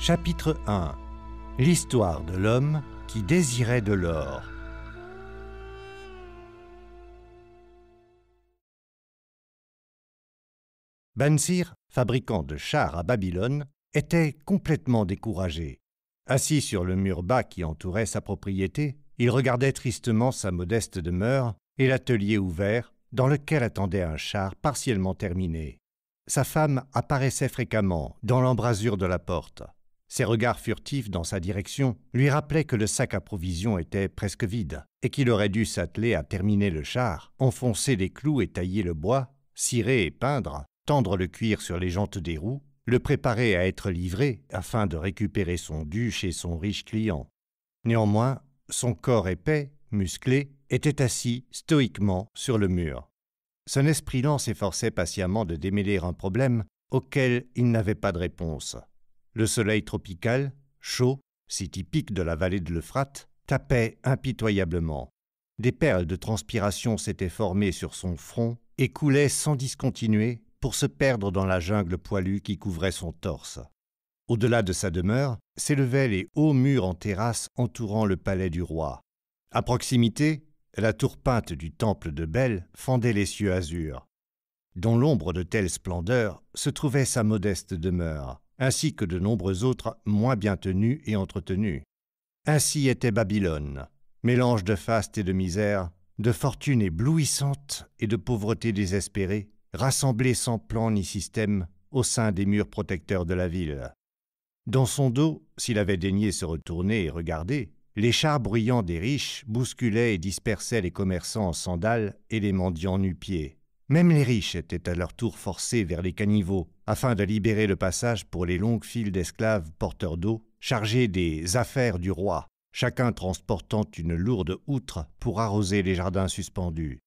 Chapitre 1 L'histoire de l'homme qui désirait de l'or. Bansir, fabricant de chars à Babylone, était complètement découragé. Assis sur le mur bas qui entourait sa propriété, il regardait tristement sa modeste demeure et l'atelier ouvert dans lequel attendait un char partiellement terminé. Sa femme apparaissait fréquemment dans l'embrasure de la porte. Ses regards furtifs dans sa direction lui rappelaient que le sac à provisions était presque vide et qu'il aurait dû s'atteler à terminer le char, enfoncer les clous et tailler le bois, cirer et peindre, tendre le cuir sur les jantes des roues, le préparer à être livré afin de récupérer son dû chez son riche client. Néanmoins, son corps épais, musclé, était assis stoïquement sur le mur. Son esprit lent s'efforçait patiemment de démêler un problème auquel il n'avait pas de réponse. Le soleil tropical, chaud, si typique de la vallée de l'Euphrate, tapait impitoyablement. Des perles de transpiration s'étaient formées sur son front et coulaient sans discontinuer pour se perdre dans la jungle poilue qui couvrait son torse. Au-delà de sa demeure s'élevaient les hauts murs en terrasse entourant le palais du roi. À proximité, la tour peinte du temple de Belle fendait les cieux azur. Dans l'ombre de telle splendeur se trouvait sa modeste demeure, ainsi que de nombreux autres moins bien tenus et entretenus. Ainsi était Babylone, mélange de faste et de misère, de fortune éblouissante et de pauvreté désespérée, rassemblée sans plan ni système au sein des murs protecteurs de la ville. Dans son dos, s'il avait daigné se retourner et regarder, les chars bruyants des riches bousculaient et dispersaient les commerçants en sandales et les mendiants nu-pieds. Même les riches étaient à leur tour forcés vers les caniveaux, afin de libérer le passage pour les longues files d'esclaves porteurs d'eau, chargés des affaires du roi, chacun transportant une lourde outre pour arroser les jardins suspendus.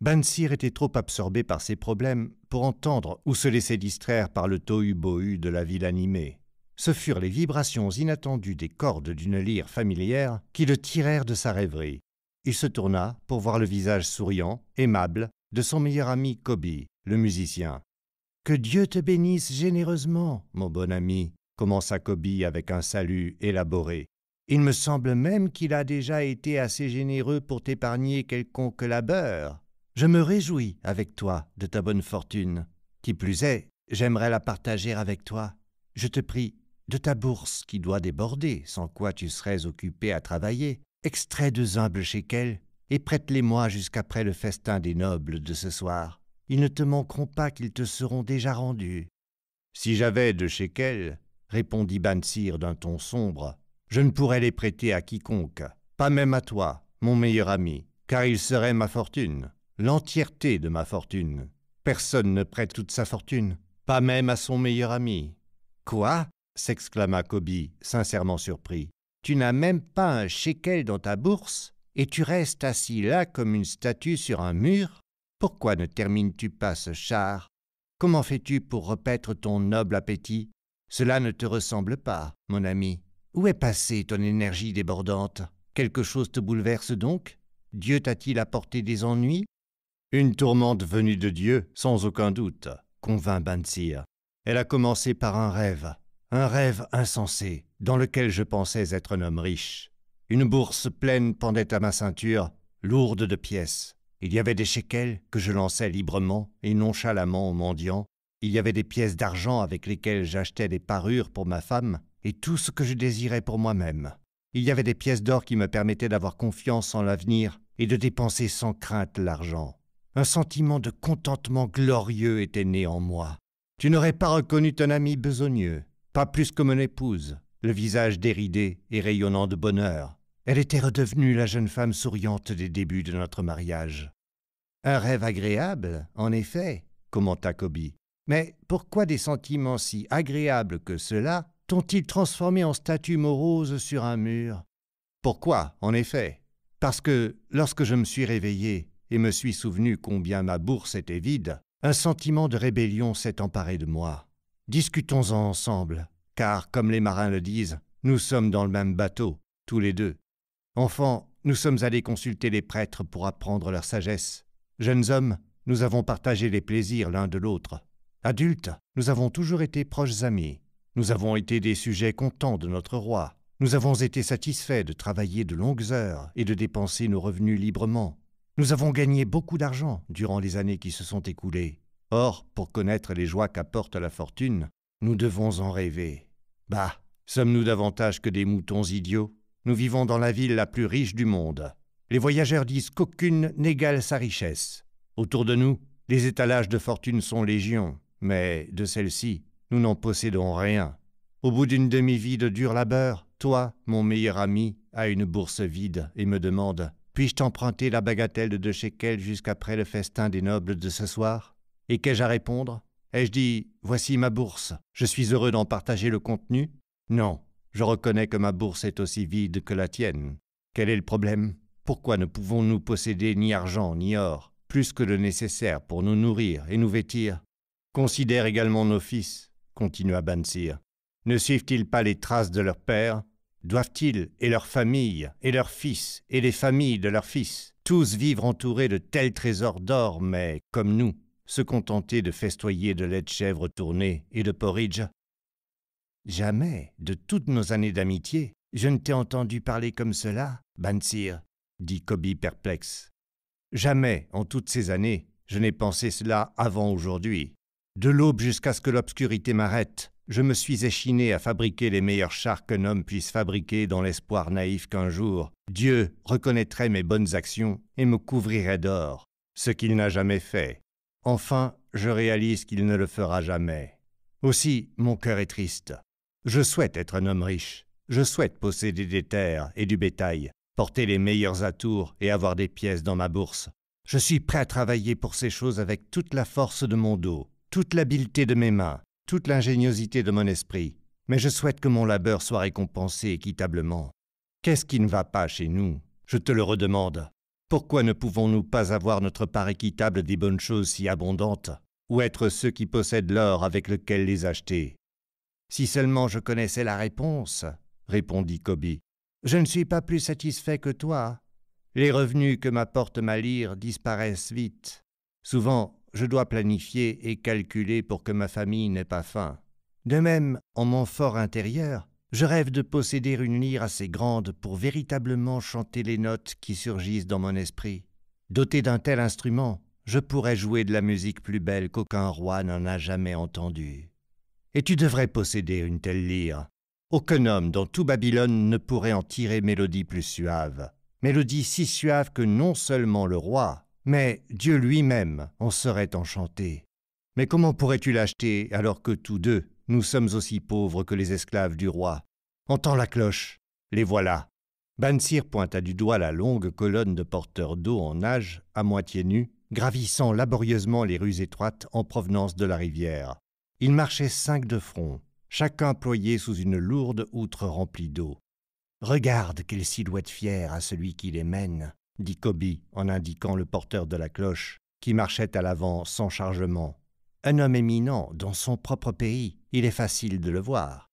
Bansir était trop absorbé par ses problèmes pour entendre ou se laisser distraire par le tohu-bohu de la ville animée. Ce furent les vibrations inattendues des cordes d'une lyre familière qui le tirèrent de sa rêverie. Il se tourna pour voir le visage souriant, aimable, de son meilleur ami Kobe, le musicien. Que Dieu te bénisse généreusement, mon bon ami, commença Kobe avec un salut élaboré. Il me semble même qu'il a déjà été assez généreux pour t'épargner quelconque labeur. Je me réjouis avec toi de ta bonne fortune. Qui plus est, j'aimerais la partager avec toi. Je te prie, de ta bourse qui doit déborder, sans quoi tu serais occupé à travailler, extrais deux humbles shekels et prête-les-moi jusqu'après le festin des nobles de ce soir. Ils ne te manqueront pas qu'ils te seront déjà rendus. Si j'avais de shekels, répondit Bansir d'un ton sombre, je ne pourrais les prêter à quiconque, pas même à toi, mon meilleur ami, car il serait ma fortune, l'entièreté de ma fortune. Personne ne prête toute sa fortune, pas même à son meilleur ami. Quoi? s'exclama Kobi, sincèrement surpris. Tu n'as même pas un shekel dans ta bourse? Et tu restes assis là comme une statue sur un mur Pourquoi ne termines-tu pas ce char? Comment fais-tu pour repaître ton noble appétit? Cela ne te ressemble pas, mon ami. Où est passée ton énergie débordante? Quelque chose te bouleverse donc? Dieu t'a-t-il apporté des ennuis? Une tourmente venue de Dieu, sans aucun doute, convint Bansir. Elle a commencé par un rêve, un rêve insensé, dans lequel je pensais être un homme riche. Une bourse pleine pendait à ma ceinture, lourde de pièces. Il y avait des shekels que je lançais librement et nonchalamment aux mendiants. Il y avait des pièces d'argent avec lesquelles j'achetais des parures pour ma femme et tout ce que je désirais pour moi-même. Il y avait des pièces d'or qui me permettaient d'avoir confiance en l'avenir et de dépenser sans crainte l'argent. Un sentiment de contentement glorieux était né en moi. Tu n'aurais pas reconnu ton ami besogneux, pas plus que mon épouse, le visage déridé et rayonnant de bonheur. Elle était redevenue la jeune femme souriante des débuts de notre mariage. Un rêve agréable, en effet, commenta Kobe. Mais pourquoi des sentiments si agréables que cela t'ont-ils transformé en statue morose sur un mur? Pourquoi, en effet? Parce que, lorsque je me suis réveillé et me suis souvenu combien ma bourse était vide, un sentiment de rébellion s'est emparé de moi. Discutons-en ensemble, car, comme les marins le disent, nous sommes dans le même bateau, tous les deux. Enfants, nous sommes allés consulter les prêtres pour apprendre leur sagesse. Jeunes hommes, nous avons partagé les plaisirs l'un de l'autre. Adultes, nous avons toujours été proches amis. Nous avons été des sujets contents de notre roi. Nous avons été satisfaits de travailler de longues heures et de dépenser nos revenus librement. Nous avons gagné beaucoup d'argent durant les années qui se sont écoulées. Or, pour connaître les joies qu'apporte la fortune, nous devons en rêver. Bah, sommes-nous davantage que des moutons idiots? Nous vivons dans la ville la plus riche du monde. Les voyageurs disent qu'aucune n'égale sa richesse. Autour de nous, les étalages de fortune sont légion, mais de celle-ci, nous n'en possédons rien. Au bout d'une demi-vie de dur labeur, toi, mon meilleur ami, as une bourse vide et me demande Puis-je t'emprunter la bagatelle de deux shekels jusqu'après le festin des nobles de ce soir? Et qu'ai-je à répondre? Ai-je dit Voici ma bourse, je suis heureux d'en partager le contenu? Non, je reconnais que ma bourse est aussi vide que la tienne. Quel est le problème? Pourquoi ne pouvons-nous posséder ni argent ni or, plus que le nécessaire pour nous nourrir et nous vêtir? Considère également nos fils continua Bansir. Ne suivent-ils pas les traces de leur père Doivent-ils, et leurs familles, et leurs fils, et les familles de leurs fils, tous vivre entourés de tels trésors d'or, mais, comme nous, se contenter de festoyer de lait de chèvre tourné et de porridge? Jamais, de toutes nos années d'amitié, je ne t'ai entendu parler comme cela, Bansir, dit Kobi perplexe. Jamais, en toutes ces années, je n'ai pensé cela avant aujourd'hui. De l'aube jusqu'à ce que l'obscurité m'arrête, je me suis échiné à fabriquer les meilleurs chars qu'un homme puisse fabriquer dans l'espoir naïf qu'un jour Dieu reconnaîtrait mes bonnes actions et me couvrirait d'or, ce qu'il n'a jamais fait. Enfin, je réalise qu'il ne le fera jamais. Aussi, mon cœur est triste. Je souhaite être un homme riche, je souhaite posséder des terres et du bétail, porter les meilleurs atours et avoir des pièces dans ma bourse. Je suis prêt à travailler pour ces choses avec toute la force de mon dos, toute l'habileté de mes mains, toute l'ingéniosité de mon esprit, mais je souhaite que mon labeur soit récompensé équitablement. Qu'est-ce qui ne va pas chez nous? Je te le redemande. Pourquoi ne pouvons-nous pas avoir notre part équitable des bonnes choses si abondantes, ou être ceux qui possèdent l'or avec lequel les acheter? Si seulement je connaissais la réponse, répondit Kobi. Je ne suis pas plus satisfait que toi. Les revenus que m'apporte ma lyre disparaissent vite. Souvent, je dois planifier et calculer pour que ma famille n'ait pas faim. De même, en mon fort intérieur, je rêve de posséder une lyre assez grande pour véritablement chanter les notes qui surgissent dans mon esprit. Doté d'un tel instrument, je pourrais jouer de la musique plus belle qu'aucun roi n'en a jamais entendue. Et tu devrais posséder une telle lyre. Aucun homme dans tout Babylone ne pourrait en tirer mélodie plus suave. Mélodie si suave que non seulement le roi, mais Dieu lui-même en serait enchanté. Mais comment pourrais-tu l'acheter alors que tous deux, nous sommes aussi pauvres que les esclaves du roi? Entends la cloche. Les voilà. Bansir pointa du doigt la longue colonne de porteurs d'eau en nage, à moitié nus, gravissant laborieusement les rues étroites en provenance de la rivière. Ils marchaient cinq de front, chacun ployé sous une lourde outre remplie d'eau. Regarde quelle silhouette fière à celui qui les mène, dit Kobi en indiquant le porteur de la cloche, qui marchait à l'avant sans chargement. Un homme éminent dans son propre pays, il est facile de le voir.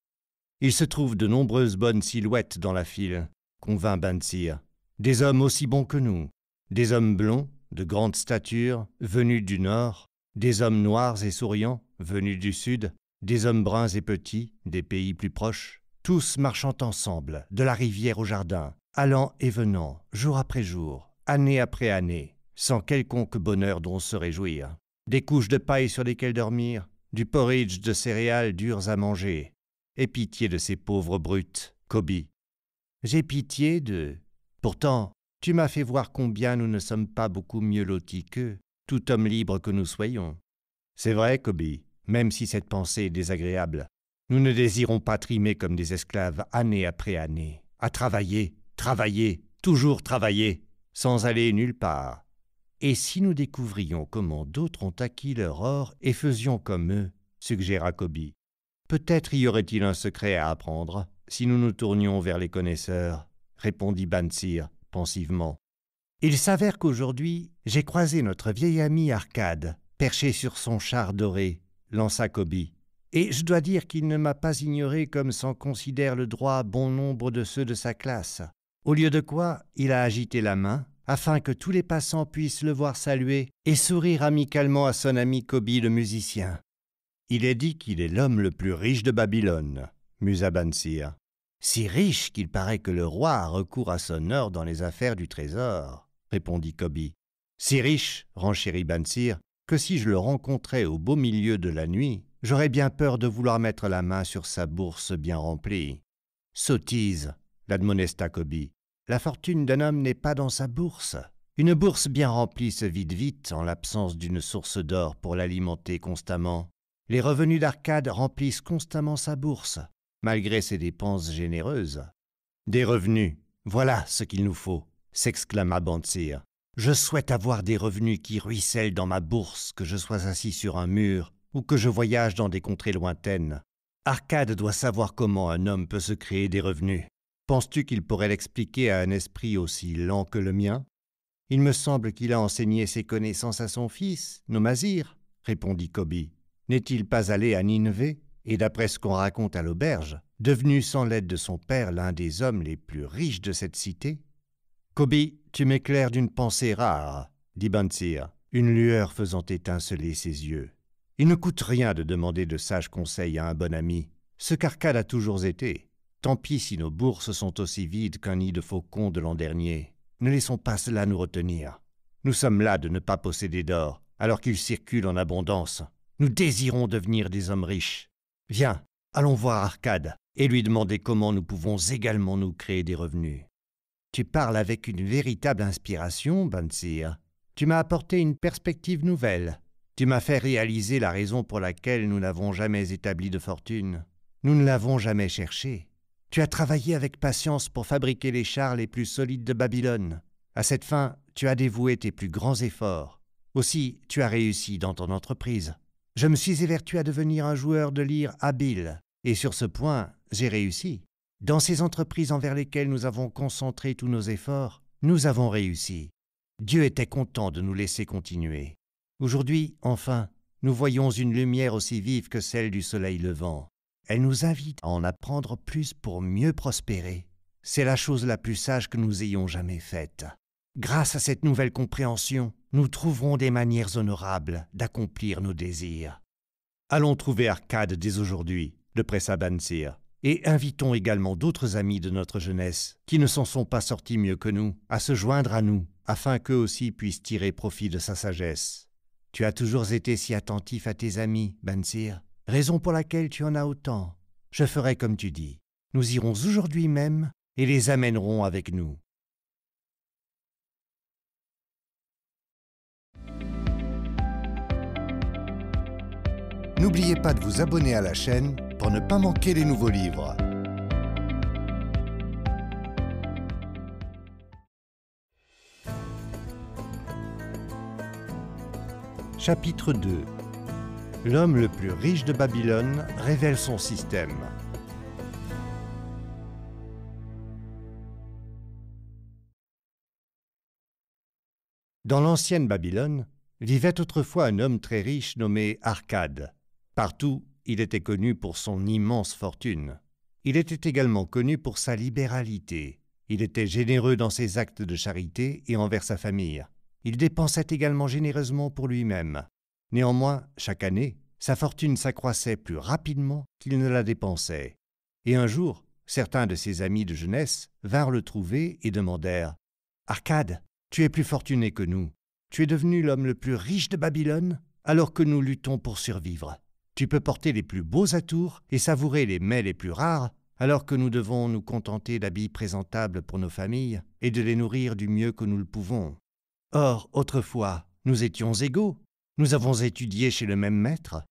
Il se trouve de nombreuses bonnes silhouettes dans la file, convint Bansir. Des hommes aussi bons que nous, des hommes blonds, de grande stature, venus du nord, des hommes noirs et souriants, venus du sud, des hommes bruns et petits, des pays plus proches, tous marchant ensemble, de la rivière au jardin, allant et venant, jour après jour, année après année, sans quelconque bonheur dont se réjouir. Des couches de paille sur lesquelles dormir, du porridge de céréales dures à manger. Et pitié de ces pauvres brutes, Kobi. J'ai pitié de. Pourtant, tu m'as fait voir combien nous ne sommes pas beaucoup mieux lotis qu'eux, tout homme libre que nous soyons. C'est vrai, Kobi, même si cette pensée est désagréable. Nous ne désirons pas trimer comme des esclaves année après année, à travailler, Travailler, toujours travailler, sans aller nulle part. Et si nous découvrions comment d'autres ont acquis leur or et faisions comme eux, suggéra Kobi, peut-être y aurait-il un secret à apprendre si nous nous tournions vers les connaisseurs, répondit Bansir pensivement. Il s'avère qu'aujourd'hui j'ai croisé notre vieil ami Arcade, perché sur son char doré, lança Kobi. Et je dois dire qu'il ne m'a pas ignoré comme s'en considère le droit bon nombre de ceux de sa classe. Au lieu de quoi, il a agité la main, afin que tous les passants puissent le voir saluer et sourire amicalement à son ami Kobi le musicien. Il est dit qu'il est l'homme le plus riche de Babylone, musa Bansir. Si riche qu'il paraît que le roi a recours à son or dans les affaires du trésor, répondit Kobi. Si riche, renchérit Bansir, que si je le rencontrais au beau milieu de la nuit, j'aurais bien peur de vouloir mettre la main sur sa bourse bien remplie. Sottise, l'admonesta Kobi. La fortune d'un homme n'est pas dans sa bourse. Une bourse bien remplie se vide vite en l'absence d'une source d'or pour l'alimenter constamment. Les revenus d'Arcade remplissent constamment sa bourse, malgré ses dépenses généreuses. Des revenus, voilà ce qu'il nous faut, s'exclama Bantsir. Je souhaite avoir des revenus qui ruissellent dans ma bourse, que je sois assis sur un mur ou que je voyage dans des contrées lointaines. Arcade doit savoir comment un homme peut se créer des revenus. Penses-tu qu'il pourrait l'expliquer à un esprit aussi lent que le mien? Il me semble qu'il a enseigné ses connaissances à son fils, Nomazir, répondit Kobi. N'est-il pas allé à Nineveh et d'après ce qu'on raconte à l'auberge, devenu sans l'aide de son père l'un des hommes les plus riches de cette cité? Kobi, tu m'éclaires d'une pensée rare, dit Bansir, une lueur faisant étinceler ses yeux. Il ne coûte rien de demander de sages conseils à un bon ami, ce qu'Arcade a toujours été. Tant pis si nos bourses sont aussi vides qu'un nid de faucons de l'an dernier. Ne laissons pas cela nous retenir. Nous sommes là de ne pas posséder d'or, alors qu'il circule en abondance. Nous désirons devenir des hommes riches. Viens, allons voir Arcade et lui demander comment nous pouvons également nous créer des revenus. Tu parles avec une véritable inspiration, Bansir. Tu m'as apporté une perspective nouvelle. Tu m'as fait réaliser la raison pour laquelle nous n'avons jamais établi de fortune. Nous ne l'avons jamais cherchée. Tu as travaillé avec patience pour fabriquer les chars les plus solides de Babylone. À cette fin, tu as dévoué tes plus grands efforts. Aussi, tu as réussi dans ton entreprise. Je me suis évertué à devenir un joueur de lyre habile, et sur ce point, j'ai réussi. Dans ces entreprises envers lesquelles nous avons concentré tous nos efforts, nous avons réussi. Dieu était content de nous laisser continuer. Aujourd'hui, enfin, nous voyons une lumière aussi vive que celle du soleil levant. Elle nous invite à en apprendre plus pour mieux prospérer. C'est la chose la plus sage que nous ayons jamais faite. Grâce à cette nouvelle compréhension, nous trouverons des manières honorables d'accomplir nos désirs. Allons trouver Arcade dès aujourd'hui, de pressa Bansir et invitons également d'autres amis de notre jeunesse, qui ne s'en sont pas sortis mieux que nous, à se joindre à nous, afin qu'eux aussi puissent tirer profit de sa sagesse. Tu as toujours été si attentif à tes amis, Bansir, raison pour laquelle tu en as autant. Je ferai comme tu dis. Nous irons aujourd'hui même et les amènerons avec nous. N'oubliez pas de vous abonner à la chaîne pour ne pas manquer les nouveaux livres. Chapitre 2 L'homme le plus riche de Babylone révèle son système. Dans l'ancienne Babylone, vivait autrefois un homme très riche nommé Arcade. Partout, il était connu pour son immense fortune. Il était également connu pour sa libéralité. Il était généreux dans ses actes de charité et envers sa famille. Il dépensait également généreusement pour lui-même. Néanmoins, chaque année, sa fortune s'accroissait plus rapidement qu'il ne la dépensait. Et un jour, certains de ses amis de jeunesse vinrent le trouver et demandèrent Arcade, tu es plus fortuné que nous. Tu es devenu l'homme le plus riche de Babylone alors que nous luttons pour survivre. Tu peux porter les plus beaux atours et savourer les mets les plus rares, alors que nous devons nous contenter d'habits présentables pour nos familles et de les nourrir du mieux que nous le pouvons. Or, autrefois, nous étions égaux, nous avons étudié chez le même maître,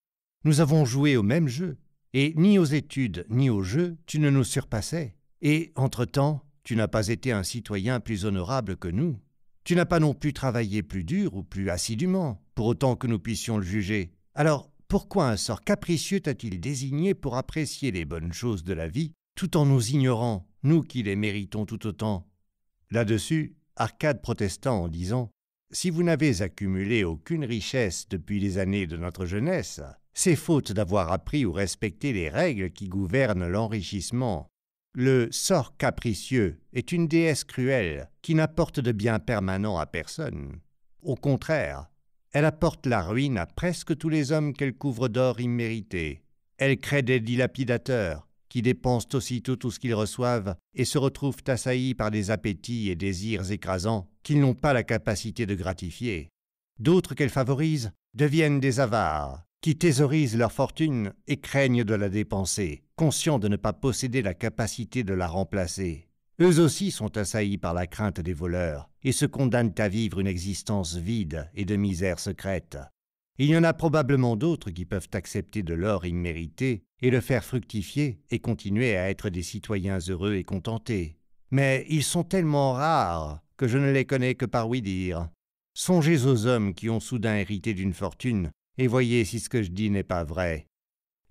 nous avons joué au même jeu, et ni aux études ni aux jeux tu ne nous surpassais, et, entre-temps, tu n'as pas été un citoyen plus honorable que nous. Tu n'as pas non plus travaillé plus dur ou plus assidûment, pour autant que nous puissions le juger. Alors, pourquoi un sort capricieux t'a-t-il désigné pour apprécier les bonnes choses de la vie, tout en nous ignorant, nous qui les méritons tout autant? Là-dessus, Arcade protesta en disant Si vous n'avez accumulé aucune richesse depuis les années de notre jeunesse, c'est faute d'avoir appris ou respecté les règles qui gouvernent l'enrichissement. Le sort capricieux est une déesse cruelle qui n'apporte de bien permanent à personne. Au contraire, Elle apporte la ruine à presque tous les hommes qu'elle couvre d'or immérité. Elle crée des dilapidateurs, qui dépensent aussitôt tout ce qu'ils reçoivent et se retrouvent assaillis par des appétits et désirs écrasants qu'ils n'ont pas la capacité de gratifier. D'autres qu'elle favorise deviennent des avares, qui thésaurisent leur fortune et craignent de la dépenser, conscients de ne pas posséder la capacité de la remplacer. Eux aussi sont assaillis par la crainte des voleurs et se condamnent à vivre une existence vide et de misère secrète. Il y en a probablement d'autres qui peuvent accepter de l'or immérité et le faire fructifier et continuer à être des citoyens heureux et contentés. Mais ils sont tellement rares que je ne les connais que par oui-dire. Songez aux hommes qui ont soudain hérité d'une fortune et voyez si ce que je dis n'est pas vrai.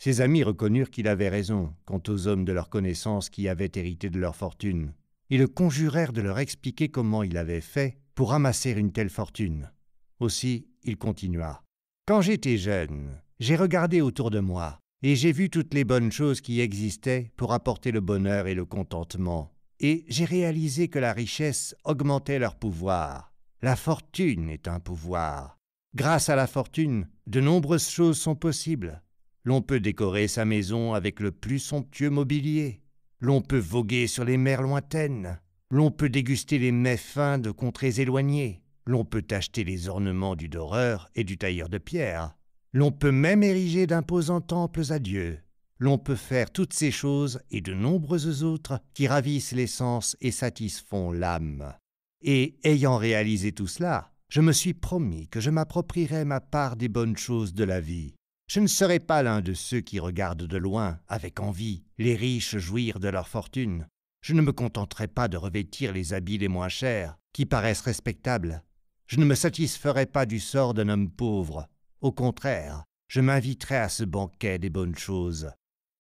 Ses amis reconnurent qu'il avait raison quant aux hommes de leur connaissance qui avaient hérité de leur fortune. Ils le conjurèrent de leur expliquer comment il avait fait pour amasser une telle fortune. Aussi, il continua. Quand j'étais jeune, j'ai regardé autour de moi, et j'ai vu toutes les bonnes choses qui existaient pour apporter le bonheur et le contentement, et j'ai réalisé que la richesse augmentait leur pouvoir. La fortune est un pouvoir. Grâce à la fortune, de nombreuses choses sont possibles. L'on peut décorer sa maison avec le plus somptueux mobilier. L'on peut voguer sur les mers lointaines. L'on peut déguster les mets fins de contrées éloignées. L'on peut acheter les ornements du doreur et du tailleur de pierre. L'on peut même ériger d'imposants temples à Dieu. L'on peut faire toutes ces choses et de nombreuses autres qui ravissent les sens et satisfont l'âme. Et ayant réalisé tout cela, je me suis promis que je m'approprierais ma part des bonnes choses de la vie. Je ne serai pas l'un de ceux qui regardent de loin, avec envie, les riches jouir de leur fortune. Je ne me contenterai pas de revêtir les habits les moins chers, qui paraissent respectables, je ne me satisferai pas du sort d'un homme pauvre. Au contraire, je m'inviterai à ce banquet des bonnes choses.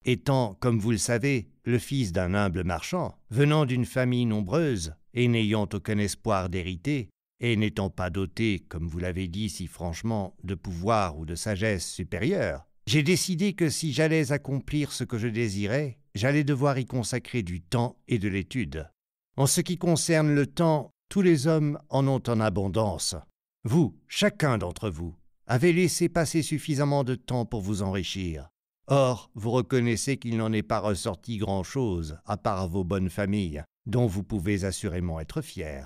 Étant, comme vous le savez, le fils d'un humble marchand, venant d'une famille nombreuse, et n'ayant aucun espoir d'hériter, et n'étant pas doté, comme vous l'avez dit si franchement, de pouvoir ou de sagesse supérieure, j'ai décidé que si j'allais accomplir ce que je désirais, j'allais devoir y consacrer du temps et de l'étude. En ce qui concerne le temps, tous les hommes en ont en abondance. Vous, chacun d'entre vous, avez laissé passer suffisamment de temps pour vous enrichir. Or, vous reconnaissez qu'il n'en est pas ressorti grand-chose, à part vos bonnes familles, dont vous pouvez assurément être fiers.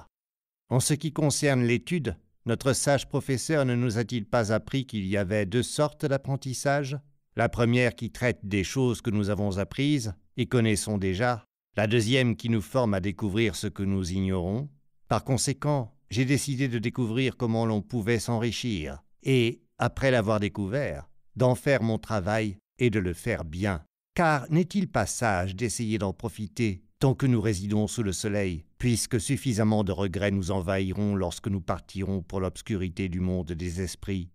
En ce qui concerne l'étude, notre sage professeur ne nous a-t-il pas appris qu'il y avait deux sortes d'apprentissage La première qui traite des choses que nous avons apprises et connaissons déjà, la deuxième qui nous forme à découvrir ce que nous ignorons, par conséquent, j'ai décidé de découvrir comment l'on pouvait s'enrichir, et, après l'avoir découvert, d'en faire mon travail et de le faire bien. Car n'est-il pas sage d'essayer d'en profiter tant que nous résidons sous le soleil, puisque suffisamment de regrets nous envahiront lorsque nous partirons pour l'obscurité du monde des esprits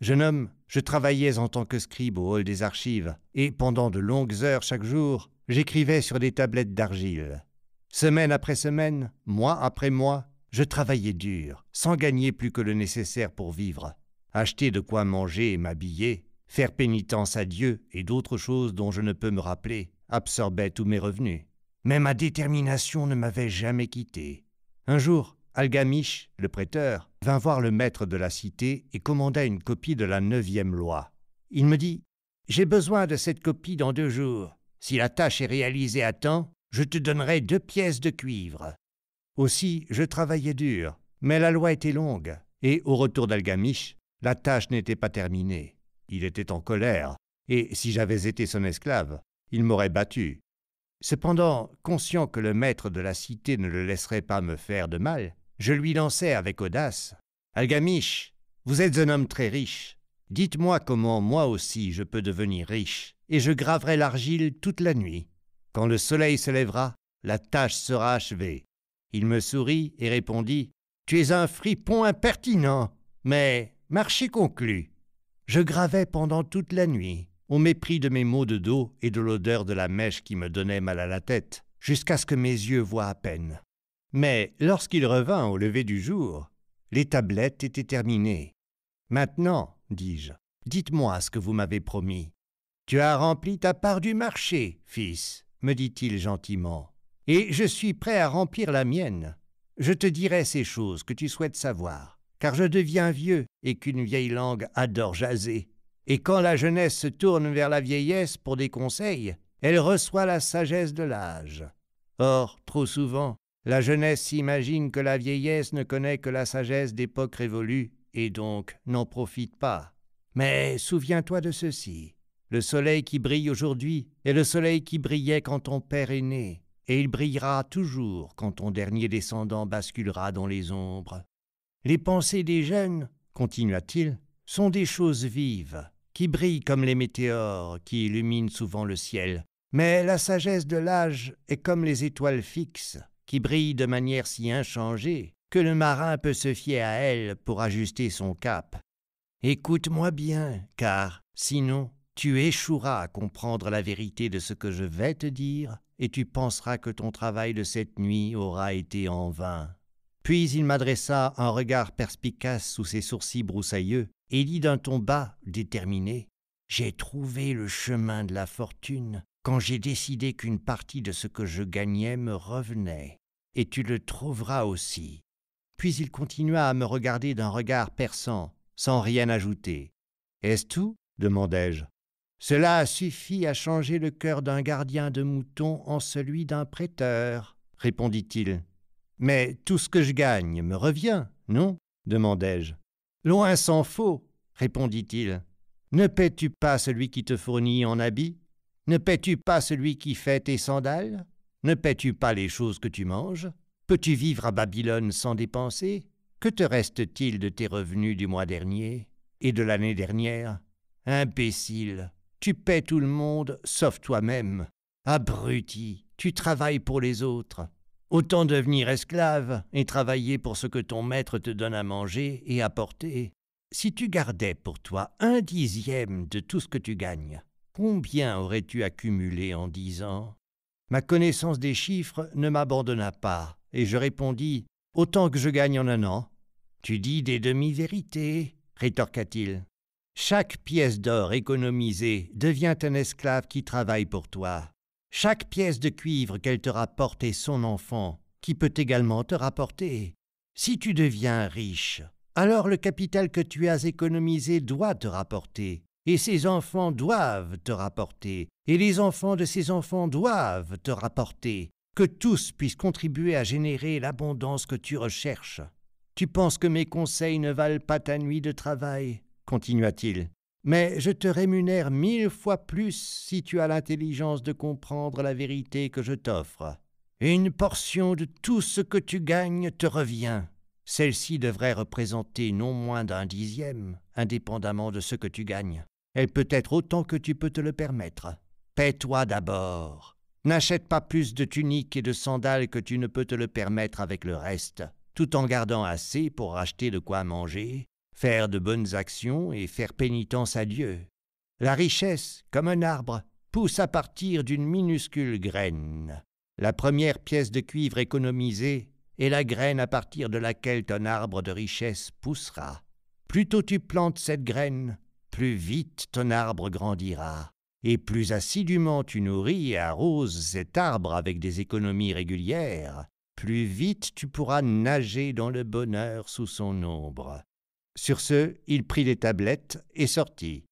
Jeune homme, je travaillais en tant que scribe au hall des archives, et pendant de longues heures chaque jour, j'écrivais sur des tablettes d'argile. Semaine après semaine, mois après mois, je travaillais dur, sans gagner plus que le nécessaire pour vivre. Acheter de quoi manger et m'habiller, faire pénitence à Dieu et d'autres choses dont je ne peux me rappeler, absorbait tous mes revenus. Mais ma détermination ne m'avait jamais quitté. Un jour, Algamish, le prêteur, vint voir le maître de la cité et commanda une copie de la neuvième loi. Il me dit J'ai besoin de cette copie dans deux jours. Si la tâche est réalisée à temps, je te donnerai deux pièces de cuivre. Aussi, je travaillais dur, mais la loi était longue, et au retour d'Algamish, la tâche n'était pas terminée. Il était en colère, et si j'avais été son esclave, il m'aurait battu. Cependant, conscient que le maître de la cité ne le laisserait pas me faire de mal, je lui lançai avec audace. Algamish, vous êtes un homme très riche. Dites-moi comment moi aussi je peux devenir riche, et je graverai l'argile toute la nuit. Quand le soleil se lèvera, la tâche sera achevée. Il me sourit et répondit Tu es un fripon impertinent, mais marché conclu. Je gravais pendant toute la nuit, au mépris de mes maux de dos et de l'odeur de la mèche qui me donnait mal à la tête, jusqu'à ce que mes yeux voient à peine. Mais lorsqu'il revint au lever du jour, les tablettes étaient terminées. Maintenant, dis-je, dites-moi ce que vous m'avez promis. Tu as rempli ta part du marché, fils me dit-il gentiment, et je suis prêt à remplir la mienne. Je te dirai ces choses que tu souhaites savoir. car je deviens vieux et qu'une vieille langue adore jaser. Et quand la jeunesse se tourne vers la vieillesse pour des conseils, elle reçoit la sagesse de l'âge. Or, trop souvent, la jeunesse s'imagine que la vieillesse ne connaît que la sagesse d'époques révolues, et donc n'en profite pas. Mais souviens-toi de ceci. Le soleil qui brille aujourd'hui est le soleil qui brillait quand ton père est né, et il brillera toujours quand ton dernier descendant basculera dans les ombres. Les pensées des jeunes, continua-t-il, sont des choses vives, qui brillent comme les météores qui illuminent souvent le ciel. Mais la sagesse de l'âge est comme les étoiles fixes, qui brillent de manière si inchangée que le marin peut se fier à elles pour ajuster son cap. Écoute-moi bien, car sinon tu échoueras à comprendre la vérité de ce que je vais te dire, et tu penseras que ton travail de cette nuit aura été en vain. Puis il m'adressa un regard perspicace sous ses sourcils broussailleux, et dit d'un ton bas, déterminé J'ai trouvé le chemin de la fortune quand j'ai décidé qu'une partie de ce que je gagnais me revenait, et tu le trouveras aussi. Puis il continua à me regarder d'un regard perçant, sans rien ajouter. Est-ce tout? demandai-je. Cela suffit à changer le cœur d'un gardien de moutons en celui d'un prêteur, répondit-il. Mais tout ce que je gagne me revient, non? demandai-je. Loin s'en faut, répondit-il. Ne paies-tu pas celui qui te fournit en habits? Ne paies-tu pas celui qui fait tes sandales? Ne paies-tu pas les choses que tu manges? Peux-tu vivre à Babylone sans dépenser? Que te reste-t-il de tes revenus du mois dernier et de l'année dernière? Imbécile tu paies tout le monde sauf toi-même. Abruti, tu travailles pour les autres. Autant devenir esclave et travailler pour ce que ton maître te donne à manger et à porter. Si tu gardais pour toi un dixième de tout ce que tu gagnes, combien aurais-tu accumulé en dix ans? Ma connaissance des chiffres ne m'abandonna pas, et je répondis Autant que je gagne en un an. Tu dis des demi-vérités, rétorqua-t-il. Chaque pièce d'or économisée devient un esclave qui travaille pour toi. Chaque pièce de cuivre qu'elle te rapporte est son enfant, qui peut également te rapporter. Si tu deviens riche, alors le capital que tu as économisé doit te rapporter, et ses enfants doivent te rapporter, et les enfants de ses enfants doivent te rapporter, que tous puissent contribuer à générer l'abondance que tu recherches. Tu penses que mes conseils ne valent pas ta nuit de travail? continua-t-il, mais je te rémunère mille fois plus si tu as l'intelligence de comprendre la vérité que je t'offre. Une portion de tout ce que tu gagnes te revient. Celle-ci devrait représenter non moins d'un dixième, indépendamment de ce que tu gagnes. Elle peut être autant que tu peux te le permettre. Paie-toi d'abord. N'achète pas plus de tuniques et de sandales que tu ne peux te le permettre avec le reste, tout en gardant assez pour acheter de quoi manger, faire de bonnes actions et faire pénitence à Dieu. La richesse, comme un arbre, pousse à partir d'une minuscule graine. La première pièce de cuivre économisée est la graine à partir de laquelle ton arbre de richesse poussera. Plus tôt tu plantes cette graine, plus vite ton arbre grandira. Et plus assidûment tu nourris et arroses cet arbre avec des économies régulières, plus vite tu pourras nager dans le bonheur sous son ombre. Sur ce, il prit les tablettes et sortit.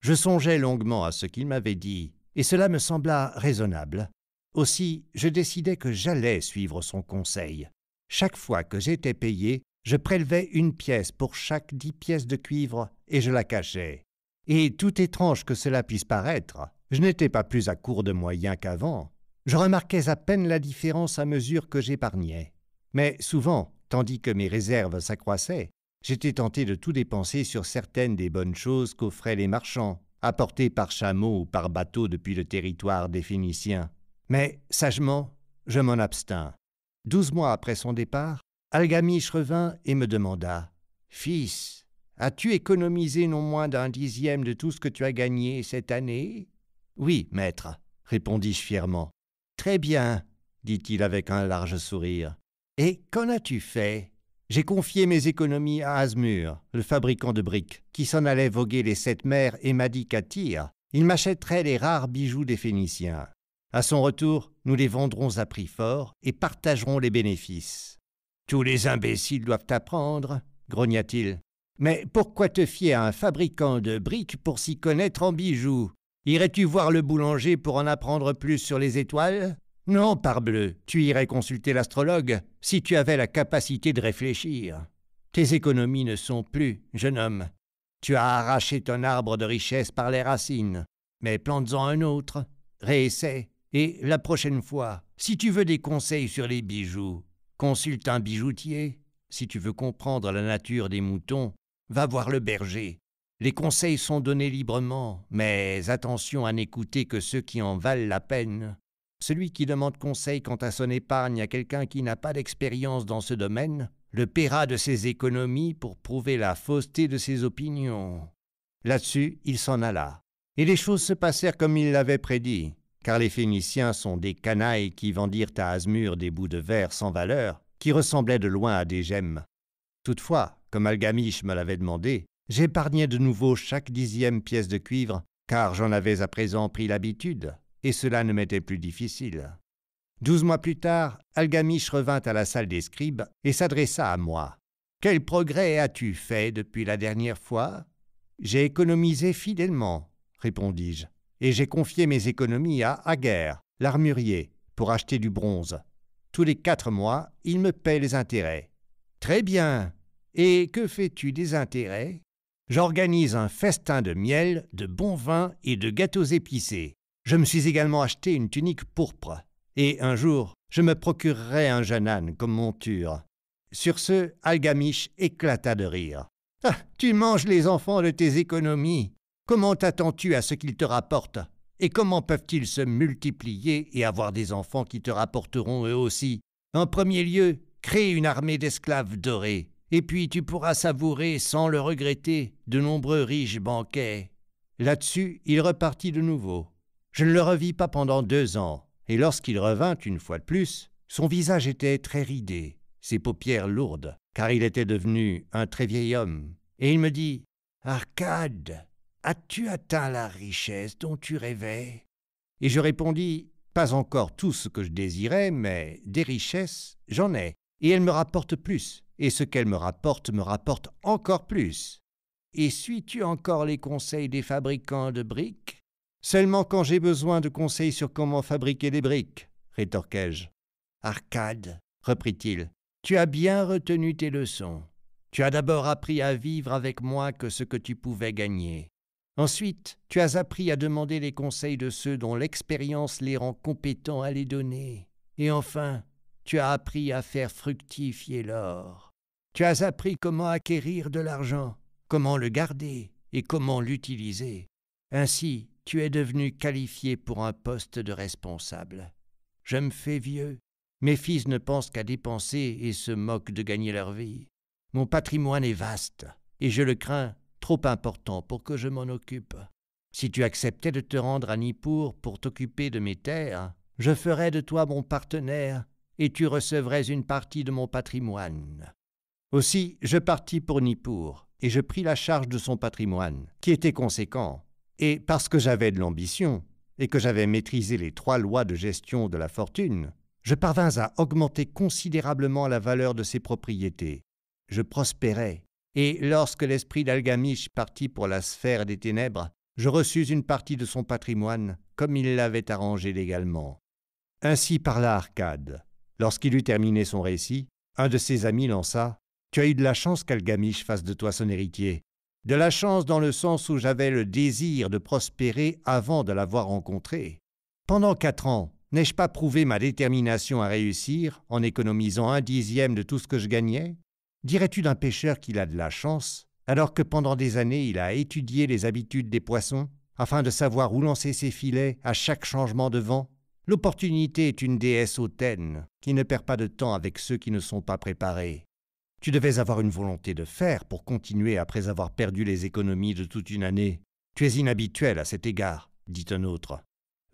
Je songeai longuement à ce qu'il m'avait dit, et cela me sembla raisonnable. Aussi, je décidai que j'allais suivre son conseil. Chaque fois que j'étais payé, je prélevais une pièce pour chaque dix pièces de cuivre et je la cachais. Et tout étrange que cela puisse paraître, je n'étais pas plus à court de moyens qu'avant. Je remarquais à peine la différence à mesure que j'épargnais. Mais souvent, tandis que mes réserves s'accroissaient, J'étais tenté de tout dépenser sur certaines des bonnes choses qu'offraient les marchands, apportés par chameau ou par bateau depuis le territoire des Phéniciens. Mais, sagement, je m'en abstins. Douze mois après son départ, Algamiche revint et me demanda Fils, as-tu économisé non moins d'un dixième de tout ce que tu as gagné cette année? Oui, maître, répondis-je fièrement. Très bien, dit-il avec un large sourire. Et qu'en as-tu fait? J'ai confié mes économies à Asmur, le fabricant de briques, qui s'en allait voguer les sept mers et m'a dit qu'à Tyr, il m'achèterait les rares bijoux des Phéniciens. À son retour, nous les vendrons à prix fort et partagerons les bénéfices. Tous les imbéciles doivent apprendre, grogna-t-il. Mais pourquoi te fier à un fabricant de briques pour s'y connaître en bijoux? Irais-tu voir le boulanger pour en apprendre plus sur les étoiles? Non, parbleu, tu irais consulter l'astrologue si tu avais la capacité de réfléchir. Tes économies ne sont plus, jeune homme. Tu as arraché ton arbre de richesse par les racines. Mais plantes-en un autre, réessaie, et la prochaine fois, si tu veux des conseils sur les bijoux, consulte un bijoutier. Si tu veux comprendre la nature des moutons, va voir le berger. Les conseils sont donnés librement, mais attention à n'écouter que ceux qui en valent la peine. Celui qui demande conseil quant à son épargne à quelqu'un qui n'a pas d'expérience dans ce domaine le paiera de ses économies pour prouver la fausseté de ses opinions. Là-dessus, il s'en alla. Et les choses se passèrent comme il l'avait prédit, car les Phéniciens sont des canailles qui vendirent à Asmur des bouts de verre sans valeur, qui ressemblaient de loin à des gemmes. Toutefois, comme Algamiche me l'avait demandé, J'épargnais de nouveau chaque dixième pièce de cuivre, car j'en avais à présent pris l'habitude, et cela ne m'était plus difficile. Douze mois plus tard, Algamiche revint à la salle des scribes et s'adressa à moi. Quel progrès as-tu fait depuis la dernière fois J'ai économisé fidèlement, répondis-je, et j'ai confié mes économies à Aguerre, l'armurier, pour acheter du bronze. Tous les quatre mois, il me paie les intérêts. Très bien. Et que fais-tu des intérêts? J'organise un festin de miel, de bons vins et de gâteaux épicés. Je me suis également acheté une tunique pourpre. Et un jour, je me procurerai un jeune âne comme monture. Sur ce, Algamiche éclata de rire. Ah, tu manges les enfants de tes économies. Comment t'attends-tu à ce qu'ils te rapportent? Et comment peuvent-ils se multiplier et avoir des enfants qui te rapporteront eux aussi? En premier lieu, crée une armée d'esclaves dorés et puis tu pourras savourer sans le regretter de nombreux riches banquets. Là-dessus, il repartit de nouveau. Je ne le revis pas pendant deux ans, et lorsqu'il revint une fois de plus, son visage était très ridé, ses paupières lourdes, car il était devenu un très vieil homme, et il me dit Arcade, as-tu atteint la richesse dont tu rêvais? Et je répondis Pas encore tout ce que je désirais, mais des richesses, j'en ai, et elles me rapportent plus, et ce qu'elle me rapporte me rapporte encore plus. Et suis-tu encore les conseils des fabricants de briques? Seulement quand j'ai besoin de conseils sur comment fabriquer des briques, rétorquai-je. Arcade, reprit-il, tu as bien retenu tes leçons. Tu as d'abord appris à vivre avec moi que ce que tu pouvais gagner. Ensuite, tu as appris à demander les conseils de ceux dont l'expérience les rend compétents à les donner. Et enfin, tu as appris à faire fructifier l'or. Tu as appris comment acquérir de l'argent, comment le garder et comment l'utiliser. Ainsi, tu es devenu qualifié pour un poste de responsable. Je me fais vieux. Mes fils ne pensent qu'à dépenser et se moquent de gagner leur vie. Mon patrimoine est vaste, et je le crains trop important pour que je m'en occupe. Si tu acceptais de te rendre à Nippur pour t'occuper de mes terres, je ferais de toi mon partenaire, et tu recevrais une partie de mon patrimoine. Aussi, je partis pour Nippur, et je pris la charge de son patrimoine, qui était conséquent. Et parce que j'avais de l'ambition, et que j'avais maîtrisé les trois lois de gestion de la fortune, je parvins à augmenter considérablement la valeur de ses propriétés. Je prospérais, et lorsque l'esprit d'Algamish partit pour la sphère des ténèbres, je reçus une partie de son patrimoine, comme il l'avait arrangé légalement. Ainsi parla Arcade. Lorsqu'il eut terminé son récit, un de ses amis lança tu as eu de la chance qu'Algamish fasse de toi son héritier. De la chance dans le sens où j'avais le désir de prospérer avant de l'avoir rencontré. Pendant quatre ans, n'ai-je pas prouvé ma détermination à réussir en économisant un dixième de tout ce que je gagnais? Dirais-tu d'un pêcheur qu'il a de la chance, alors que pendant des années il a étudié les habitudes des poissons, afin de savoir où lancer ses filets à chaque changement de vent? L'opportunité est une déesse hautaine, qui ne perd pas de temps avec ceux qui ne sont pas préparés. Tu devais avoir une volonté de faire pour continuer après avoir perdu les économies de toute une année. Tu es inhabituel à cet égard, dit un autre.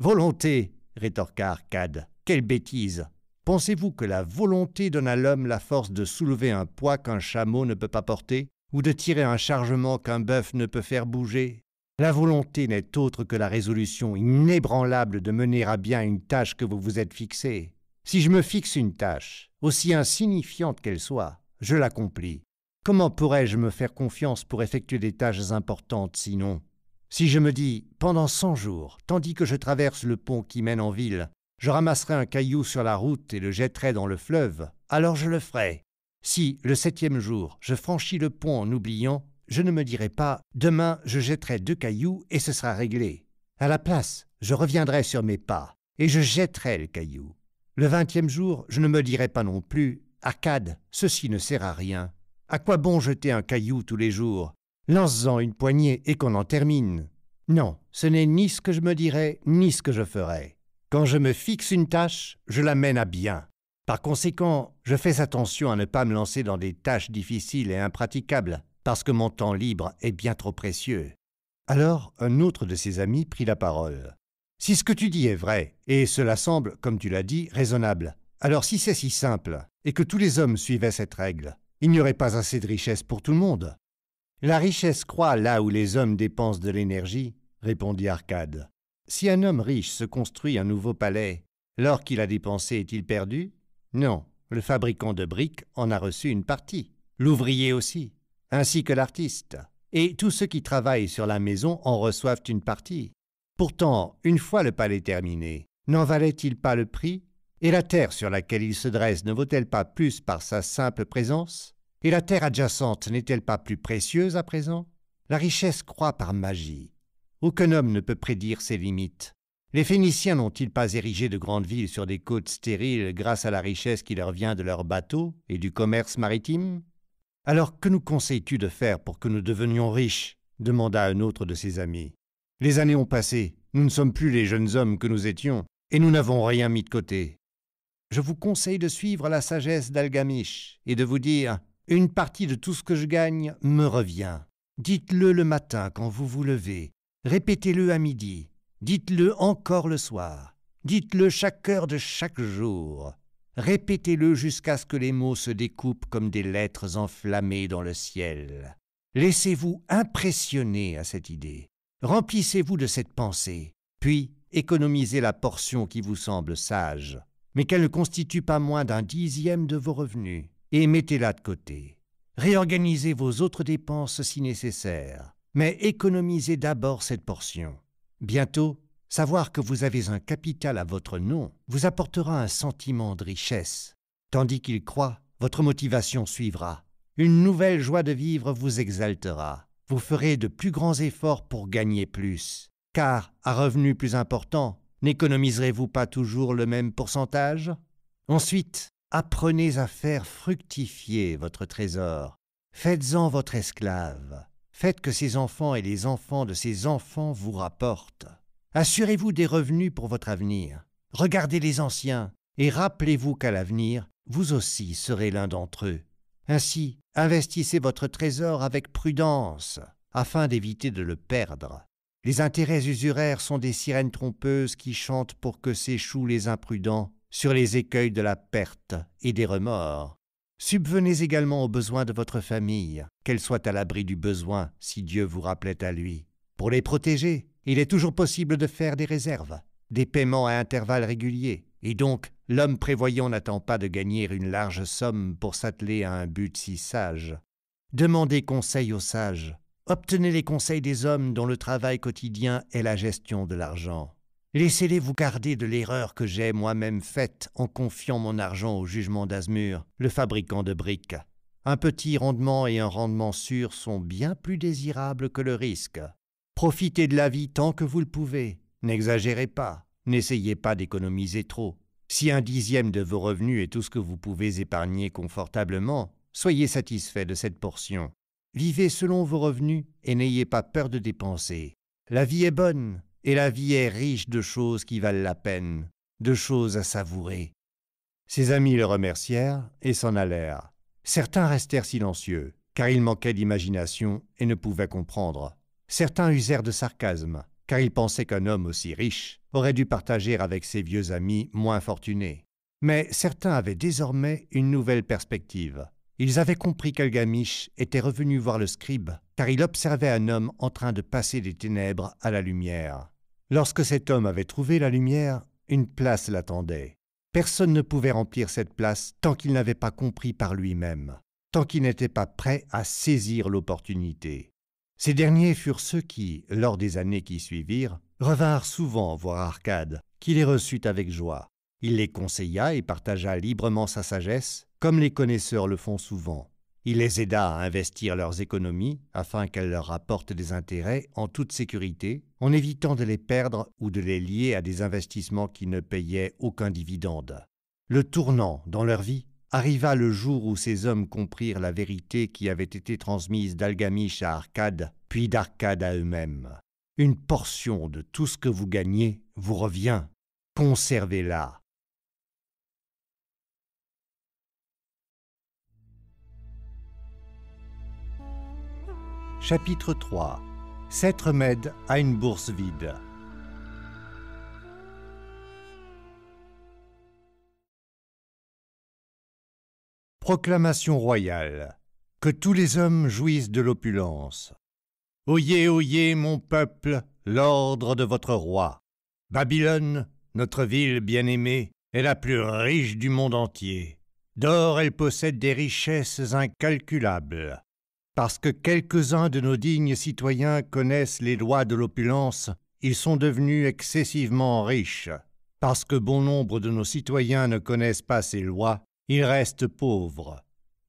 Volonté, rétorqua Arcade. Quelle bêtise. Pensez-vous que la volonté donne à l'homme la force de soulever un poids qu'un chameau ne peut pas porter, ou de tirer un chargement qu'un bœuf ne peut faire bouger? La volonté n'est autre que la résolution inébranlable de mener à bien une tâche que vous vous êtes fixée. Si je me fixe une tâche, aussi insignifiante qu'elle soit, je l'accomplis. Comment pourrais-je me faire confiance pour effectuer des tâches importantes sinon? Si je me dis, pendant cent jours, tandis que je traverse le pont qui mène en ville, je ramasserai un caillou sur la route et le jetterai dans le fleuve, alors je le ferai. Si, le septième jour, je franchis le pont en oubliant, je ne me dirai pas Demain je jetterai deux cailloux et ce sera réglé. À la place, je reviendrai sur mes pas et je jetterai le caillou. Le vingtième jour, je ne me dirai pas non plus Arcade, ceci ne sert à rien. À quoi bon jeter un caillou tous les jours? Lance-en une poignée et qu'on en termine. Non, ce n'est ni ce que je me dirai, ni ce que je ferai. Quand je me fixe une tâche, je la mène à bien. Par conséquent, je fais attention à ne pas me lancer dans des tâches difficiles et impraticables, parce que mon temps libre est bien trop précieux. Alors, un autre de ses amis prit la parole. Si ce que tu dis est vrai, et cela semble, comme tu l'as dit, raisonnable, alors si c'est si simple, et que tous les hommes suivaient cette règle, il n'y aurait pas assez de richesse pour tout le monde. La richesse croît là où les hommes dépensent de l'énergie, répondit Arcade. Si un homme riche se construit un nouveau palais, l'or qu'il a dépensé est-il perdu? Non, le fabricant de briques en a reçu une partie, l'ouvrier aussi, ainsi que l'artiste, et tous ceux qui travaillent sur la maison en reçoivent une partie. Pourtant, une fois le palais terminé, n'en valait-il pas le prix? Et la terre sur laquelle il se dresse ne vaut-elle pas plus par sa simple présence? Et la terre adjacente n'est-elle pas plus précieuse à présent? La richesse croît par magie. Aucun homme ne peut prédire ses limites. Les Phéniciens n'ont-ils pas érigé de grandes villes sur des côtes stériles grâce à la richesse qui leur vient de leurs bateaux et du commerce maritime? Alors que nous conseilles-tu de faire pour que nous devenions riches? demanda un autre de ses amis. Les années ont passé, nous ne sommes plus les jeunes hommes que nous étions, et nous n'avons rien mis de côté. Je vous conseille de suivre la sagesse d'Algamish et de vous dire Une partie de tout ce que je gagne me revient. Dites-le le matin quand vous vous levez, répétez-le à midi, dites-le encore le soir, dites-le chaque heure de chaque jour. Répétez-le jusqu'à ce que les mots se découpent comme des lettres enflammées dans le ciel. Laissez-vous impressionner à cette idée. Remplissez-vous de cette pensée, puis économisez la portion qui vous semble sage, mais qu'elle ne constitue pas moins d'un dixième de vos revenus, et mettez-la de côté. Réorganisez vos autres dépenses si nécessaire, mais économisez d'abord cette portion. Bientôt, savoir que vous avez un capital à votre nom vous apportera un sentiment de richesse. Tandis qu'il croit, votre motivation suivra. Une nouvelle joie de vivre vous exaltera vous ferez de plus grands efforts pour gagner plus. Car, à revenus plus importants, n'économiserez-vous pas toujours le même pourcentage? Ensuite, apprenez à faire fructifier votre trésor. Faites-en votre esclave. Faites que ses enfants et les enfants de ses enfants vous rapportent. Assurez-vous des revenus pour votre avenir. Regardez les anciens et rappelez-vous qu'à l'avenir, vous aussi serez l'un d'entre eux. Ainsi, investissez votre trésor avec prudence, afin d'éviter de le perdre. Les intérêts usuraires sont des sirènes trompeuses qui chantent pour que s'échouent les imprudents sur les écueils de la perte et des remords. Subvenez également aux besoins de votre famille, qu'elle soit à l'abri du besoin si Dieu vous rappelait à lui. Pour les protéger, il est toujours possible de faire des réserves, des paiements à intervalles réguliers, et donc L'homme prévoyant n'attend pas de gagner une large somme pour s'atteler à un but si sage. Demandez conseil aux sages. Obtenez les conseils des hommes dont le travail quotidien est la gestion de l'argent. Laissez-les vous garder de l'erreur que j'ai moi-même faite en confiant mon argent au jugement d'Azmur, le fabricant de briques. Un petit rendement et un rendement sûr sont bien plus désirables que le risque. Profitez de la vie tant que vous le pouvez. N'exagérez pas. N'essayez pas d'économiser trop. Si un dixième de vos revenus est tout ce que vous pouvez épargner confortablement, soyez satisfait de cette portion. Vivez selon vos revenus et n'ayez pas peur de dépenser. La vie est bonne et la vie est riche de choses qui valent la peine, de choses à savourer. Ses amis le remercièrent et s'en allèrent. Certains restèrent silencieux, car ils manquaient d'imagination et ne pouvaient comprendre. Certains usèrent de sarcasme, car ils pensaient qu'un homme aussi riche aurait dû partager avec ses vieux amis moins fortunés. Mais certains avaient désormais une nouvelle perspective. Ils avaient compris qu'Algamish était revenu voir le scribe, car il observait un homme en train de passer des ténèbres à la lumière. Lorsque cet homme avait trouvé la lumière, une place l'attendait. Personne ne pouvait remplir cette place tant qu'il n'avait pas compris par lui-même. tant qu'ils n'étaient pas prêts à saisir l'opportunité. Ces derniers furent ceux qui, lors des années qui suivirent, revinrent souvent voir Arcade, qui les reçut avec joie. Il les conseilla et partagea librement sa sagesse, comme les connaisseurs le font souvent. Il les aida à investir leurs économies afin qu'elles leur rapportent des intérêts en toute sécurité, en évitant de les perdre ou de les lier à des investissements qui ne payaient aucun dividende. Le tournant dans leur vie arriva le jour où ces hommes comprirent la vérité qui avait été transmise d'Algamish à Arcade, puis d'Arcade à eux-mêmes. Une portion de tout ce que vous gagnez vous revient. Conservez-la. Chapitre 3 Sept remèdes à une bourse vide. Proclamation royale. Que tous les hommes jouissent de l'opulence. Oyez, oyez, mon peuple, l'ordre de votre roi. Babylone, notre ville bien-aimée, est la plus riche du monde entier. D'or, elle possède des richesses incalculables. Parce que quelques-uns de nos dignes citoyens connaissent les lois de l'opulence, ils sont devenus excessivement riches. Parce que bon nombre de nos citoyens ne connaissent pas ces lois, il reste pauvre.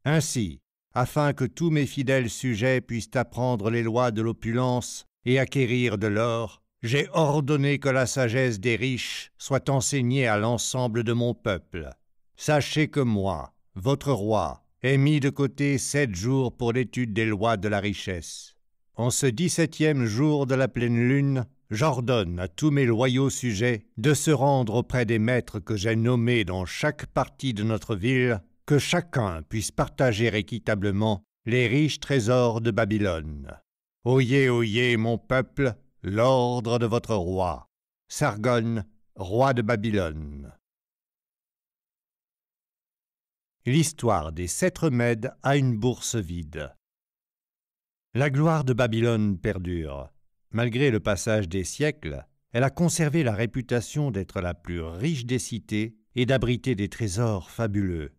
Ainsi, afin que tous mes fidèles sujets puissent apprendre les lois de l'opulence et acquérir de l'or, j'ai ordonné que la sagesse des riches soit enseignée à l'ensemble de mon peuple. Sachez que moi, votre roi, ai mis de côté sept jours pour l'étude des lois de la richesse. En ce dix-septième jour de la pleine lune, j'ordonne à tous mes loyaux sujets de se rendre auprès des maîtres que j'ai nommés dans chaque partie de notre ville, que chacun puisse partager équitablement les riches trésors de Babylone. Oyez, oyez, mon peuple, l'ordre de votre roi. Sargon, roi de Babylone. L'histoire des sept remèdes à une bourse vide. La gloire de Babylone perdure. Malgré le passage des siècles, elle a conservé la réputation d'être la plus riche des cités et d'abriter des trésors fabuleux.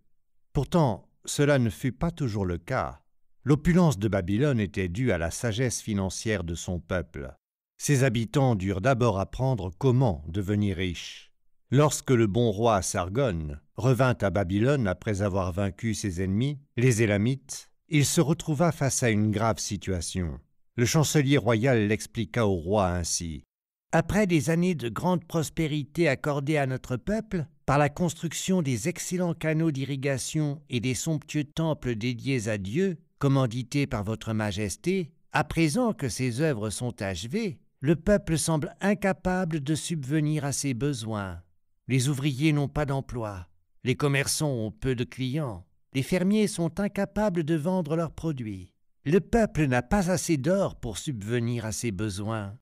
Pourtant, cela ne fut pas toujours le cas. L'opulence de Babylone était due à la sagesse financière de son peuple. Ses habitants durent d'abord apprendre comment devenir riches. Lorsque le bon roi Sargon revint à Babylone après avoir vaincu ses ennemis, les Élamites, il se retrouva face à une grave situation. Le chancelier royal l'expliqua au roi ainsi. Après des années de grande prospérité accordées à notre peuple, par la construction des excellents canaux d'irrigation et des somptueux temples dédiés à Dieu, commandités par votre Majesté, à présent que ces œuvres sont achevées, le peuple semble incapable de subvenir à ses besoins. Les ouvriers n'ont pas d'emploi, les commerçants ont peu de clients, les fermiers sont incapables de vendre leurs produits. Le peuple n'a pas assez d'or pour subvenir à ses besoins.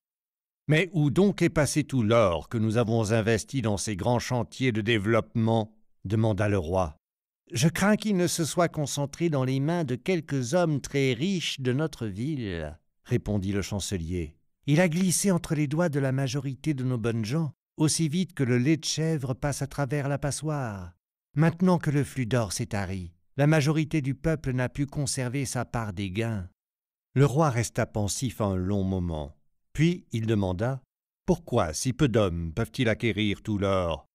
Mais où donc est passé tout l'or que nous avons investi dans ces grands chantiers de développement? demanda le roi. Je crains qu'il ne se soit concentré dans les mains de quelques hommes très riches de notre ville, répondit le chancelier. Il a glissé entre les doigts de la majorité de nos bonnes gens, aussi vite que le lait de chèvre passe à travers la passoire. Maintenant que le flux d'or s'est tari, la majorité du peuple n'a pu conserver sa part des gains. Le roi resta pensif un long moment. Puis il demanda Pourquoi si peu d'hommes peuvent-ils acquérir tout l'or?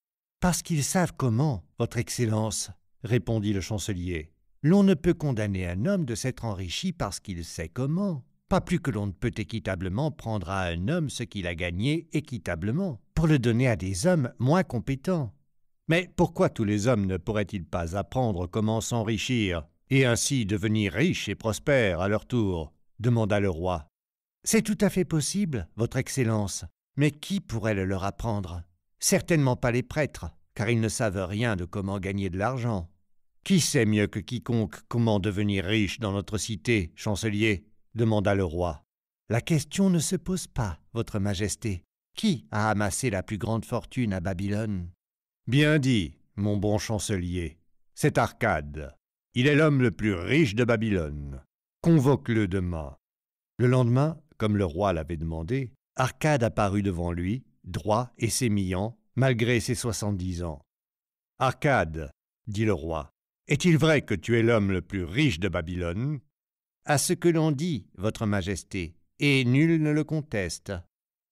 Parce qu'ils savent comment, Votre Excellence, répondit le chancelier. L'on ne peut condamner un homme de s'être enrichi parce qu'il sait comment, pas plus que l'on ne peut équitablement prendre à un homme ce qu'il a gagné équitablement, pour le donner à des hommes moins compétents. Mais pourquoi tous les hommes ne pourraient-ils pas apprendre comment s'enrichir, et ainsi devenir riches et prospères à leur tour demanda le roi. C'est tout à fait possible, Votre Excellence, mais qui pourrait le leur apprendre? Certainement pas les prêtres, car ils ne savent rien de comment gagner de l'argent. Qui sait mieux que quiconque comment devenir riche dans notre cité, chancelier? Demanda le roi. La question ne se pose pas, Votre Majesté. Qui a amassé la plus grande fortune à Babylone? Bien dit, mon bon chancelier. C'est Arcade. Il est l'homme le plus riche de Babylone. Convoque-le demain. Le lendemain, comme le roi l'avait demandé, Arcade apparut devant lui, droit et sémillant, malgré ses soixante-dix ans. Arcade, dit le roi, Est-il vrai que tu es l'homme le plus riche de Babylone? À ce que l'on dit, Votre Majesté, et nul ne le conteste.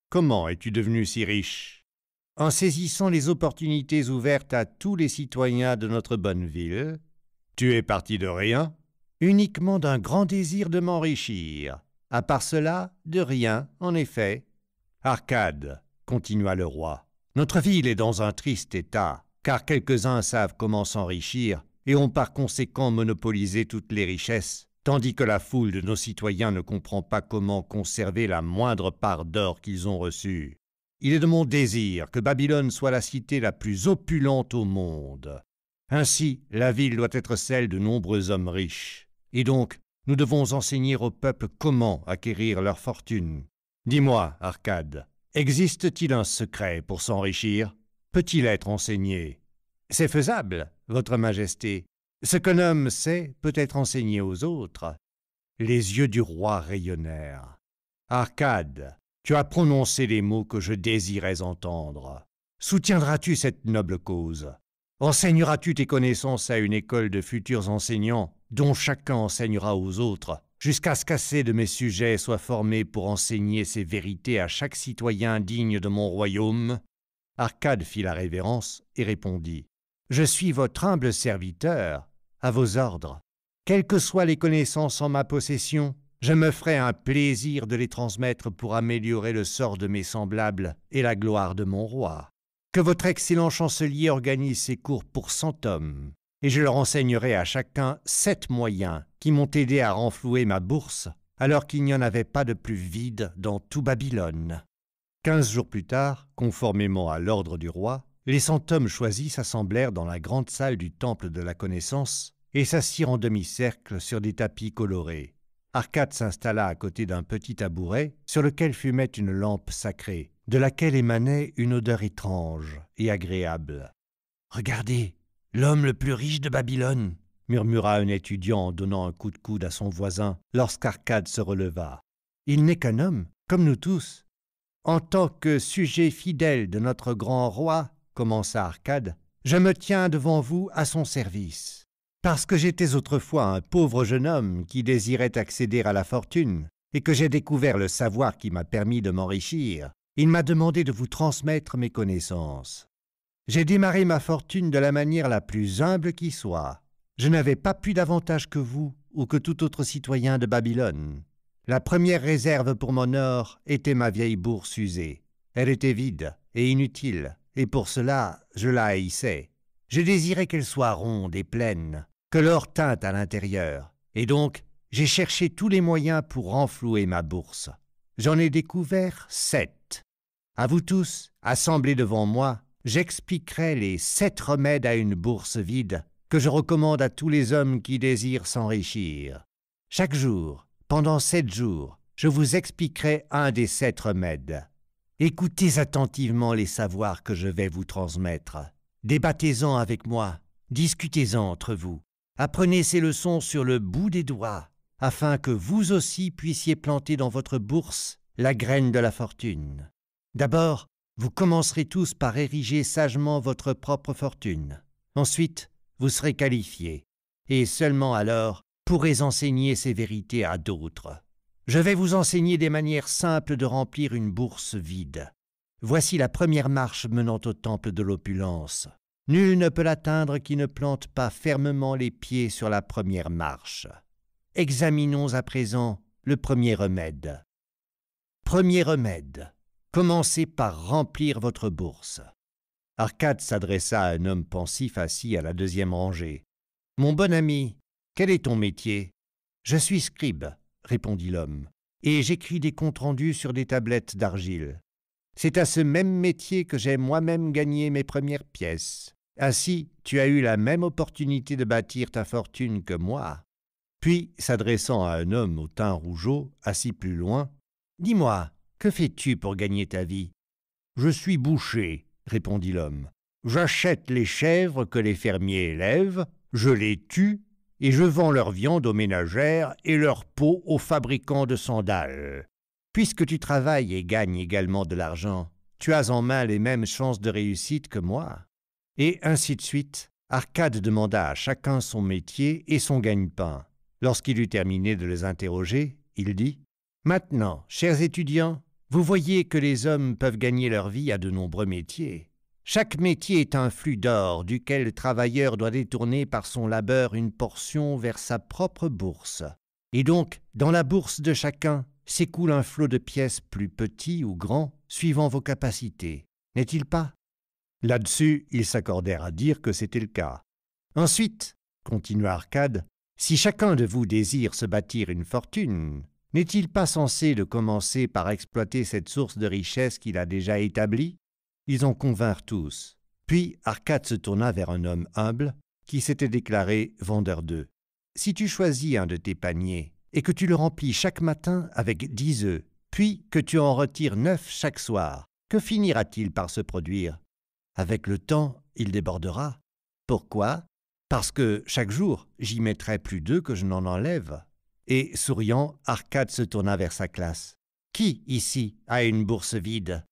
Comment es-tu devenu si riche? En saisissant les opportunités ouvertes à tous les citoyens de notre bonne ville. Tu es parti de rien Uniquement d'un grand désir de m'enrichir. À part cela, de rien, en effet. Arcade, continua le roi, notre ville est dans un triste état, car quelques-uns savent comment s'enrichir et ont par conséquent monopolisé toutes les richesses, tandis que la foule de nos citoyens ne comprend pas comment conserver la moindre part d'or qu'ils ont reçue. Il est de mon désir que Babylone soit la cité la plus opulente au monde. Ainsi, la ville doit être celle de nombreux hommes riches. Et donc, nous devons enseigner au peuple comment acquérir leur fortune. Dis-moi, Arcade, existe-t-il un secret pour s'enrichir? Peut-il être enseigné? C'est faisable, Votre Majesté. Ce qu'un homme sait peut être enseigné aux autres. Les yeux du roi rayonnèrent. Arcade, tu as prononcé les mots que je désirais entendre. Soutiendras-tu cette noble cause? Enseigneras-tu tes connaissances à une école de futurs enseignants dont chacun enseignera aux autres, jusqu'à ce qu'assez de mes sujets soient formés pour enseigner ces vérités à chaque citoyen digne de mon royaume? Arcade fit la révérence et répondit Je suis votre humble serviteur, à vos ordres. Quelles que soient les connaissances en ma possession, je me ferai un plaisir de les transmettre pour améliorer le sort de mes semblables et la gloire de mon roi que votre excellent chancelier organise ses cours pour cent hommes, et je leur enseignerai à chacun sept moyens qui m'ont aidé à renflouer ma bourse, alors qu'il n'y en avait pas de plus vide dans tout Babylone. Quinze jours plus tard, conformément à l'ordre du roi, les cent hommes choisis s'assemblèrent dans la grande salle du temple de la connaissance et s'assirent en demi-cercle sur des tapis colorés. Arcade s'installa à côté d'un petit tabouret sur lequel fumait une lampe sacrée, de laquelle émanait une odeur étrange et agréable. Regardez, l'homme le plus riche de Babylone, murmura un étudiant en donnant un coup de coude à son voisin lorsqu'Arcade se releva. Il n'est qu'un homme, comme nous tous. En tant que sujet fidèle de notre grand roi, commença Arcade, je me tiens devant vous à son service. Parce que j'étais autrefois un pauvre jeune homme qui désirait accéder à la fortune, et que j'ai découvert le savoir qui m'a permis de m'enrichir, il m'a demandé de vous transmettre mes connaissances. J'ai démarré ma fortune de la manière la plus humble qui soit. Je n'avais pas plus d'avantage que vous ou que tout autre citoyen de Babylone. La première réserve pour mon or était ma vieille bourse usée. Elle était vide et inutile, et pour cela je la haïssais. Je désirais qu'elle soit ronde et pleine, que l'or teinte à l'intérieur, et donc j'ai cherché tous les moyens pour renflouer ma bourse. J'en ai découvert sept. À vous tous, assemblés devant moi, j'expliquerai les sept remèdes à une bourse vide que je recommande à tous les hommes qui désirent s'enrichir. Chaque jour, pendant sept jours, je vous expliquerai un des sept remèdes. Écoutez attentivement les savoirs que je vais vous transmettre. Débattez-en avec moi, discutez-en entre vous. Apprenez ces leçons sur le bout des doigts afin que vous aussi puissiez planter dans votre bourse la graine de la fortune. D'abord, vous commencerez tous par ériger sagement votre propre fortune. Ensuite, vous serez qualifiés, et seulement alors pourrez enseigner ces vérités à d'autres. Je vais vous enseigner des manières simples de remplir une bourse vide. Voici la première marche menant au temple de l'opulence. Nul ne peut l'atteindre qui ne plante pas fermement les pieds sur la première marche. Examinons à présent le premier remède. Premier remède. Commencez par remplir votre bourse. Arcade s'adressa à un homme pensif assis à la deuxième rangée. Mon bon ami, quel est ton métier? Je suis scribe, répondit l'homme, et j'écris des comptes rendus sur des tablettes d'argile. C'est à ce même métier que j'ai moi-même gagné mes premières pièces. Ainsi, tu as eu la même opportunité de bâtir ta fortune que moi. Puis, s'adressant à un homme au teint rougeau, assis plus loin, Dis-moi, que fais-tu pour gagner ta vie Je suis boucher, répondit l'homme. J'achète les chèvres que les fermiers élèvent, je les tue, et je vends leur viande aux ménagères et leur peau aux fabricants de sandales. Puisque tu travailles et gagnes également de l'argent, tu as en main les mêmes chances de réussite que moi. Et ainsi de suite, Arcade demanda à chacun son métier et son gagne-pain. Lorsqu'il eut terminé de les interroger, il dit Maintenant, chers étudiants, vous voyez que les hommes peuvent gagner leur vie à de nombreux métiers. Chaque métier est un flux d'or duquel le travailleur doit détourner par son labeur une portion vers sa propre bourse. Et donc, dans la bourse de chacun s'écoule un flot de pièces plus petits ou grands, suivant vos capacités. N'est-il pas? Là-dessus, ils s'accordèrent à dire que c'était le cas. Ensuite, continua Arcade, si chacun de vous désire se bâtir une fortune, n'est-il pas censé de commencer par exploiter cette source de richesse qu'il a déjà établie? Ils en convinrent tous. Puis Arcade se tourna vers un homme humble qui s'était déclaré vendeur d'œufs. Si tu choisis un de tes paniers et que tu le remplis chaque matin avec dix œufs, puis que tu en retires neuf chaque soir, que finira-t-il par se produire? Avec le temps, il débordera. Pourquoi? Parce que chaque jour, j'y mettrai plus d'eux que je n'en enlève. Et souriant, Arcade se tourna vers sa classe. Qui, ici, a une bourse vide?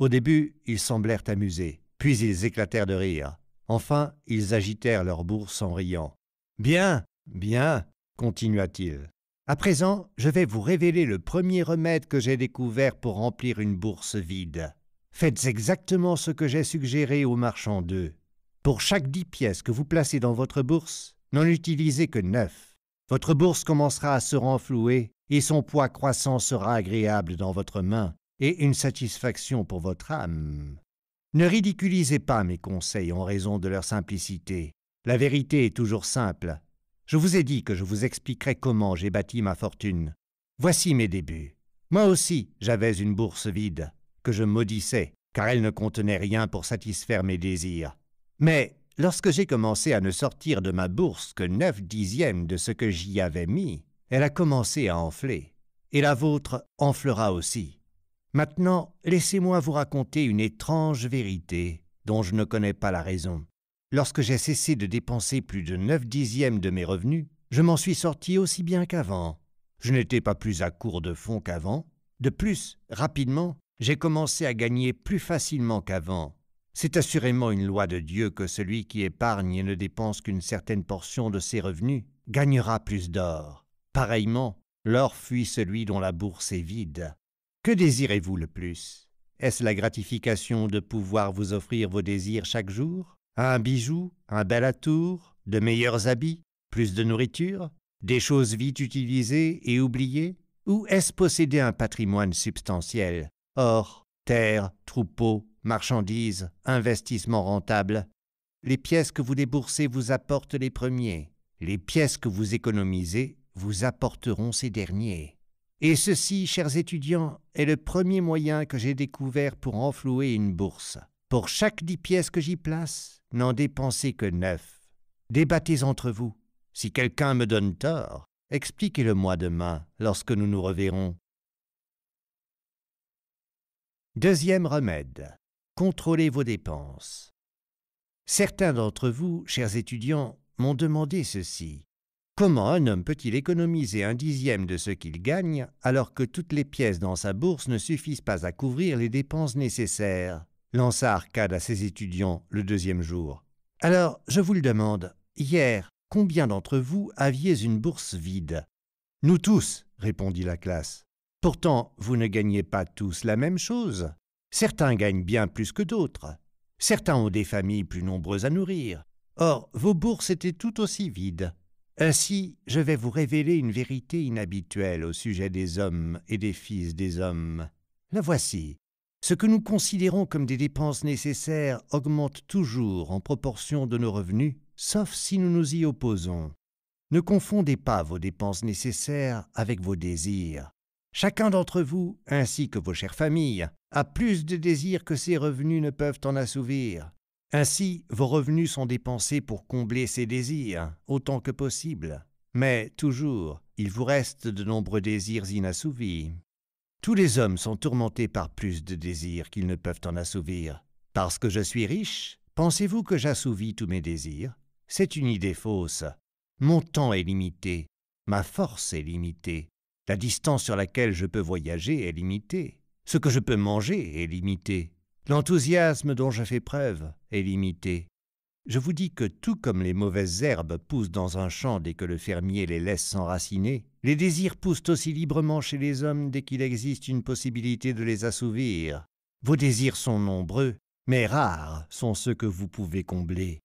Au début, ils semblèrent amusés, puis ils éclatèrent de rire. Enfin, ils agitèrent leur bourse en riant. Bien, bien, continua-t-il. À présent, je vais vous révéler le premier remède que j'ai découvert pour remplir une bourse vide. Faites exactement ce que j'ai suggéré aux marchands d'œufs. Pour chaque dix pièces que vous placez dans votre bourse, n'en utilisez que neuf. Votre bourse commencera à se renflouer et son poids croissant sera agréable dans votre main et une satisfaction pour votre âme. Ne ridiculisez pas mes conseils en raison de leur simplicité. La vérité est toujours simple. Je vous ai dit que je vous expliquerai comment j'ai bâti ma fortune. Voici mes débuts. Moi aussi, j'avais une bourse vide que je maudissais, car elle ne contenait rien pour satisfaire mes désirs. Mais lorsque j'ai commencé à ne sortir de ma bourse que neuf dixièmes de ce que j'y avais mis, elle a commencé à enfler, et la vôtre enflera aussi. Maintenant, laissez-moi vous raconter une étrange vérité dont je ne connais pas la raison. Lorsque j'ai cessé de dépenser plus de neuf dixièmes de mes revenus, je m'en suis sorti aussi bien qu'avant. Je n'étais pas plus à court de fonds qu'avant. De plus, rapidement, j'ai commencé à gagner plus facilement qu'avant. C'est assurément une loi de Dieu que celui qui épargne et ne dépense qu'une certaine portion de ses revenus gagnera plus d'or. Pareillement, l'or fuit celui dont la bourse est vide. Que désirez-vous le plus? Est-ce la gratification de pouvoir vous offrir vos désirs chaque jour? Un bijou, un bel atour, de meilleurs habits, plus de nourriture, des choses vite utilisées et oubliées? Ou est-ce posséder un patrimoine substantiel, Or, terre, troupeaux, marchandises, investissements rentables. Les pièces que vous déboursez vous apportent les premiers. Les pièces que vous économisez vous apporteront ces derniers. Et ceci, chers étudiants, est le premier moyen que j'ai découvert pour enflouer une bourse. Pour chaque dix pièces que j'y place, n'en dépensez que neuf. Débattez entre vous. Si quelqu'un me donne tort, expliquez-le-moi demain, lorsque nous nous reverrons. Deuxième remède. Contrôlez vos dépenses. Certains d'entre vous, chers étudiants, m'ont demandé ceci. Comment un homme peut-il économiser un dixième de ce qu'il gagne alors que toutes les pièces dans sa bourse ne suffisent pas à couvrir les dépenses nécessaires? Lança Arcade à ses étudiants le deuxième jour. Alors, je vous le demande, hier, combien d'entre vous aviez une bourse vide Nous tous, répondit la classe. Pourtant, vous ne gagnez pas tous la même chose. Certains gagnent bien plus que d'autres. Certains ont des familles plus nombreuses à nourrir. Or, vos bourses étaient tout aussi vides. Ainsi, je vais vous révéler une vérité inhabituelle au sujet des hommes et des fils des hommes. La voici. Ce que nous considérons comme des dépenses nécessaires augmente toujours en proportion de nos revenus, sauf si nous nous y opposons. Ne confondez pas vos dépenses nécessaires avec vos désirs. Chacun d'entre vous, ainsi que vos chères familles, a plus de désirs que ses revenus ne peuvent en assouvir. Ainsi, vos revenus sont dépensés pour combler ces désirs, autant que possible. Mais toujours, il vous reste de nombreux désirs inassouvis. Tous les hommes sont tourmentés par plus de désirs qu'ils ne peuvent en assouvir. Parce que je suis riche, pensez-vous que j'assouvis tous mes désirs? C'est une idée fausse. Mon temps est limité, ma force est limitée, la distance sur laquelle je peux voyager est limitée. Ce que je peux manger est limité. L'enthousiasme dont je fais preuve est limité. Je vous dis que tout comme les mauvaises herbes poussent dans un champ dès que le fermier les laisse s'enraciner, les désirs poussent aussi librement chez les hommes dès qu'il existe une possibilité de les assouvir. Vos désirs sont nombreux, mais rares sont ceux que vous pouvez combler.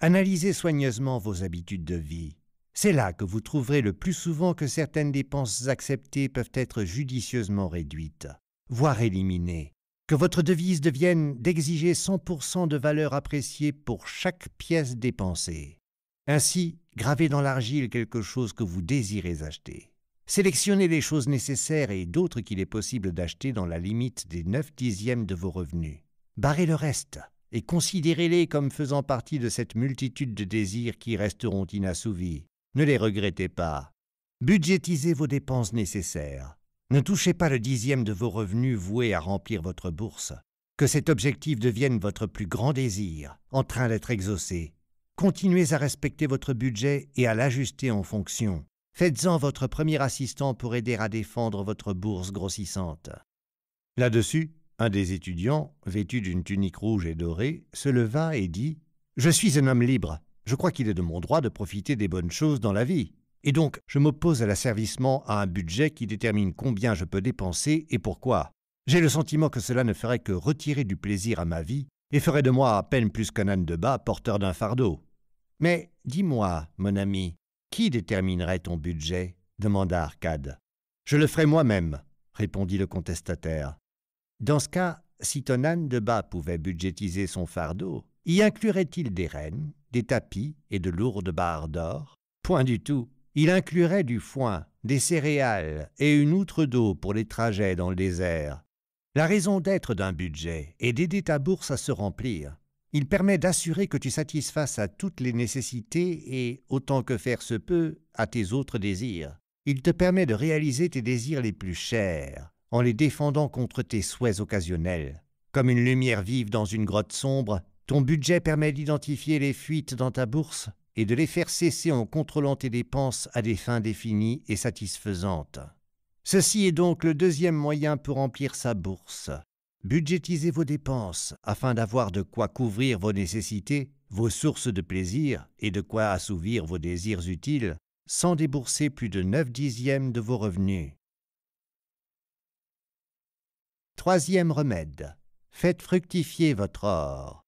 Analysez soigneusement vos habitudes de vie. C'est là que vous trouverez le plus souvent que certaines dépenses acceptées peuvent être judicieusement réduites, voire éliminées que votre devise devienne d'exiger 100% de valeur appréciée pour chaque pièce dépensée. Ainsi, gravez dans l'argile quelque chose que vous désirez acheter. Sélectionnez les choses nécessaires et d'autres qu'il est possible d'acheter dans la limite des 9 dixièmes de vos revenus. Barrez le reste et considérez-les comme faisant partie de cette multitude de désirs qui resteront inassouvis. Ne les regrettez pas. Budgétisez vos dépenses nécessaires. Ne touchez pas le dixième de vos revenus voués à remplir votre bourse. Que cet objectif devienne votre plus grand désir, en train d'être exaucé. Continuez à respecter votre budget et à l'ajuster en fonction. Faites-en votre premier assistant pour aider à défendre votre bourse grossissante. Là-dessus, un des étudiants, vêtu d'une tunique rouge et dorée, se leva et dit Je suis un homme libre. Je crois qu'il est de mon droit de profiter des bonnes choses dans la vie. Et donc, je m'oppose à l'asservissement à un budget qui détermine combien je peux dépenser et pourquoi. J'ai le sentiment que cela ne ferait que retirer du plaisir à ma vie et ferait de moi à peine plus qu'un âne de bas porteur d'un fardeau. Mais dis-moi, mon ami, qui déterminerait ton budget? demanda Arcade. Je le ferai moi-même, répondit le contestataire. Dans ce cas, si ton âne de bas pouvait budgétiser son fardeau, y inclurait-il des rennes, des tapis et de lourdes barres d'or? Point du tout. Il inclurait du foin, des céréales et une outre d'eau pour les trajets dans le désert. La raison d'être d'un budget est d'aider ta bourse à se remplir. Il permet d'assurer que tu satisfasses à toutes les nécessités et, autant que faire se peut, à tes autres désirs. Il te permet de réaliser tes désirs les plus chers, en les défendant contre tes souhaits occasionnels. Comme une lumière vive dans une grotte sombre, ton budget permet d'identifier les fuites dans ta bourse et de les faire cesser en contrôlant tes dépenses à des fins définies et satisfaisantes. Ceci est donc le deuxième moyen pour remplir sa bourse. Budgétisez vos dépenses afin d'avoir de quoi couvrir vos nécessités, vos sources de plaisir et de quoi assouvir vos désirs utiles sans débourser plus de 9 dixièmes de vos revenus. Troisième remède. Faites fructifier votre or.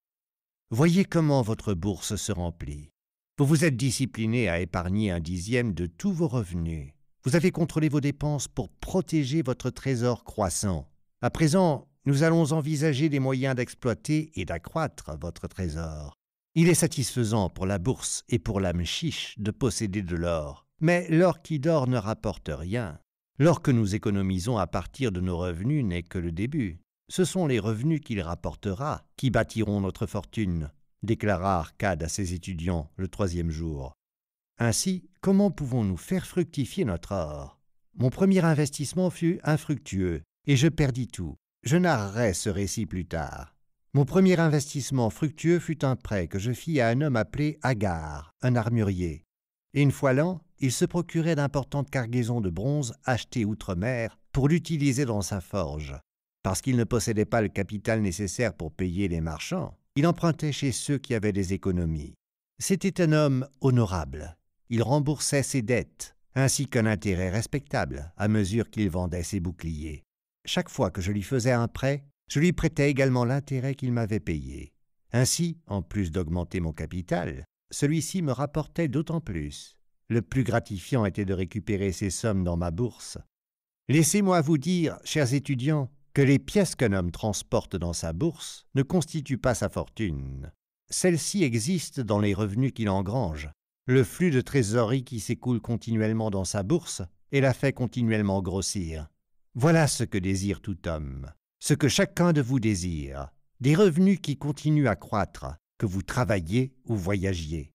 Voyez comment votre bourse se remplit. Vous vous êtes discipliné à épargner un dixième de tous vos revenus. Vous avez contrôlé vos dépenses pour protéger votre trésor croissant. À présent, nous allons envisager des moyens d'exploiter et d'accroître votre trésor. Il est satisfaisant pour la bourse et pour l'âme chiche de posséder de l'or, mais l'or qui dort ne rapporte rien. L'or que nous économisons à partir de nos revenus n'est que le début. Ce sont les revenus qu'il rapportera qui bâtiront notre fortune déclara Arcade à ses étudiants le troisième jour. Ainsi, comment pouvons-nous faire fructifier notre or? Mon premier investissement fut infructueux, et je perdis tout. Je narrerai ce récit plus tard. Mon premier investissement fructueux fut un prêt que je fis à un homme appelé Agar, un armurier. Une fois l'an, il se procurait d'importantes cargaisons de bronze achetées outre-mer pour l'utiliser dans sa forge. Parce qu'il ne possédait pas le capital nécessaire pour payer les marchands, il empruntait chez ceux qui avaient des économies. C'était un homme honorable. Il remboursait ses dettes, ainsi qu'un intérêt respectable à mesure qu'il vendait ses boucliers. Chaque fois que je lui faisais un prêt, je lui prêtais également l'intérêt qu'il m'avait payé. Ainsi, en plus d'augmenter mon capital, celui-ci me rapportait d'autant plus. Le plus gratifiant était de récupérer ces sommes dans ma bourse. Laissez-moi vous dire, chers étudiants, que les pièces qu'un homme transporte dans sa bourse ne constituent pas sa fortune. Celles-ci existent dans les revenus qu'il engrange, le flux de trésorerie qui s'écoule continuellement dans sa bourse et la fait continuellement grossir. Voilà ce que désire tout homme, ce que chacun de vous désire, des revenus qui continuent à croître, que vous travailliez ou voyagiez.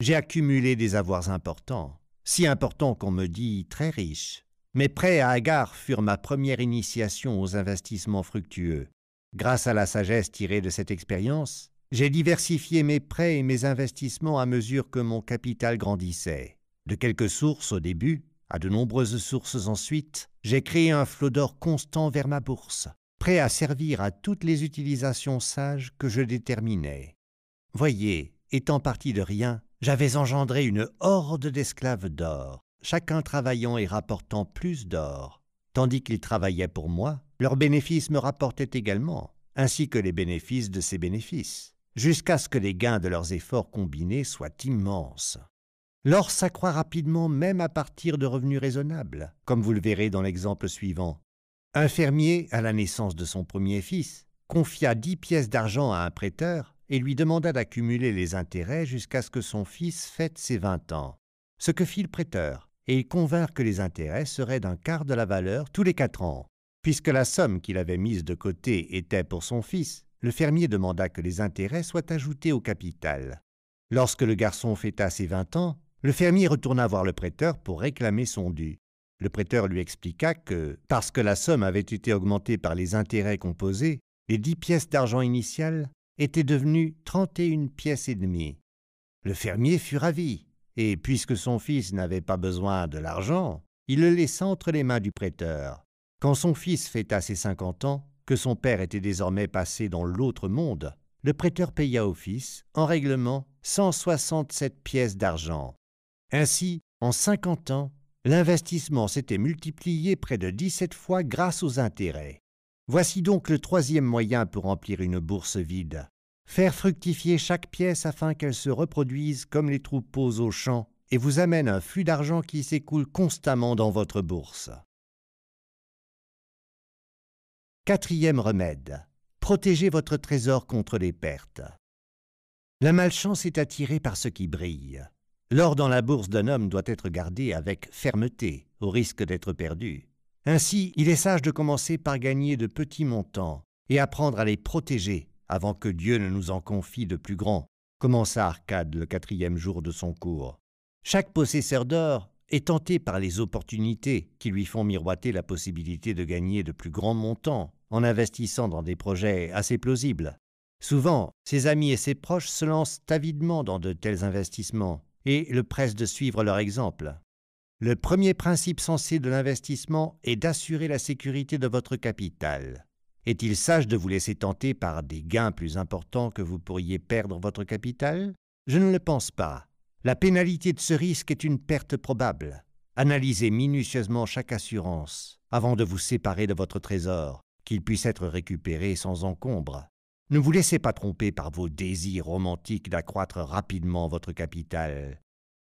J'ai accumulé des avoirs importants, si importants qu'on me dit très riches, mes prêts à Agar furent ma première initiation aux investissements fructueux. Grâce à la sagesse tirée de cette expérience, j'ai diversifié mes prêts et mes investissements à mesure que mon capital grandissait. De quelques sources au début, à de nombreuses sources ensuite, j'ai créé un flot d'or constant vers ma bourse, prêt à servir à toutes les utilisations sages que je déterminais. Voyez, étant parti de rien, j'avais engendré une horde d'esclaves d'or, chacun travaillant et rapportant plus d'or. Tandis qu'ils travaillaient pour moi, leurs bénéfices me rapportaient également, ainsi que les bénéfices de ces bénéfices, jusqu'à ce que les gains de leurs efforts combinés soient immenses. L'or s'accroît rapidement même à partir de revenus raisonnables, comme vous le verrez dans l'exemple suivant. Un fermier, à la naissance de son premier fils, confia dix pièces d'argent à un prêteur et lui demanda d'accumuler les intérêts jusqu'à ce que son fils fête ses vingt ans. Ce que fit le prêteur, et il convint que les intérêts seraient d'un quart de la valeur tous les quatre ans. Puisque la somme qu'il avait mise de côté était pour son fils, le fermier demanda que les intérêts soient ajoutés au capital. Lorsque le garçon fêta ses vingt ans, le fermier retourna voir le prêteur pour réclamer son dû. Le prêteur lui expliqua que, parce que la somme avait été augmentée par les intérêts composés, les dix pièces d'argent initiales étaient devenues trente et une pièces et demie. Le fermier fut ravi, et puisque son fils n'avait pas besoin de l'argent, il le laissa entre les mains du prêteur. Quand son fils fêta ses cinquante ans, que son père était désormais passé dans l'autre monde, le prêteur paya au fils, en règlement, cent soixante-sept pièces d'argent. Ainsi, en cinquante ans, l'investissement s'était multiplié près de dix-sept fois grâce aux intérêts. Voici donc le troisième moyen pour remplir une bourse vide. Faire fructifier chaque pièce afin qu'elle se reproduise comme les troupeaux au champ et vous amène un flux d'argent qui s'écoule constamment dans votre bourse. Quatrième remède. Protégez votre trésor contre les pertes. La malchance est attirée par ce qui brille. L'or dans la bourse d'un homme doit être gardé avec fermeté, au risque d'être perdu. Ainsi, il est sage de commencer par gagner de petits montants et apprendre à les protéger avant que Dieu ne nous en confie de plus grands, commença Arcade le quatrième jour de son cours. Chaque possesseur d'or est tenté par les opportunités qui lui font miroiter la possibilité de gagner de plus grands montants en investissant dans des projets assez plausibles. Souvent, ses amis et ses proches se lancent avidement dans de tels investissements, et le presse de suivre leur exemple. Le premier principe sensé de l'investissement est d'assurer la sécurité de votre capital. Est-il sage de vous laisser tenter par des gains plus importants que vous pourriez perdre votre capital? Je ne le pense pas. La pénalité de ce risque est une perte probable. Analysez minutieusement chaque assurance avant de vous séparer de votre trésor, qu'il puisse être récupéré sans encombre. Ne vous laissez pas tromper par vos désirs romantiques d'accroître rapidement votre capital.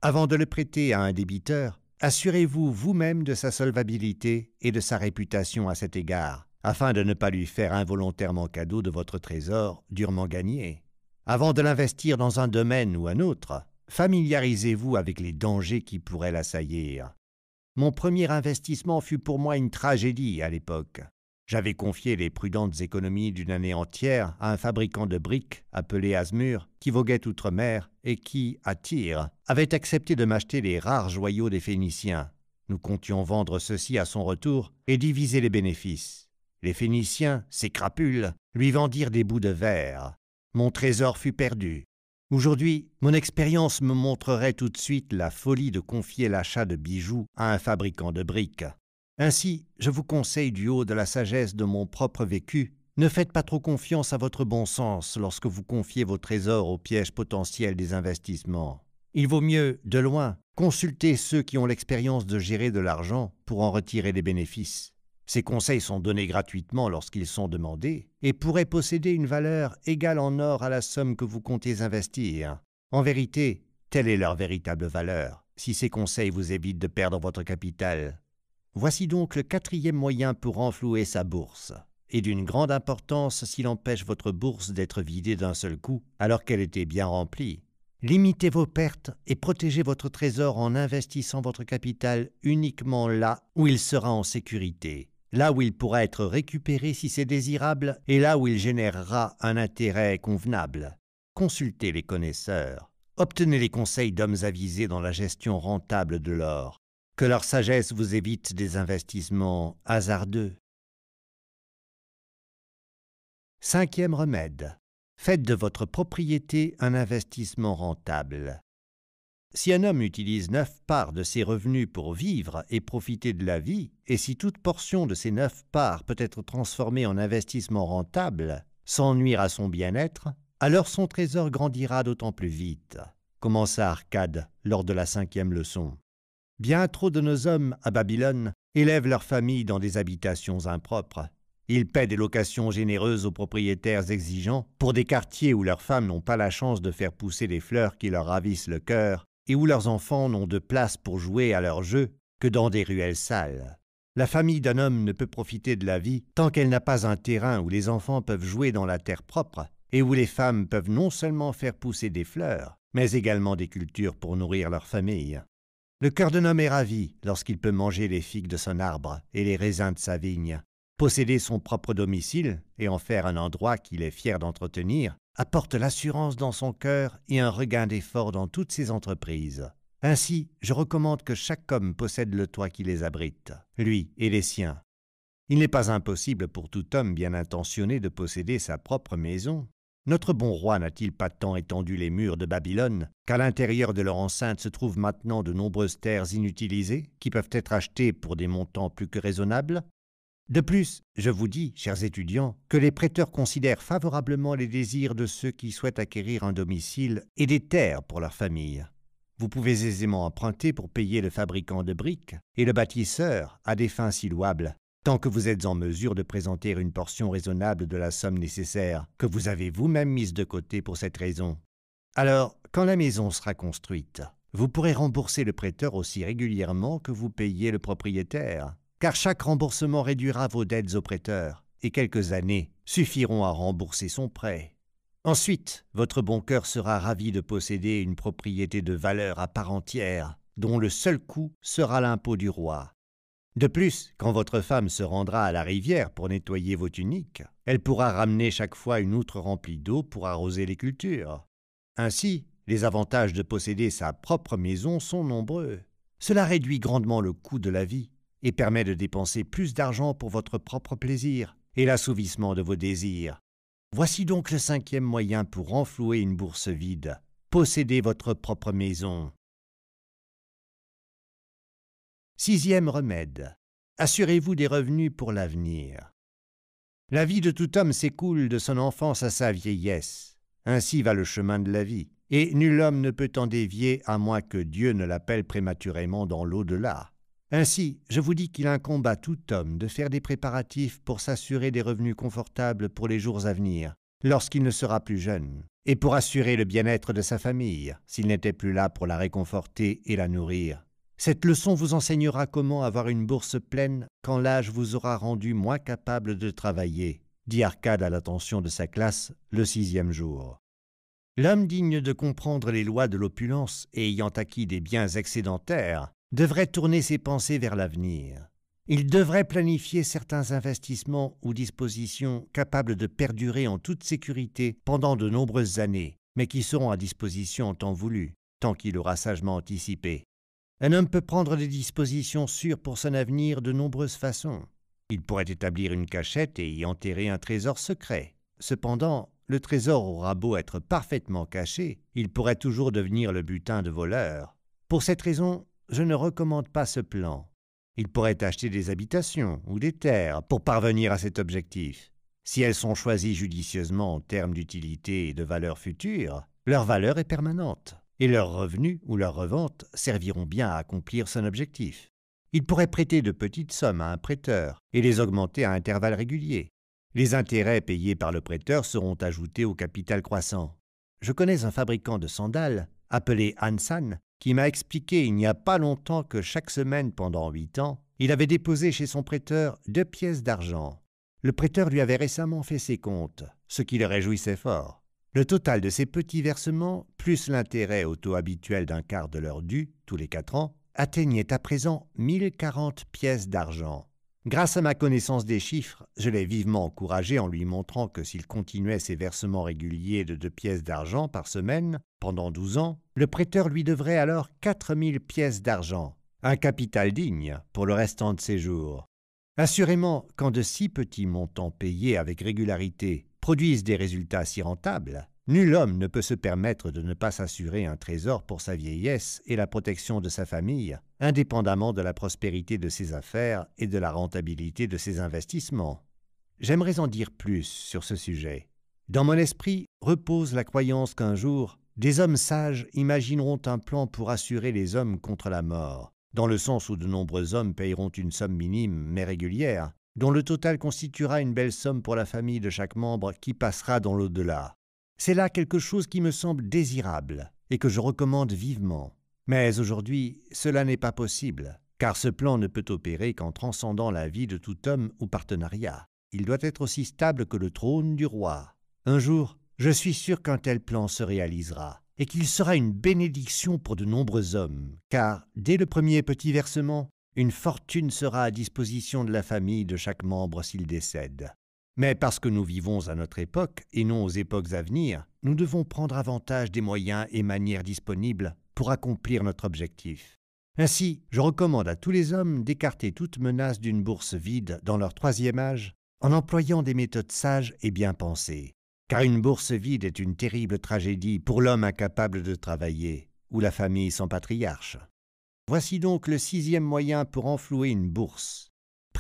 Avant de le prêter à un débiteur, assurez-vous vous-même de sa solvabilité et de sa réputation à cet égard, afin de ne pas lui faire involontairement cadeau de votre trésor durement gagné. Avant de l'investir dans un domaine ou un autre, familiarisez-vous avec les dangers qui pourraient l'assaillir. Mon premier investissement fut pour moi une tragédie à l'époque. J'avais confié les prudentes économies d'une année entière à un fabricant de briques appelé Asmur, qui voguait outre-mer et qui, à Tyr, avait accepté de m'acheter les rares joyaux des Phéniciens. Nous comptions vendre ceux-ci à son retour et diviser les bénéfices. Les Phéniciens, ces crapules, lui vendirent des bouts de verre. Mon trésor fut perdu. Aujourd'hui, mon expérience me montrerait tout de suite la folie de confier l'achat de bijoux à un fabricant de briques. Ainsi, je vous conseille du haut de la sagesse de mon propre vécu, ne faites pas trop confiance à votre bon sens lorsque vous confiez vos trésors au piège potentiel des investissements. Il vaut mieux, de loin, consulter ceux qui ont l'expérience de gérer de l'argent pour en retirer des bénéfices. Ces conseils sont donnés gratuitement lorsqu'ils sont demandés et pourraient posséder une valeur égale en or à la somme que vous comptez investir. En vérité, telle est leur véritable valeur, si ces conseils vous évitent de perdre votre capital. Voici donc le quatrième moyen pour renflouer sa bourse, et d'une grande importance s'il empêche votre bourse d'être vidée d'un seul coup alors qu'elle était bien remplie. Limitez vos pertes et protégez votre trésor en investissant votre capital uniquement là où il sera en sécurité, là où il pourra être récupéré si c'est désirable et là où il générera un intérêt convenable. Consultez les connaisseurs. Obtenez les conseils d'hommes avisés dans la gestion rentable de l'or que leur sagesse vous évite des investissements hasardeux. Cinquième remède. Faites de votre propriété un investissement rentable. Si un homme utilise neuf parts de ses revenus pour vivre et profiter de la vie, et si toute portion de ces neuf parts peut être transformée en investissement rentable, sans nuire à son bien-être, alors son trésor grandira d'autant plus vite, commença Arcade lors de la cinquième leçon. Bien trop de nos hommes à Babylone élèvent leurs familles dans des habitations impropres. Ils paient des locations généreuses aux propriétaires exigeants pour des quartiers où leurs femmes n'ont pas la chance de faire pousser des fleurs qui leur ravissent le cœur et où leurs enfants n'ont de place pour jouer à leurs jeux que dans des ruelles sales. La famille d'un homme ne peut profiter de la vie tant qu'elle n'a pas un terrain où les enfants peuvent jouer dans la terre propre et où les femmes peuvent non seulement faire pousser des fleurs, mais également des cultures pour nourrir leur famille. Le cœur d'un homme est ravi lorsqu'il peut manger les figues de son arbre et les raisins de sa vigne. Posséder son propre domicile et en faire un endroit qu'il est fier d'entretenir apporte l'assurance dans son cœur et un regain d'effort dans toutes ses entreprises. Ainsi, je recommande que chaque homme possède le toit qui les abrite, lui et les siens. Il n'est pas impossible pour tout homme bien intentionné de posséder sa propre maison, notre bon roi n'a-t-il pas tant étendu les murs de Babylone qu'à l'intérieur de leur enceinte se trouvent maintenant de nombreuses terres inutilisées qui peuvent être achetées pour des montants plus que raisonnables? De plus, je vous dis, chers étudiants, que les prêteurs considèrent favorablement les désirs de ceux qui souhaitent acquérir un domicile et des terres pour leur famille. Vous pouvez aisément emprunter pour payer le fabricant de briques et le bâtisseur à des fins si louables tant que vous êtes en mesure de présenter une portion raisonnable de la somme nécessaire que vous avez vous-même mise de côté pour cette raison. Alors, quand la maison sera construite, vous pourrez rembourser le prêteur aussi régulièrement que vous payez le propriétaire, car chaque remboursement réduira vos dettes au prêteur, et quelques années suffiront à rembourser son prêt. Ensuite, votre bon cœur sera ravi de posséder une propriété de valeur à part entière, dont le seul coût sera l'impôt du roi. De plus, quand votre femme se rendra à la rivière pour nettoyer vos tuniques, elle pourra ramener chaque fois une outre remplie d'eau pour arroser les cultures. Ainsi, les avantages de posséder sa propre maison sont nombreux. Cela réduit grandement le coût de la vie et permet de dépenser plus d'argent pour votre propre plaisir et l'assouvissement de vos désirs. Voici donc le cinquième moyen pour renflouer une bourse vide. Possédez votre propre maison. Sixième remède. Assurez-vous des revenus pour l'avenir. La vie de tout homme s'écoule de son enfance à sa vieillesse. Ainsi va le chemin de la vie, et nul homme ne peut en dévier à moins que Dieu ne l'appelle prématurément dans l'au-delà. Ainsi, je vous dis qu'il incombe à tout homme de faire des préparatifs pour s'assurer des revenus confortables pour les jours à venir, lorsqu'il ne sera plus jeune, et pour assurer le bien-être de sa famille, s'il n'était plus là pour la réconforter et la nourrir. Cette leçon vous enseignera comment avoir une bourse pleine quand l'âge vous aura rendu moins capable de travailler, dit Arcade à l'attention de sa classe le sixième jour. L'homme digne de comprendre les lois de l'opulence et ayant acquis des biens excédentaires devrait tourner ses pensées vers l'avenir. Il devrait planifier certains investissements ou dispositions capables de perdurer en toute sécurité pendant de nombreuses années, mais qui seront à disposition en temps voulu, tant qu'il aura sagement anticipé. Un homme peut prendre des dispositions sûres pour son avenir de nombreuses façons. Il pourrait établir une cachette et y enterrer un trésor secret. Cependant, le trésor aura beau être parfaitement caché, il pourrait toujours devenir le butin de voleurs. Pour cette raison, je ne recommande pas ce plan. Il pourrait acheter des habitations ou des terres pour parvenir à cet objectif. Si elles sont choisies judicieusement en termes d'utilité et de valeur future, leur valeur est permanente et leurs revenus ou leurs reventes serviront bien à accomplir son objectif. Il pourrait prêter de petites sommes à un prêteur et les augmenter à intervalles réguliers. Les intérêts payés par le prêteur seront ajoutés au capital croissant. Je connais un fabricant de sandales, appelé Hansan, qui m'a expliqué il n'y a pas longtemps que chaque semaine pendant huit ans, il avait déposé chez son prêteur deux pièces d'argent. Le prêteur lui avait récemment fait ses comptes, ce qui le réjouissait fort. Le total de ces petits versements, plus l'intérêt au taux habituel d'un quart de leur dû, tous les quatre ans, atteignait à présent 1040 pièces d'argent. Grâce à ma connaissance des chiffres, je l'ai vivement encouragé en lui montrant que s'il continuait ses versements réguliers de deux pièces d'argent par semaine pendant douze ans, le prêteur lui devrait alors 4000 pièces d'argent, un capital digne pour le restant de ses jours. Assurément, quand de si petits montants payés avec régularité produisent des résultats si rentables, nul homme ne peut se permettre de ne pas s'assurer un trésor pour sa vieillesse et la protection de sa famille, indépendamment de la prospérité de ses affaires et de la rentabilité de ses investissements. J'aimerais en dire plus sur ce sujet. Dans mon esprit repose la croyance qu'un jour, des hommes sages imagineront un plan pour assurer les hommes contre la mort, dans le sens où de nombreux hommes payeront une somme minime mais régulière, dont le total constituera une belle somme pour la famille de chaque membre qui passera dans l'au-delà. C'est là quelque chose qui me semble désirable et que je recommande vivement. Mais aujourd'hui, cela n'est pas possible, car ce plan ne peut opérer qu'en transcendant la vie de tout homme ou partenariat. Il doit être aussi stable que le trône du roi. Un jour, je suis sûr qu'un tel plan se réalisera, et qu'il sera une bénédiction pour de nombreux hommes, car dès le premier petit versement, une fortune sera à disposition de la famille de chaque membre s'il décède. Mais parce que nous vivons à notre époque et non aux époques à venir, nous devons prendre avantage des moyens et manières disponibles pour accomplir notre objectif. Ainsi, je recommande à tous les hommes d'écarter toute menace d'une bourse vide dans leur troisième âge en employant des méthodes sages et bien pensées. Car une bourse vide est une terrible tragédie pour l'homme incapable de travailler ou la famille sans patriarche. Voici donc le sixième moyen pour enflouer une bourse.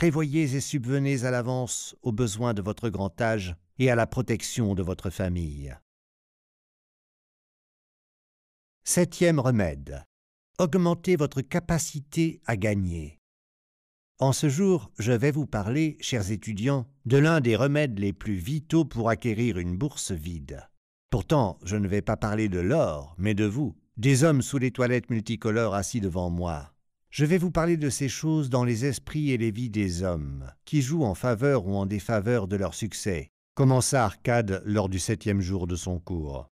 Prévoyez et subvenez à l'avance aux besoins de votre grand âge et à la protection de votre famille. Septième remède. Augmentez votre capacité à gagner. En ce jour, je vais vous parler, chers étudiants, de l'un des remèdes les plus vitaux pour acquérir une bourse vide. Pourtant, je ne vais pas parler de l'or, mais de vous, des hommes sous les toilettes multicolores assis devant moi. Je vais vous parler de ces choses dans les esprits et les vies des hommes, qui jouent en faveur ou en défaveur de leur succès, commença Arcade lors du septième jour de son cours.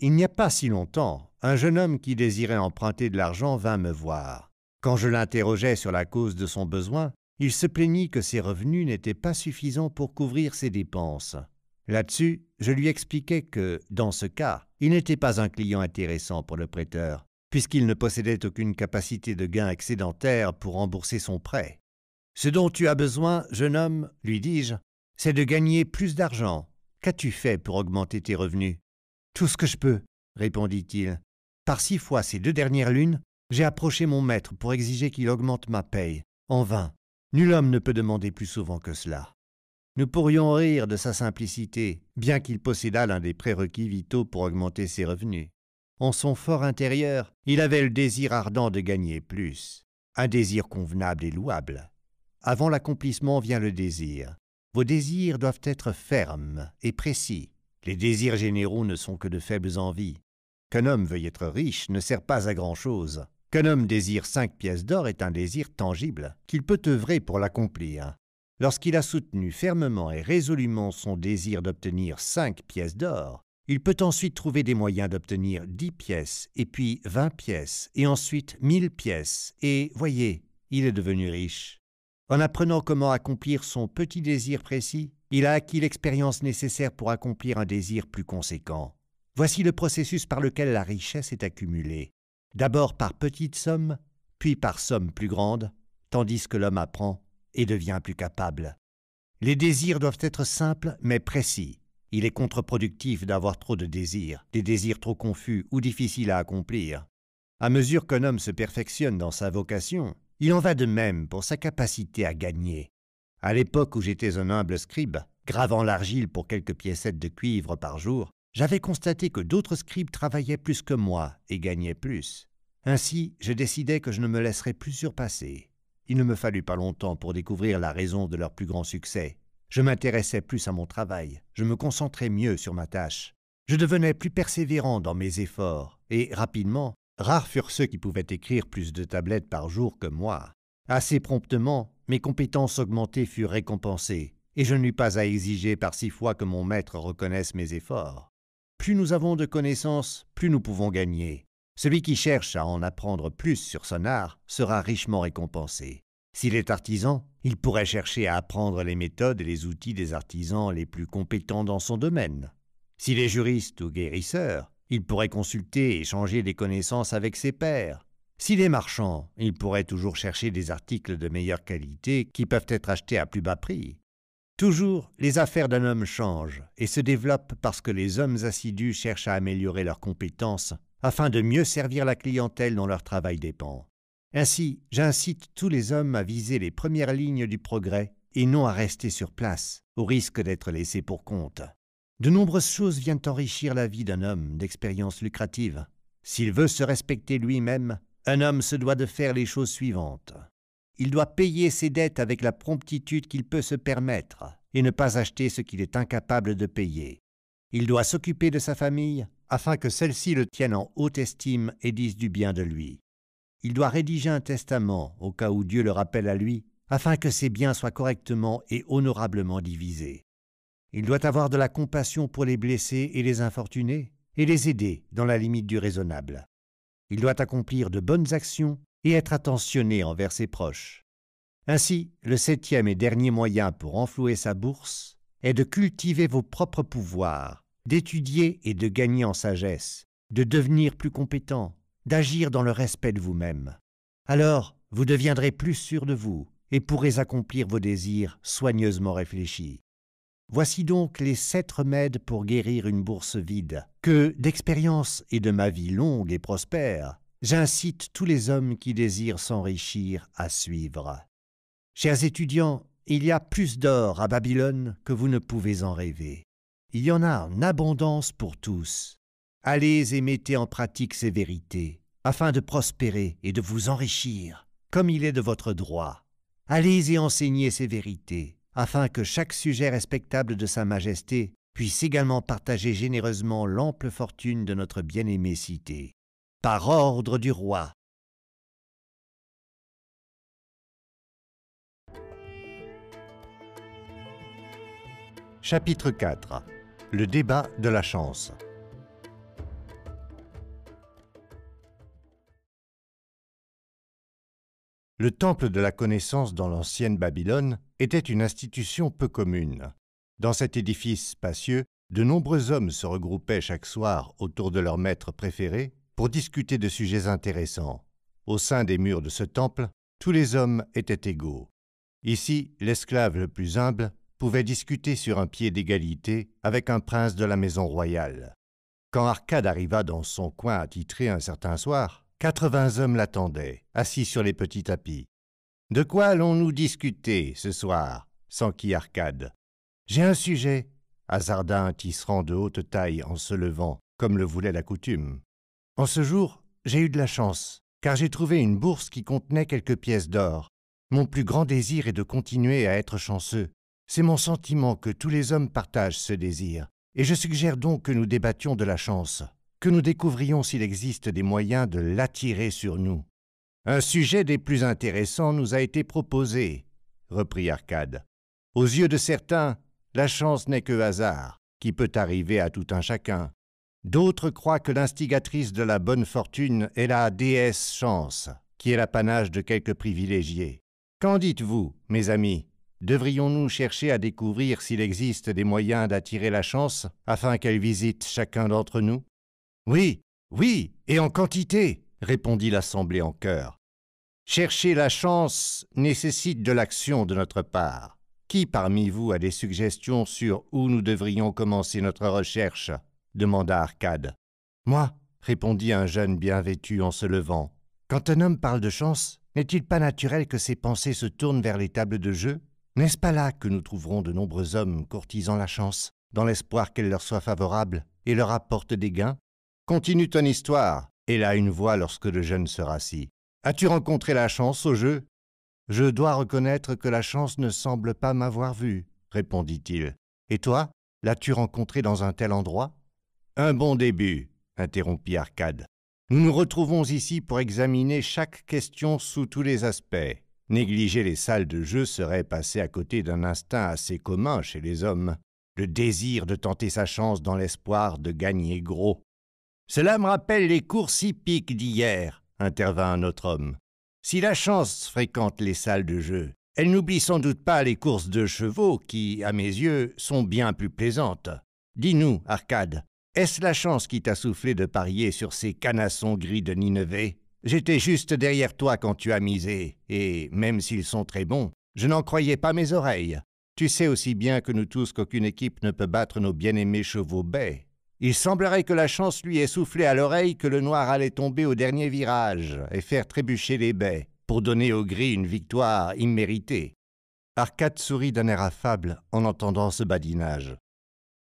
Il n'y a pas si longtemps, un jeune homme qui désirait emprunter de l'argent vint me voir. Quand je l'interrogeais sur la cause de son besoin, il se plaignit que ses revenus n'étaient pas suffisants pour couvrir ses dépenses. Là-dessus, je lui expliquai que, dans ce cas, il n'était pas un client intéressant pour le prêteur, puisqu'il ne possédait aucune capacité de gain excédentaire pour rembourser son prêt. Ce dont tu as besoin, jeune homme, lui dis-je, c'est de gagner plus d'argent. Qu'as-tu fait pour augmenter tes revenus Tout ce que je peux, répondit-il. Par six fois ces deux dernières lunes, j'ai approché mon maître pour exiger qu'il augmente ma paye. En vain. Nul homme ne peut demander plus souvent que cela. Nous pourrions rire de sa simplicité, bien qu'il possédât l'un des prérequis vitaux pour augmenter ses revenus. En son fort intérieur, il avait le désir ardent de gagner plus, un désir convenable et louable. Avant l'accomplissement vient le désir. Vos désirs doivent être fermes et précis. Les désirs généraux ne sont que de faibles envies. Qu'un homme veuille être riche ne sert pas à grand-chose. Qu'un homme désire cinq pièces d'or est un désir tangible, qu'il peut œuvrer pour l'accomplir. Lorsqu'il a soutenu fermement et résolument son désir d'obtenir cinq pièces d'or, il peut ensuite trouver des moyens d'obtenir dix pièces, et puis vingt pièces, et ensuite mille pièces, et voyez, il est devenu riche. En apprenant comment accomplir son petit désir précis, il a acquis l'expérience nécessaire pour accomplir un désir plus conséquent. Voici le processus par lequel la richesse est accumulée d'abord par petites sommes, puis par sommes plus grandes, tandis que l'homme apprend et devient plus capable. Les désirs doivent être simples mais précis. Il est contre-productif d'avoir trop de désirs, des désirs trop confus ou difficiles à accomplir. À mesure qu'un homme se perfectionne dans sa vocation, il en va de même pour sa capacité à gagner. À l'époque où j'étais un humble scribe, gravant l'argile pour quelques piécettes de cuivre par jour, j'avais constaté que d'autres scribes travaillaient plus que moi et gagnaient plus. Ainsi, je décidai que je ne me laisserais plus surpasser. Il ne me fallut pas longtemps pour découvrir la raison de leur plus grand succès. Je m'intéressais plus à mon travail, je me concentrais mieux sur ma tâche. Je devenais plus persévérant dans mes efforts, et rapidement, rares furent ceux qui pouvaient écrire plus de tablettes par jour que moi. Assez promptement, mes compétences augmentées furent récompensées, et je n'eus pas à exiger par six fois que mon maître reconnaisse mes efforts. Plus nous avons de connaissances, plus nous pouvons gagner. Celui qui cherche à en apprendre plus sur son art sera richement récompensé. S'il est artisan, il pourrait chercher à apprendre les méthodes et les outils des artisans les plus compétents dans son domaine. S'il est juriste ou guérisseur, il pourrait consulter et échanger des connaissances avec ses pairs. S'il est marchand, il pourrait toujours chercher des articles de meilleure qualité qui peuvent être achetés à plus bas prix. Toujours, les affaires d'un homme changent et se développent parce que les hommes assidus cherchent à améliorer leurs compétences afin de mieux servir la clientèle dont leur travail dépend. Ainsi, j'incite tous les hommes à viser les premières lignes du progrès et non à rester sur place, au risque d'être laissés pour compte. De nombreuses choses viennent enrichir la vie d'un homme d'expérience lucrative. S'il veut se respecter lui-même, un homme se doit de faire les choses suivantes. Il doit payer ses dettes avec la promptitude qu'il peut se permettre et ne pas acheter ce qu'il est incapable de payer. Il doit s'occuper de sa famille afin que celle-ci le tienne en haute estime et dise du bien de lui. Il doit rédiger un testament au cas où Dieu le rappelle à lui, afin que ses biens soient correctement et honorablement divisés. Il doit avoir de la compassion pour les blessés et les infortunés, et les aider dans la limite du raisonnable. Il doit accomplir de bonnes actions et être attentionné envers ses proches. Ainsi, le septième et dernier moyen pour enflouer sa bourse est de cultiver vos propres pouvoirs, d'étudier et de gagner en sagesse, de devenir plus compétent, d'agir dans le respect de vous-même. Alors, vous deviendrez plus sûr de vous et pourrez accomplir vos désirs soigneusement réfléchis. Voici donc les sept remèdes pour guérir une bourse vide, que, d'expérience et de ma vie longue et prospère, j'incite tous les hommes qui désirent s'enrichir à suivre. Chers étudiants, il y a plus d'or à Babylone que vous ne pouvez en rêver. Il y en a en abondance pour tous. Allez et mettez en pratique ces vérités, afin de prospérer et de vous enrichir, comme il est de votre droit. Allez et enseignez ces vérités, afin que chaque sujet respectable de Sa Majesté puisse également partager généreusement l'ample fortune de notre bien-aimée cité. Par ordre du roi, Chapitre 4 Le débat de la chance Le temple de la connaissance dans l'ancienne Babylone était une institution peu commune. Dans cet édifice spacieux, de nombreux hommes se regroupaient chaque soir autour de leur maître préféré pour discuter de sujets intéressants. Au sein des murs de ce temple, tous les hommes étaient égaux. Ici, l'esclave le plus humble pouvait discuter sur un pied d'égalité avec un prince de la maison royale. Quand Arcade arriva dans son coin attitré un certain soir, quatre-vingts hommes l'attendaient, assis sur les petits tapis. De quoi allons-nous discuter ce soir? s'enquit Arcade. J'ai un sujet, hasarda un tisserand de haute taille en se levant, comme le voulait la coutume. En ce jour, j'ai eu de la chance, car j'ai trouvé une bourse qui contenait quelques pièces d'or. Mon plus grand désir est de continuer à être chanceux, c'est mon sentiment que tous les hommes partagent ce désir, et je suggère donc que nous débattions de la chance, que nous découvrions s'il existe des moyens de l'attirer sur nous. Un sujet des plus intéressants nous a été proposé, reprit Arcade. Aux yeux de certains, la chance n'est que hasard, qui peut arriver à tout un chacun. D'autres croient que l'instigatrice de la bonne fortune est la déesse chance, qui est l'apanage de quelques privilégiés. Qu'en dites-vous, mes amis? Devrions-nous chercher à découvrir s'il existe des moyens d'attirer la chance afin qu'elle visite chacun d'entre nous? Oui, oui, et en quantité, répondit l'assemblée en chœur. Chercher la chance nécessite de l'action de notre part. Qui parmi vous a des suggestions sur où nous devrions commencer notre recherche? demanda Arcade. Moi, répondit un jeune bien vêtu en se levant. Quand un homme parle de chance, n'est-il pas naturel que ses pensées se tournent vers les tables de jeu? N'est-ce pas là que nous trouverons de nombreux hommes courtisant la chance, dans l'espoir qu'elle leur soit favorable et leur apporte des gains? Continue ton histoire, là une voix lorsque le jeune se rassit. As-tu rencontré la chance au jeu? Je dois reconnaître que la chance ne semble pas m'avoir vu, répondit-il. Et toi, l'as-tu rencontrée dans un tel endroit? Un bon début, interrompit Arcade. Nous nous retrouvons ici pour examiner chaque question sous tous les aspects. Négliger les salles de jeu serait passer à côté d'un instinct assez commun chez les hommes, le désir de tenter sa chance dans l'espoir de gagner gros. Cela me rappelle les courses hippiques d'hier, intervint un autre homme. Si la chance fréquente les salles de jeu, elle n'oublie sans doute pas les courses de chevaux qui, à mes yeux, sont bien plus plaisantes. Dis-nous, Arcade, est-ce la chance qui t'a soufflé de parier sur ces canassons gris de Nineveh? J'étais juste derrière toi quand tu as misé, et même s'ils sont très bons, je n'en croyais pas mes oreilles. Tu sais aussi bien que nous tous qu'aucune équipe ne peut battre nos bien-aimés chevaux baies. Il semblerait que la chance lui ait soufflé à l'oreille que le noir allait tomber au dernier virage et faire trébucher les baies, pour donner au gris une victoire imméritée. Arcade sourit d'un air affable en entendant ce badinage.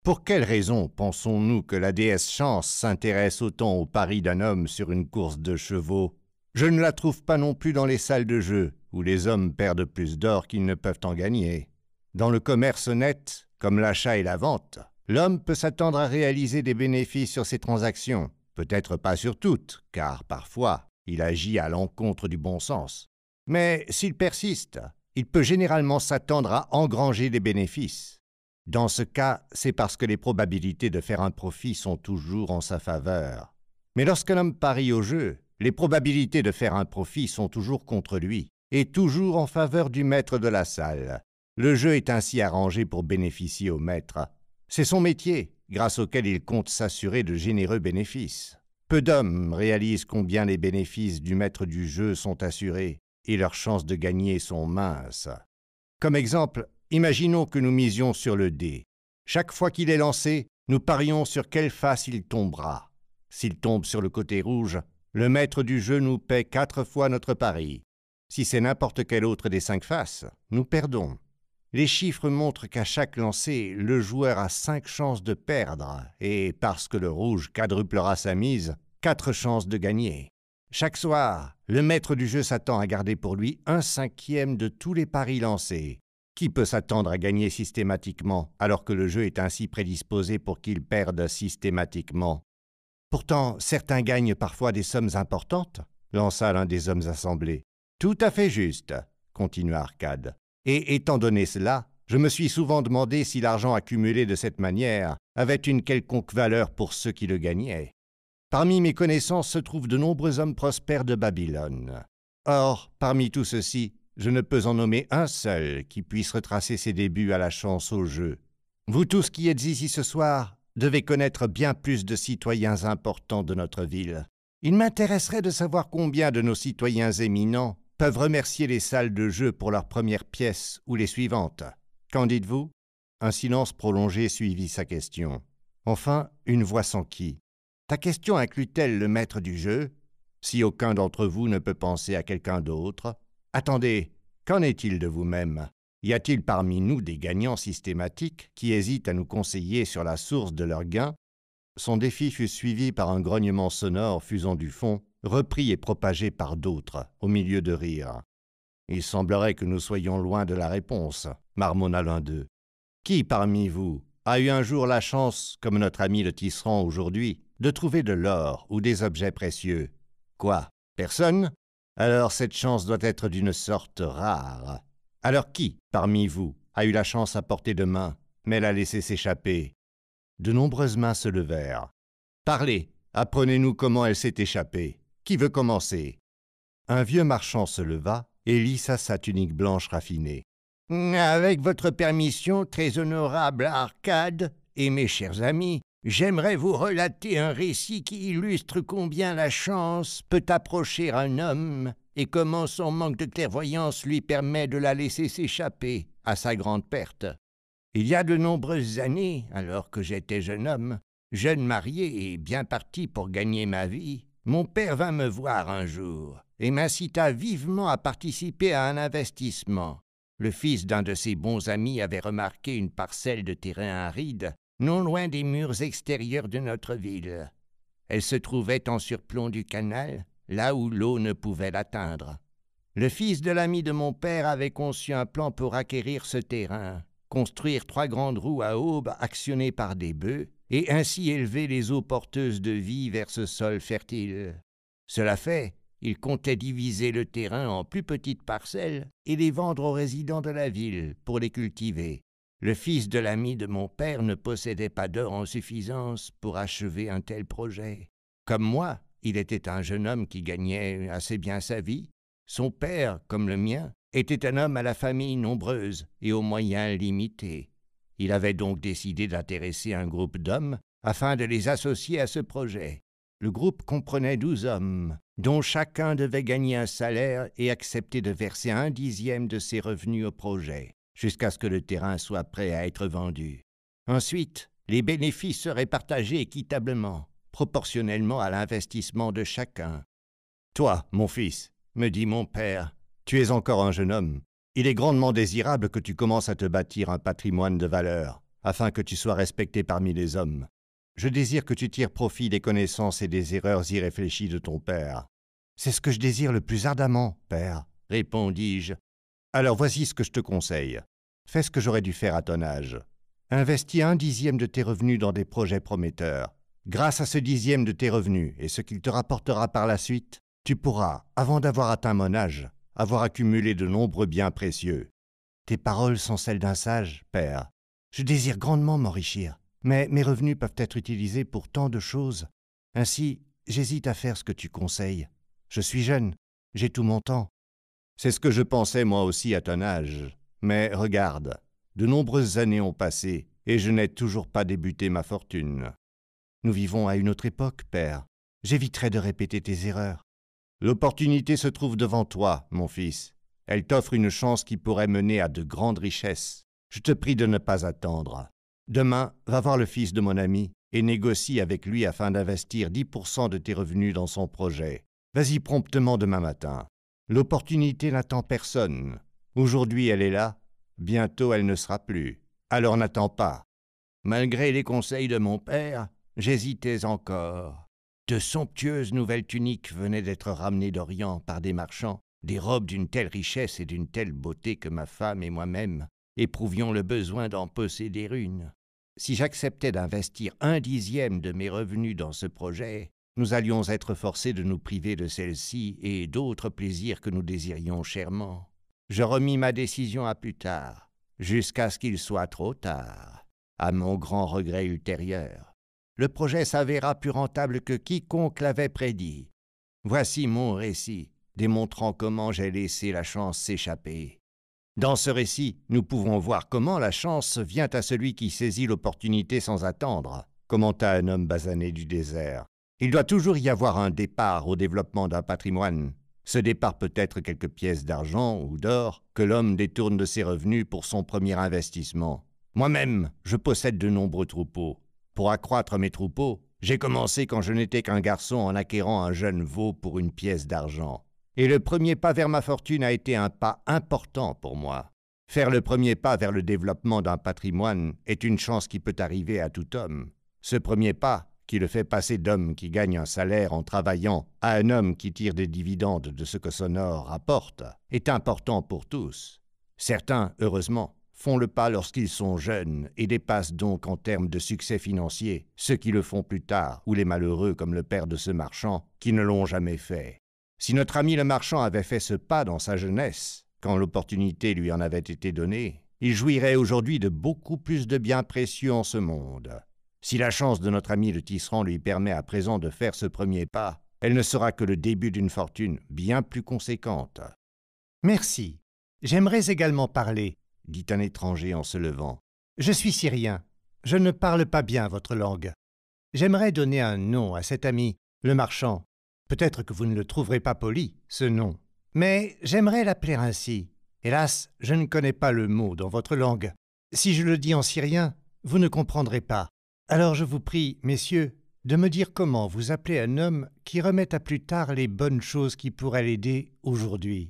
Pour quelle raison pensons-nous que la déesse Chance s'intéresse autant au pari d'un homme sur une course de chevaux? Je ne la trouve pas non plus dans les salles de jeu, où les hommes perdent plus d'or qu'ils ne peuvent en gagner. Dans le commerce net, comme l'achat et la vente, l'homme peut s'attendre à réaliser des bénéfices sur ses transactions, peut-être pas sur toutes, car parfois il agit à l'encontre du bon sens. Mais s'il persiste, il peut généralement s'attendre à engranger des bénéfices. Dans ce cas, c'est parce que les probabilités de faire un profit sont toujours en sa faveur. Mais lorsqu'un homme parie au jeu, les probabilités de faire un profit sont toujours contre lui, et toujours en faveur du maître de la salle. Le jeu est ainsi arrangé pour bénéficier au maître. C'est son métier, grâce auquel il compte s'assurer de généreux bénéfices. Peu d'hommes réalisent combien les bénéfices du maître du jeu sont assurés, et leurs chances de gagner sont minces. Comme exemple, Imaginons que nous misions sur le dé. Chaque fois qu'il est lancé, nous parions sur quelle face il tombera. S'il tombe sur le côté rouge, le maître du jeu nous paie quatre fois notre pari. Si c'est n'importe quelle autre des cinq faces, nous perdons. Les chiffres montrent qu'à chaque lancer, le joueur a cinq chances de perdre, et parce que le rouge quadruplera sa mise, quatre chances de gagner. Chaque soir, le maître du jeu s'attend à garder pour lui un cinquième de tous les paris lancés, qui peut s'attendre à gagner systématiquement alors que le jeu est ainsi prédisposé pour qu'il perde systématiquement? Pourtant, certains gagnent parfois des sommes importantes, lança l'un des hommes assemblés. Tout à fait juste, continua Arcade. Et étant donné cela, je me suis souvent demandé si l'argent accumulé de cette manière avait une quelconque valeur pour ceux qui le gagnaient. Parmi mes connaissances se trouvent de nombreux hommes prospères de Babylone. Or, parmi tous ceux-ci, je ne peux en nommer un seul qui puisse retracer ses débuts à la chance au jeu. Vous tous qui êtes ici ce soir devez connaître bien plus de citoyens importants de notre ville. Il m'intéresserait de savoir combien de nos citoyens éminents peuvent remercier les salles de jeu pour leur première pièce ou les suivantes. Qu'en dites-vous? Un silence prolongé suivit sa question. Enfin, une voix s'enquit. Ta question inclut-elle le maître du jeu? Si aucun d'entre vous ne peut penser à quelqu'un d'autre, Attendez, qu'en est-il de vous-même? Y a-t-il parmi nous des gagnants systématiques qui hésitent à nous conseiller sur la source de leurs gains? Son défi fut suivi par un grognement sonore fusant du fond, repris et propagé par d'autres, au milieu de rires. Il semblerait que nous soyons loin de la réponse, marmonna l'un d'eux. Qui parmi vous a eu un jour la chance, comme notre ami le tisserand aujourd'hui, de trouver de l'or ou des objets précieux? Quoi Personne? Alors cette chance doit être d'une sorte rare. Alors qui, parmi vous, a eu la chance à portée de main, mais l'a laissé s'échapper? De nombreuses mains se levèrent. Parlez, apprenez-nous comment elle s'est échappée. Qui veut commencer? Un vieux marchand se leva et lissa sa tunique blanche raffinée. Avec votre permission, très honorable Arcade, et mes chers amis, J'aimerais vous relater un récit qui illustre combien la chance peut approcher un homme et comment son manque de clairvoyance lui permet de la laisser s'échapper à sa grande perte. Il y a de nombreuses années, alors que j'étais jeune homme, jeune marié et bien parti pour gagner ma vie, mon père vint me voir un jour et m'incita vivement à participer à un investissement. Le fils d'un de ses bons amis avait remarqué une parcelle de terrain aride non loin des murs extérieurs de notre ville. Elle se trouvait en surplomb du canal, là où l'eau ne pouvait l'atteindre. Le fils de l'ami de mon père avait conçu un plan pour acquérir ce terrain, construire trois grandes roues à aubes actionnées par des bœufs, et ainsi élever les eaux porteuses de vie vers ce sol fertile. Cela fait, il comptait diviser le terrain en plus petites parcelles et les vendre aux résidents de la ville pour les cultiver. Le fils de l'ami de mon père ne possédait pas d'or en suffisance pour achever un tel projet. Comme moi, il était un jeune homme qui gagnait assez bien sa vie. Son père, comme le mien, était un homme à la famille nombreuse et aux moyens limités. Il avait donc décidé d'intéresser un groupe d'hommes afin de les associer à ce projet. Le groupe comprenait douze hommes, dont chacun devait gagner un salaire et accepter de verser un dixième de ses revenus au projet jusqu'à ce que le terrain soit prêt à être vendu. Ensuite, les bénéfices seraient partagés équitablement, proportionnellement à l'investissement de chacun. Toi, mon fils, me dit mon père, tu es encore un jeune homme. Il est grandement désirable que tu commences à te bâtir un patrimoine de valeur, afin que tu sois respecté parmi les hommes. Je désire que tu tires profit des connaissances et des erreurs irréfléchies de ton père. C'est ce que je désire le plus ardemment, père, répondis-je. Alors voici ce que je te conseille. Fais ce que j'aurais dû faire à ton âge. Investis un dixième de tes revenus dans des projets prometteurs. Grâce à ce dixième de tes revenus et ce qu'il te rapportera par la suite, tu pourras, avant d'avoir atteint mon âge, avoir accumulé de nombreux biens précieux. Tes paroles sont celles d'un sage, père. Je désire grandement m'enrichir, mais mes revenus peuvent être utilisés pour tant de choses. Ainsi, j'hésite à faire ce que tu conseilles. Je suis jeune, j'ai tout mon temps. C'est ce que je pensais moi aussi à ton âge. Mais regarde, de nombreuses années ont passé, et je n'ai toujours pas débuté ma fortune. Nous vivons à une autre époque, père. J'éviterai de répéter tes erreurs. L'opportunité se trouve devant toi, mon fils. Elle t'offre une chance qui pourrait mener à de grandes richesses. Je te prie de ne pas attendre. Demain, va voir le fils de mon ami et négocie avec lui afin d'investir 10% de tes revenus dans son projet. Vas-y promptement demain matin. L'opportunité n'attend personne. Aujourd'hui elle est là, bientôt elle ne sera plus. Alors n'attends pas. Malgré les conseils de mon père, J'hésitais encore. De somptueuses nouvelles tuniques venaient d'être ramenées d'Orient par des marchands, des robes d'une telle richesse et d'une telle beauté que ma femme et moi-même éprouvions le besoin d'en posséder une. Si j'acceptais d'investir un dixième de mes revenus dans ce projet, nous allions être forcés de nous priver de celle-ci et d'autres plaisirs que nous désirions chèrement. Je remis ma décision à plus tard, jusqu'à ce qu'il soit trop tard, à mon grand regret ultérieur le projet s'avéra plus rentable que quiconque l'avait prédit. Voici mon récit, démontrant comment j'ai laissé la chance s'échapper. Dans ce récit, nous pouvons voir comment la chance vient à celui qui saisit l'opportunité sans attendre, commenta un homme basané du désert. Il doit toujours y avoir un départ au développement d'un patrimoine. Ce départ peut être quelques pièces d'argent ou d'or que l'homme détourne de ses revenus pour son premier investissement. Moi-même, je possède de nombreux troupeaux. Pour accroître mes troupeaux, j'ai commencé quand je n'étais qu'un garçon en acquérant un jeune veau pour une pièce d'argent. Et le premier pas vers ma fortune a été un pas important pour moi. Faire le premier pas vers le développement d'un patrimoine est une chance qui peut arriver à tout homme. Ce premier pas, qui le fait passer d'homme qui gagne un salaire en travaillant à un homme qui tire des dividendes de ce que son or rapporte, est important pour tous. Certains, heureusement, font le pas lorsqu'ils sont jeunes et dépassent donc en termes de succès financier ceux qui le font plus tard, ou les malheureux comme le père de ce marchand, qui ne l'ont jamais fait. Si notre ami le marchand avait fait ce pas dans sa jeunesse, quand l'opportunité lui en avait été donnée, il jouirait aujourd'hui de beaucoup plus de biens précieux en ce monde. Si la chance de notre ami le tisserand lui permet à présent de faire ce premier pas, elle ne sera que le début d'une fortune bien plus conséquente. Merci. J'aimerais également parler, dit un étranger en se levant. Je suis syrien. Je ne parle pas bien votre langue. J'aimerais donner un nom à cet ami, le marchand. Peut-être que vous ne le trouverez pas poli, ce nom. Mais j'aimerais l'appeler ainsi. Hélas, je ne connais pas le mot dans votre langue. Si je le dis en syrien, vous ne comprendrez pas. Alors je vous prie, messieurs, de me dire comment vous appelez un homme qui remet à plus tard les bonnes choses qui pourraient l'aider aujourd'hui.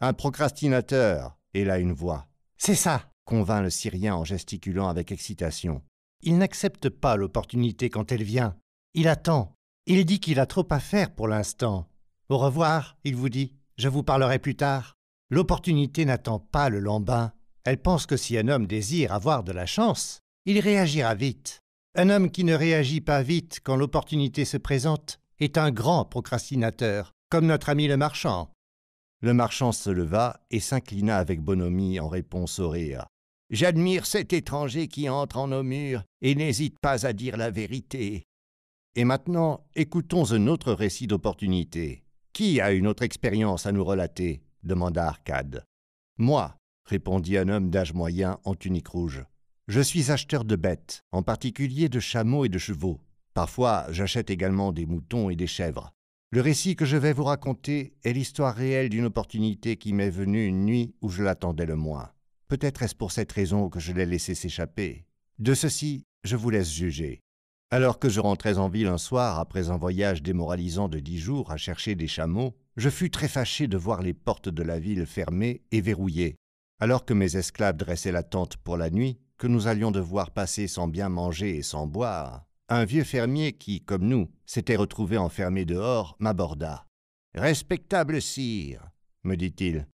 Un procrastinateur, et là une voix. C'est ça, convint le Syrien en gesticulant avec excitation. Il n'accepte pas l'opportunité quand elle vient. Il attend. Il dit qu'il a trop à faire pour l'instant. Au revoir, il vous dit. Je vous parlerai plus tard. L'opportunité n'attend pas le lambin. Elle pense que si un homme désire avoir de la chance, il réagira vite. Un homme qui ne réagit pas vite quand l'opportunité se présente est un grand procrastinateur, comme notre ami le marchand. Le marchand se leva et s'inclina avec bonhomie en réponse au rire. J'admire cet étranger qui entre en nos murs et n'hésite pas à dire la vérité. Et maintenant, écoutons un autre récit d'opportunité. Qui a une autre expérience à nous relater? demanda Arcade. Moi, répondit un homme d'âge moyen en tunique rouge. Je suis acheteur de bêtes, en particulier de chameaux et de chevaux. Parfois, j'achète également des moutons et des chèvres. Le récit que je vais vous raconter est l'histoire réelle d'une opportunité qui m'est venue une nuit où je l'attendais le moins. Peut-être est-ce pour cette raison que je l'ai laissé s'échapper. De ceci, je vous laisse juger. Alors que je rentrais en ville un soir après un voyage démoralisant de dix jours à chercher des chameaux, je fus très fâché de voir les portes de la ville fermées et verrouillées. Alors que mes esclaves dressaient la tente pour la nuit, que nous allions devoir passer sans bien manger et sans boire, un vieux fermier qui, comme nous, s'était retrouvé enfermé dehors, m'aborda. Respectable sire, me dit-il,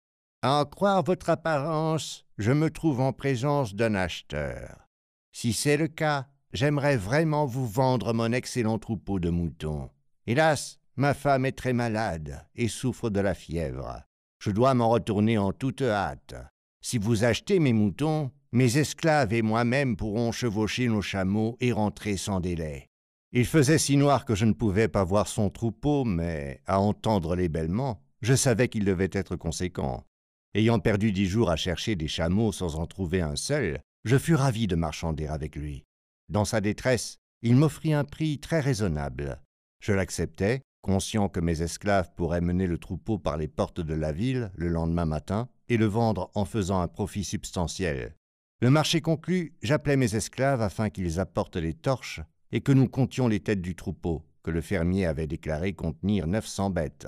à en croire votre apparence, je me trouve en présence d'un acheteur. Si c'est le cas, j'aimerais vraiment vous vendre mon excellent troupeau de moutons. Hélas, ma femme est très malade et souffre de la fièvre. Je dois m'en retourner en toute hâte. Si vous achetez mes moutons, mes esclaves et moi-même pourrons chevaucher nos chameaux et rentrer sans délai. Il faisait si noir que je ne pouvais pas voir son troupeau, mais à entendre les bêlements, je savais qu'il devait être conséquent. Ayant perdu dix jours à chercher des chameaux sans en trouver un seul, je fus ravi de marchander avec lui. Dans sa détresse, il m'offrit un prix très raisonnable. Je l'acceptai, conscient que mes esclaves pourraient mener le troupeau par les portes de la ville le lendemain matin et le vendre en faisant un profit substantiel. Le marché conclu, j'appelai mes esclaves afin qu'ils apportent les torches et que nous comptions les têtes du troupeau, que le fermier avait déclaré contenir neuf cents bêtes.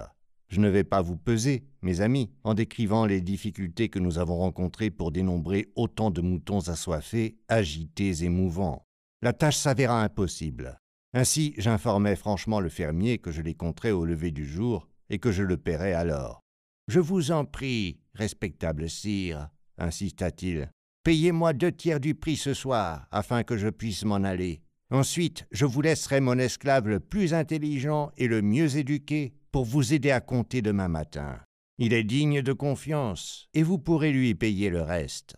Je ne vais pas vous peser, mes amis, en décrivant les difficultés que nous avons rencontrées pour dénombrer autant de moutons assoiffés, agités et mouvants. La tâche s'avéra impossible. Ainsi, j'informai franchement le fermier que je les compterais au lever du jour et que je le paierais alors. Je vous en prie, respectable sire, insista-t-il, Payez-moi deux tiers du prix ce soir, afin que je puisse m'en aller. Ensuite, je vous laisserai mon esclave le plus intelligent et le mieux éduqué pour vous aider à compter demain matin. Il est digne de confiance, et vous pourrez lui payer le reste.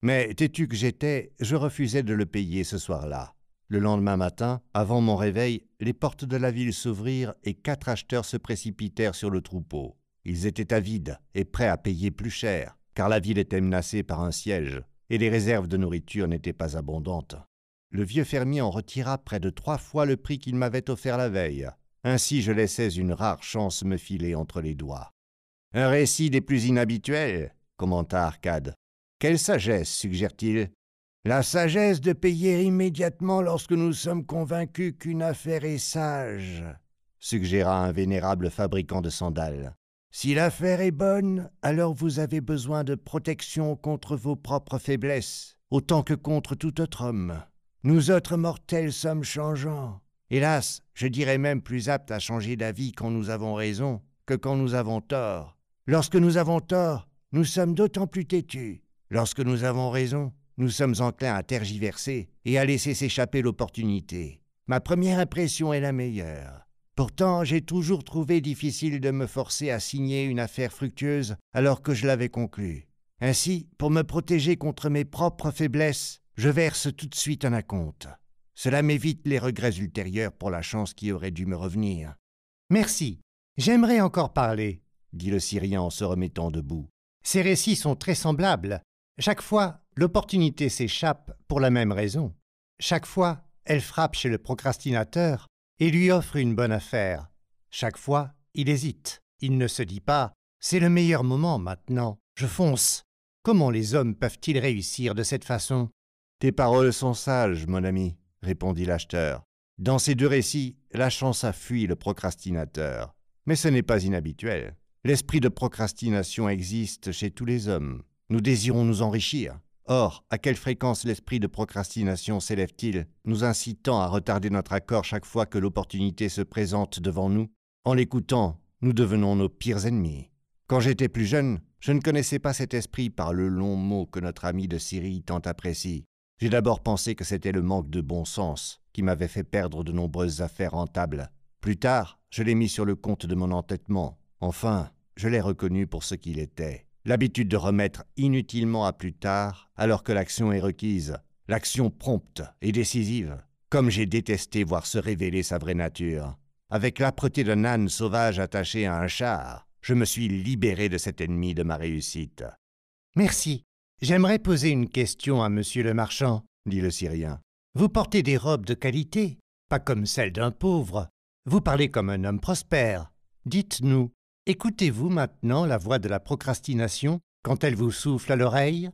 Mais têtu que j'étais, je refusai de le payer ce soir-là. Le lendemain matin, avant mon réveil, les portes de la ville s'ouvrirent et quatre acheteurs se précipitèrent sur le troupeau. Ils étaient avides et prêts à payer plus cher, car la ville était menacée par un siège, et les réserves de nourriture n'étaient pas abondantes. Le vieux fermier en retira près de trois fois le prix qu'il m'avait offert la veille. Ainsi je laissais une rare chance me filer entre les doigts. Un récit des plus inhabituels, commenta Arcade. Quelle sagesse, suggère-t-il La sagesse de payer immédiatement lorsque nous sommes convaincus qu'une affaire est sage, suggéra un vénérable fabricant de sandales. Si l'affaire est bonne, alors vous avez besoin de protection contre vos propres faiblesses, autant que contre tout autre homme. Nous autres mortels sommes changeants. Hélas, je dirais même plus aptes à changer d'avis quand nous avons raison que quand nous avons tort. Lorsque nous avons tort, nous sommes d'autant plus têtus. Lorsque nous avons raison, nous sommes enclins à tergiverser et à laisser s'échapper l'opportunité. Ma première impression est la meilleure. Pourtant, j'ai toujours trouvé difficile de me forcer à signer une affaire fructueuse alors que je l'avais conclue. Ainsi, pour me protéger contre mes propres faiblesses, je verse tout de suite un acompte. Cela m'évite les regrets ultérieurs pour la chance qui aurait dû me revenir. Merci. J'aimerais encore parler, dit le Syrien en se remettant debout. Ces récits sont très semblables. Chaque fois, l'opportunité s'échappe pour la même raison. Chaque fois, elle frappe chez le procrastinateur et lui offre une bonne affaire. Chaque fois, il hésite. Il ne se dit pas C'est le meilleur moment maintenant, je fonce. Comment les hommes peuvent-ils réussir de cette façon? Tes paroles sont sages, mon ami, répondit l'acheteur. Dans ces deux récits, la chance a fui le procrastinateur. Mais ce n'est pas inhabituel. L'esprit de procrastination existe chez tous les hommes. Nous désirons nous enrichir. Or, à quelle fréquence l'esprit de procrastination s'élève-t-il, nous incitant à retarder notre accord chaque fois que l'opportunité se présente devant nous? En l'écoutant, nous devenons nos pires ennemis. Quand j'étais plus jeune, je ne connaissais pas cet esprit par le long mot que notre ami de Syrie tant apprécie. J'ai d'abord pensé que c'était le manque de bon sens qui m'avait fait perdre de nombreuses affaires rentables. Plus tard, je l'ai mis sur le compte de mon entêtement. Enfin, je l'ai reconnu pour ce qu'il était l'habitude de remettre inutilement à plus tard alors que l'action est requise, l'action prompte et décisive, comme j'ai détesté voir se révéler sa vraie nature. Avec l'âpreté d'un âne sauvage attaché à un char, je me suis libéré de cet ennemi de ma réussite. Merci. J'aimerais poser une question à monsieur le marchand, dit le Syrien. Vous portez des robes de qualité, pas comme celles d'un pauvre. Vous parlez comme un homme prospère. Dites-nous, Écoutez-vous maintenant la voix de la procrastination quand elle vous souffle à l'oreille?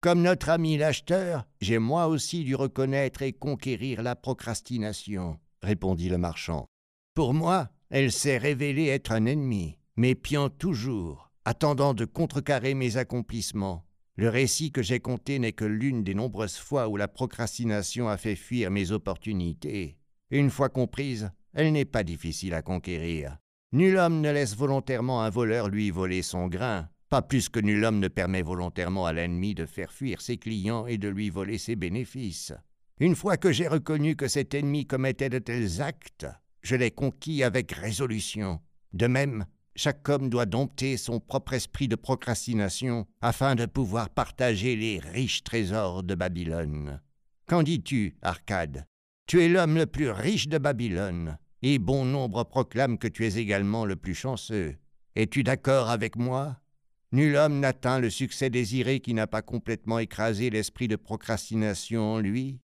Comme notre ami l'acheteur, j'ai moi aussi dû reconnaître et conquérir la procrastination, répondit le marchand. Pour moi, elle s'est révélée être un ennemi, m'épiant toujours, attendant de contrecarrer mes accomplissements. Le récit que j'ai conté n'est que l'une des nombreuses fois où la procrastination a fait fuir mes opportunités. Une fois comprise, elle n'est pas difficile à conquérir. Nul homme ne laisse volontairement un voleur lui voler son grain, pas plus que nul homme ne permet volontairement à l'ennemi de faire fuir ses clients et de lui voler ses bénéfices. Une fois que j'ai reconnu que cet ennemi commettait de tels actes, je l'ai conquis avec résolution. De même, chaque homme doit dompter son propre esprit de procrastination afin de pouvoir partager les riches trésors de Babylone. Qu'en dis-tu, Arcade? Tu es l'homme le plus riche de Babylone, et bon nombre proclament que tu es également le plus chanceux. Es-tu d'accord avec moi? Nul homme n'atteint le succès désiré qui n'a pas complètement écrasé l'esprit de procrastination en lui.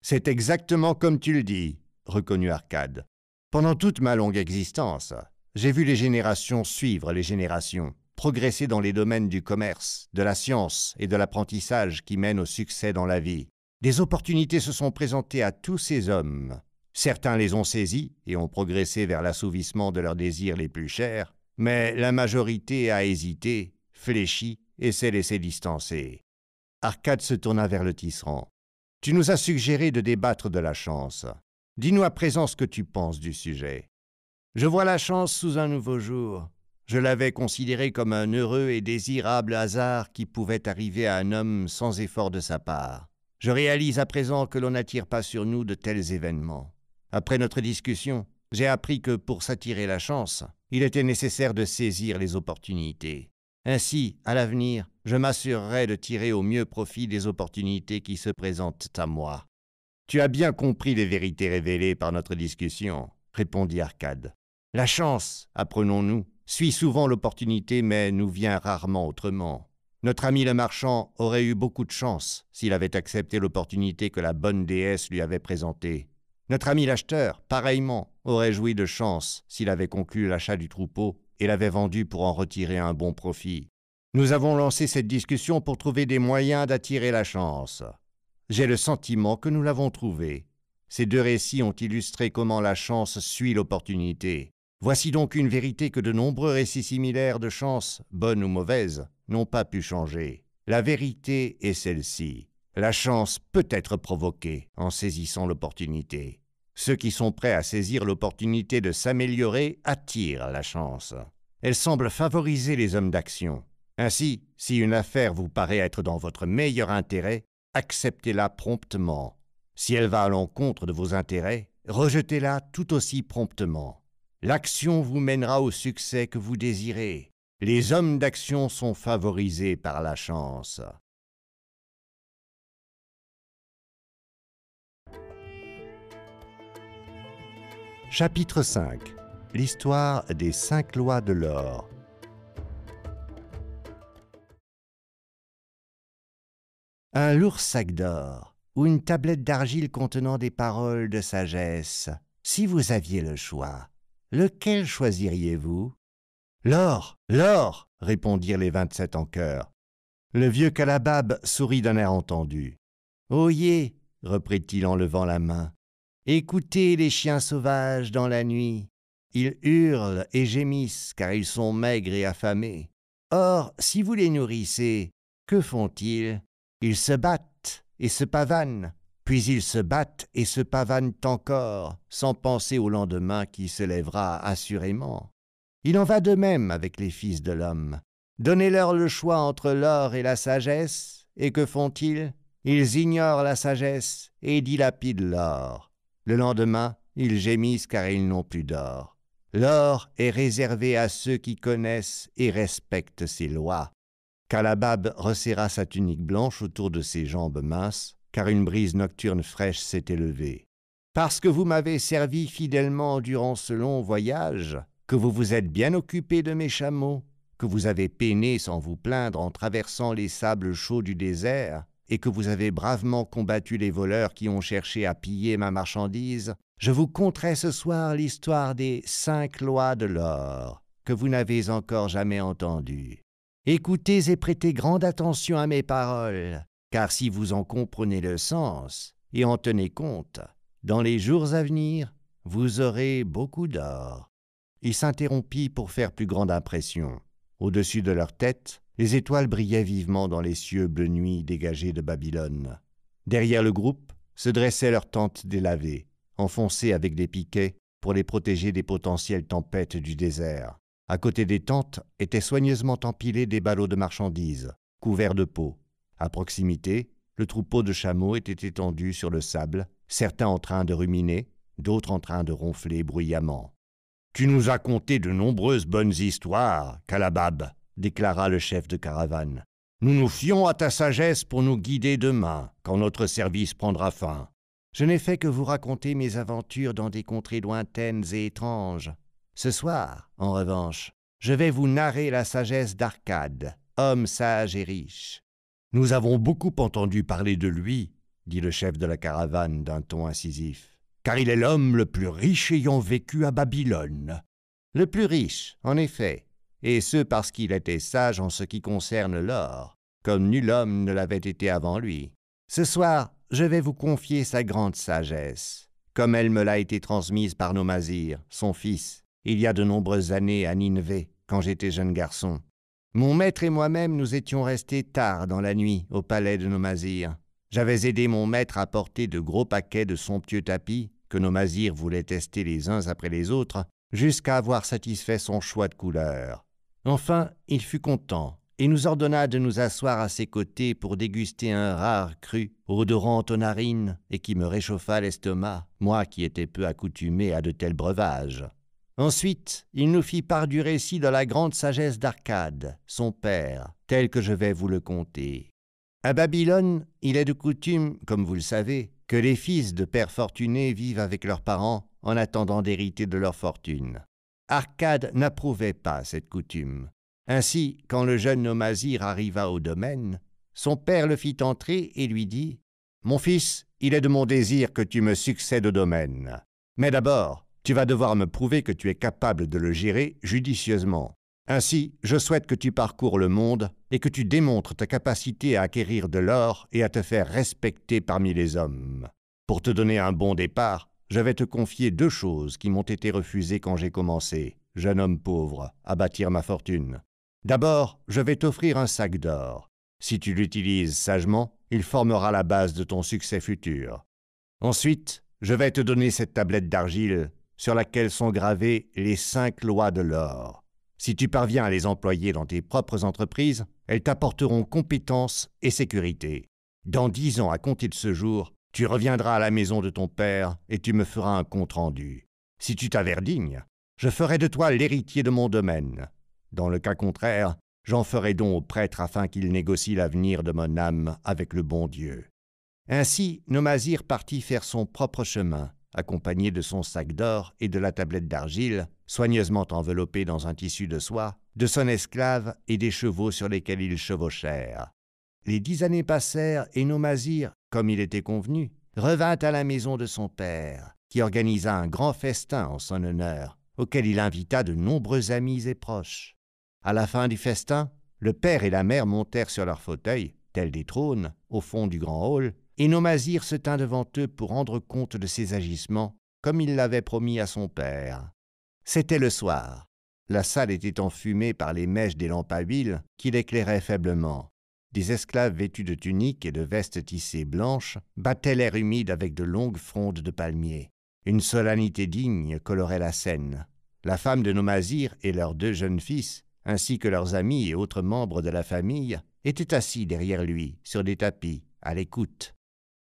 C'est exactement comme tu le dis, reconnut Arcade. Pendant toute ma longue existence, j'ai vu les générations suivre les générations, progresser dans les domaines du commerce, de la science et de l'apprentissage qui mènent au succès dans la vie. Des opportunités se sont présentées à tous ces hommes. Certains les ont saisis et ont progressé vers l'assouvissement de leurs désirs les plus chers, mais la majorité a hésité, fléchi et s'est laissé distancer. Arcade se tourna vers le tisserand. Tu nous as suggéré de débattre de la chance. Dis-nous à présent ce que tu penses du sujet. Je vois la chance sous un nouveau jour. Je l'avais considérée comme un heureux et désirable hasard qui pouvait arriver à un homme sans effort de sa part. Je réalise à présent que l'on n'attire pas sur nous de tels événements. Après notre discussion, j'ai appris que pour s'attirer la chance, il était nécessaire de saisir les opportunités. Ainsi, à l'avenir, je m'assurerai de tirer au mieux profit des opportunités qui se présentent à moi. Tu as bien compris les vérités révélées par notre discussion, répondit Arcade. La chance, apprenons-nous, suit souvent l'opportunité mais nous vient rarement autrement. Notre ami le marchand aurait eu beaucoup de chance s'il avait accepté l'opportunité que la bonne déesse lui avait présentée. Notre ami l'acheteur, pareillement, aurait joui de chance s'il avait conclu l'achat du troupeau et l'avait vendu pour en retirer un bon profit. Nous avons lancé cette discussion pour trouver des moyens d'attirer la chance. J'ai le sentiment que nous l'avons trouvé. Ces deux récits ont illustré comment la chance suit l'opportunité. Voici donc une vérité que de nombreux récits similaires de chance, bonnes ou mauvaises, n'ont pas pu changer. La vérité est celle-ci. La chance peut être provoquée en saisissant l'opportunité. Ceux qui sont prêts à saisir l'opportunité de s'améliorer attirent la chance. Elle semble favoriser les hommes d'action. Ainsi, si une affaire vous paraît être dans votre meilleur intérêt, acceptez-la promptement. Si elle va à l'encontre de vos intérêts, rejetez-la tout aussi promptement. L'action vous mènera au succès que vous désirez. Les hommes d'action sont favorisés par la chance. Chapitre 5 L'histoire des cinq lois de l'or. Un lourd sac d'or ou une tablette d'argile contenant des paroles de sagesse. Si vous aviez le choix, lequel choisiriez-vous? L'or, l'or répondirent les vingt-sept en chœur. Le vieux Calabab sourit d'un air entendu. Oyez, reprit-il en levant la main, Écoutez les chiens sauvages dans la nuit. Ils hurlent et gémissent car ils sont maigres et affamés. Or, si vous les nourrissez, que font-ils? Ils se battent et se pavanent, puis ils se battent et se pavanent encore, sans penser au lendemain qui se lèvera assurément. Il en va de même avec les fils de l'homme. Donnez-leur le choix entre l'or et la sagesse, et que font-ils? Ils ignorent la sagesse et dilapident l'or. Le lendemain, ils gémissent car ils n'ont plus d'or. L'or est réservé à ceux qui connaissent et respectent ses lois. Calabab resserra sa tunique blanche autour de ses jambes minces, car une brise nocturne fraîche s'était levée. Parce que vous m'avez servi fidèlement durant ce long voyage, que vous vous êtes bien occupé de mes chameaux, que vous avez peiné sans vous plaindre en traversant les sables chauds du désert, et que vous avez bravement combattu les voleurs qui ont cherché à piller ma marchandise, je vous conterai ce soir l'histoire des cinq lois de l'or, que vous n'avez encore jamais entendues. Écoutez et prêtez grande attention à mes paroles, car si vous en comprenez le sens et en tenez compte, dans les jours à venir, vous aurez beaucoup d'or. Il s'interrompit pour faire plus grande impression. Au-dessus de leur tête, Les étoiles brillaient vivement dans les cieux bleu nuit dégagés de Babylone. Derrière le groupe se dressaient leurs tentes délavées, enfoncées avec des piquets pour les protéger des potentielles tempêtes du désert. À côté des tentes étaient soigneusement empilés des ballots de marchandises, couverts de peau. À proximité, le troupeau de chameaux était étendu sur le sable, certains en train de ruminer, d'autres en train de ronfler bruyamment. Tu nous as conté de nombreuses bonnes histoires, Calabab, déclara le chef de caravane. Nous nous fions à ta sagesse pour nous guider demain, quand notre service prendra fin. Je n'ai fait que vous raconter mes aventures dans des contrées lointaines et étranges. Ce soir, en revanche, je vais vous narrer la sagesse d'Arcade, homme sage et riche. Nous avons beaucoup entendu parler de lui, dit le chef de la caravane d'un ton incisif, car il est l'homme le plus riche ayant vécu à Babylone. Le plus riche, en effet, et ce parce qu'il était sage en ce qui concerne l'or, comme nul homme ne l'avait été avant lui. Ce soir, je vais vous confier sa grande sagesse, comme elle me l'a été transmise par Nomazir, son fils, il y a de nombreuses années à Nineveh, quand j'étais jeune garçon. Mon maître et moi-même nous étions restés tard dans la nuit au palais de Nomazir. J'avais aidé mon maître à porter de gros paquets de somptueux tapis que Nomazir voulait tester les uns après les autres, jusqu'à avoir satisfait son choix de couleur. Enfin, il fut content et nous ordonna de nous asseoir à ses côtés pour déguster un rare cru, odorant aux narines et qui me réchauffa l'estomac, moi qui étais peu accoutumé à de tels breuvages. Ensuite, il nous fit part du récit de la grande sagesse d'Arcade, son père, tel que je vais vous le conter. À Babylone, il est de coutume, comme vous le savez, que les fils de pères fortunés vivent avec leurs parents en attendant d'hériter de leur fortune. Arcade n'approuvait pas cette coutume. Ainsi, quand le jeune Nomazir arriva au domaine, son père le fit entrer et lui dit Mon fils, il est de mon désir que tu me succèdes au domaine. Mais d'abord, tu vas devoir me prouver que tu es capable de le gérer judicieusement. Ainsi, je souhaite que tu parcours le monde et que tu démontres ta capacité à acquérir de l'or et à te faire respecter parmi les hommes. Pour te donner un bon départ, je vais te confier deux choses qui m'ont été refusées quand j'ai commencé, jeune homme pauvre, à bâtir ma fortune. D'abord, je vais t'offrir un sac d'or. Si tu l'utilises sagement, il formera la base de ton succès futur. Ensuite, je vais te donner cette tablette d'argile sur laquelle sont gravées les cinq lois de l'or. Si tu parviens à les employer dans tes propres entreprises, elles t'apporteront compétence et sécurité. Dans dix ans à compter de ce jour, tu reviendras à la maison de ton père et tu me feras un compte-rendu. Si tu t'avères digne, je ferai de toi l'héritier de mon domaine. Dans le cas contraire, j'en ferai don au prêtre afin qu'il négocie l'avenir de mon âme avec le bon Dieu. Ainsi, Nomazir partit faire son propre chemin, accompagné de son sac d'or et de la tablette d'argile, soigneusement enveloppée dans un tissu de soie, de son esclave et des chevaux sur lesquels ils chevauchèrent. Les dix années passèrent et Nomazir, comme il était convenu, revint à la maison de son père, qui organisa un grand festin en son honneur, auquel il invita de nombreux amis et proches. À la fin du festin, le père et la mère montèrent sur leurs fauteuils, tels des trônes, au fond du grand hall, et Nomazir se tint devant eux pour rendre compte de ses agissements, comme il l'avait promis à son père. C'était le soir. La salle était enfumée par les mèches des lampes à huile qui l'éclairaient faiblement. Des esclaves vêtus de tuniques et de vestes tissées blanches battaient l'air humide avec de longues frondes de palmiers. Une solennité digne colorait la scène. La femme de Nomazir et leurs deux jeunes fils, ainsi que leurs amis et autres membres de la famille, étaient assis derrière lui, sur des tapis, à l'écoute.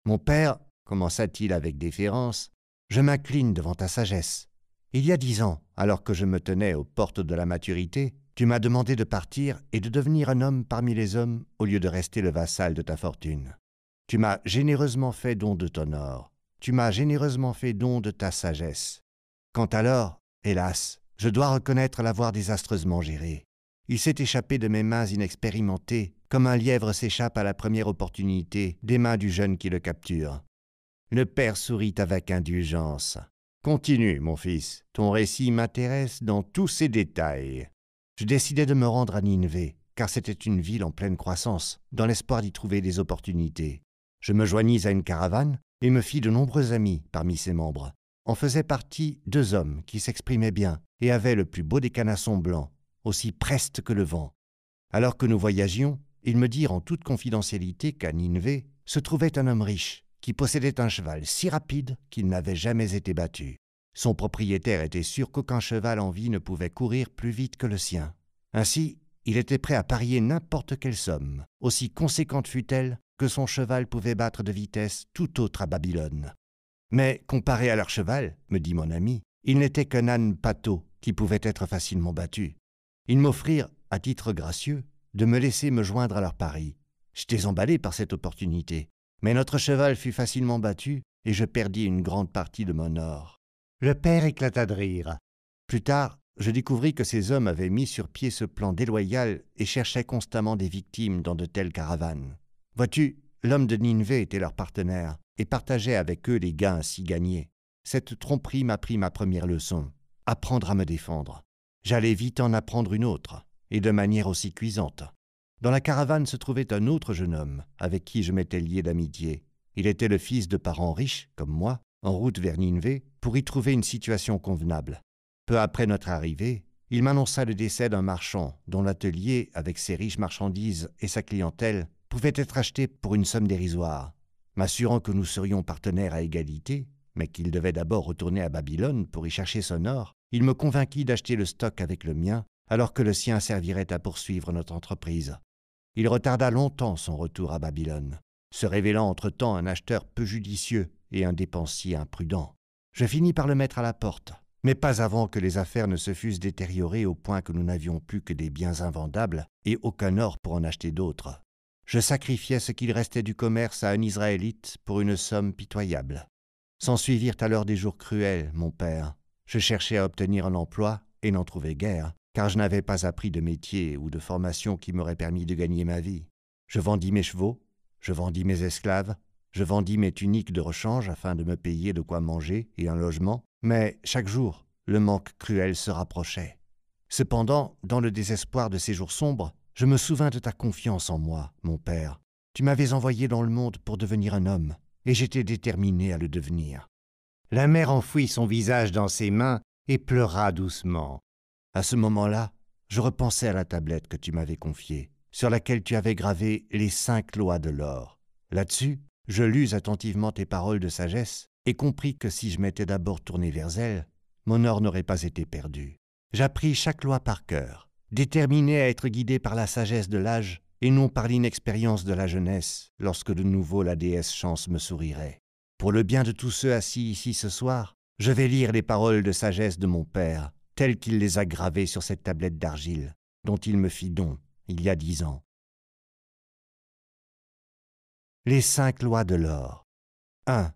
Mon père, commença-t-il avec déférence, je m'incline devant ta sagesse. Il y a dix ans, alors que je me tenais aux portes de la maturité, tu m'as demandé de partir et de devenir un homme parmi les hommes au lieu de rester le vassal de ta fortune. Tu m'as généreusement fait don de ton or. Tu m'as généreusement fait don de ta sagesse. Quant à l'or, hélas, je dois reconnaître l'avoir désastreusement géré. Il s'est échappé de mes mains inexpérimentées, comme un lièvre s'échappe à la première opportunité des mains du jeune qui le capture. Le père sourit avec indulgence. Continue, mon fils, ton récit m'intéresse dans tous ses détails. Je décidai de me rendre à Nineveh, car c'était une ville en pleine croissance, dans l'espoir d'y trouver des opportunités. Je me joignis à une caravane et me fis de nombreux amis parmi ses membres. En faisaient partie deux hommes qui s'exprimaient bien et avaient le plus beau des canassons blancs, aussi prestes que le vent. Alors que nous voyagions, ils me dirent en toute confidentialité qu'à Nineveh se trouvait un homme riche qui possédait un cheval si rapide qu'il n'avait jamais été battu. Son propriétaire était sûr qu'aucun cheval en vie ne pouvait courir plus vite que le sien. Ainsi, il était prêt à parier n'importe quelle somme, aussi conséquente fût-elle, que son cheval pouvait battre de vitesse tout autre à Babylone. Mais comparé à leur cheval, me dit mon ami, il n'était qu'un âne pâteau qui pouvait être facilement battu. Ils m'offrirent, à titre gracieux, de me laisser me joindre à leur pari. J'étais emballé par cette opportunité, mais notre cheval fut facilement battu et je perdis une grande partie de mon or. Le père éclata de rire. Plus tard, je découvris que ces hommes avaient mis sur pied ce plan déloyal et cherchaient constamment des victimes dans de telles caravanes. Vois-tu, l'homme de Nineveh était leur partenaire et partageait avec eux les gains ainsi gagnés. Cette tromperie m'apprit ma première leçon, apprendre à me défendre. J'allais vite en apprendre une autre, et de manière aussi cuisante. Dans la caravane se trouvait un autre jeune homme, avec qui je m'étais lié d'amitié. Il était le fils de parents riches, comme moi, en route vers Nineveh, pour y trouver une situation convenable. Peu après notre arrivée, il m'annonça le décès d'un marchand dont l'atelier, avec ses riches marchandises et sa clientèle, pouvait être acheté pour une somme dérisoire. M'assurant que nous serions partenaires à égalité, mais qu'il devait d'abord retourner à Babylone pour y chercher son or, il me convainquit d'acheter le stock avec le mien, alors que le sien servirait à poursuivre notre entreprise. Il retarda longtemps son retour à Babylone, se révélant entre-temps un acheteur peu judicieux et un dépensier imprudent. Je finis par le mettre à la porte, mais pas avant que les affaires ne se fussent détériorées au point que nous n'avions plus que des biens invendables et aucun or pour en acheter d'autres. Je sacrifiais ce qu'il restait du commerce à un Israélite pour une somme pitoyable. S'ensuivirent alors des jours cruels, mon père. Je cherchais à obtenir un emploi et n'en trouvais guère, car je n'avais pas appris de métier ou de formation qui m'aurait permis de gagner ma vie. Je vendis mes chevaux, je vendis mes esclaves, je vendis mes tuniques de rechange afin de me payer de quoi manger et un logement, mais chaque jour, le manque cruel se rapprochait. Cependant, dans le désespoir de ces jours sombres, je me souvins de ta confiance en moi, mon père. Tu m'avais envoyé dans le monde pour devenir un homme, et j'étais déterminé à le devenir. La mère enfouit son visage dans ses mains et pleura doucement. À ce moment-là, je repensais à la tablette que tu m'avais confiée, sur laquelle tu avais gravé les cinq lois de l'or. Là-dessus, je lus attentivement tes paroles de sagesse et compris que si je m'étais d'abord tourné vers elles, mon or n'aurait pas été perdu. J'appris chaque loi par cœur, déterminé à être guidé par la sagesse de l'âge et non par l'inexpérience de la jeunesse, lorsque de nouveau la déesse Chance me sourirait. Pour le bien de tous ceux assis ici ce soir, je vais lire les paroles de sagesse de mon père, telles qu'il les a gravées sur cette tablette d'argile, dont il me fit don il y a dix ans. Les cinq lois de l'or. 1.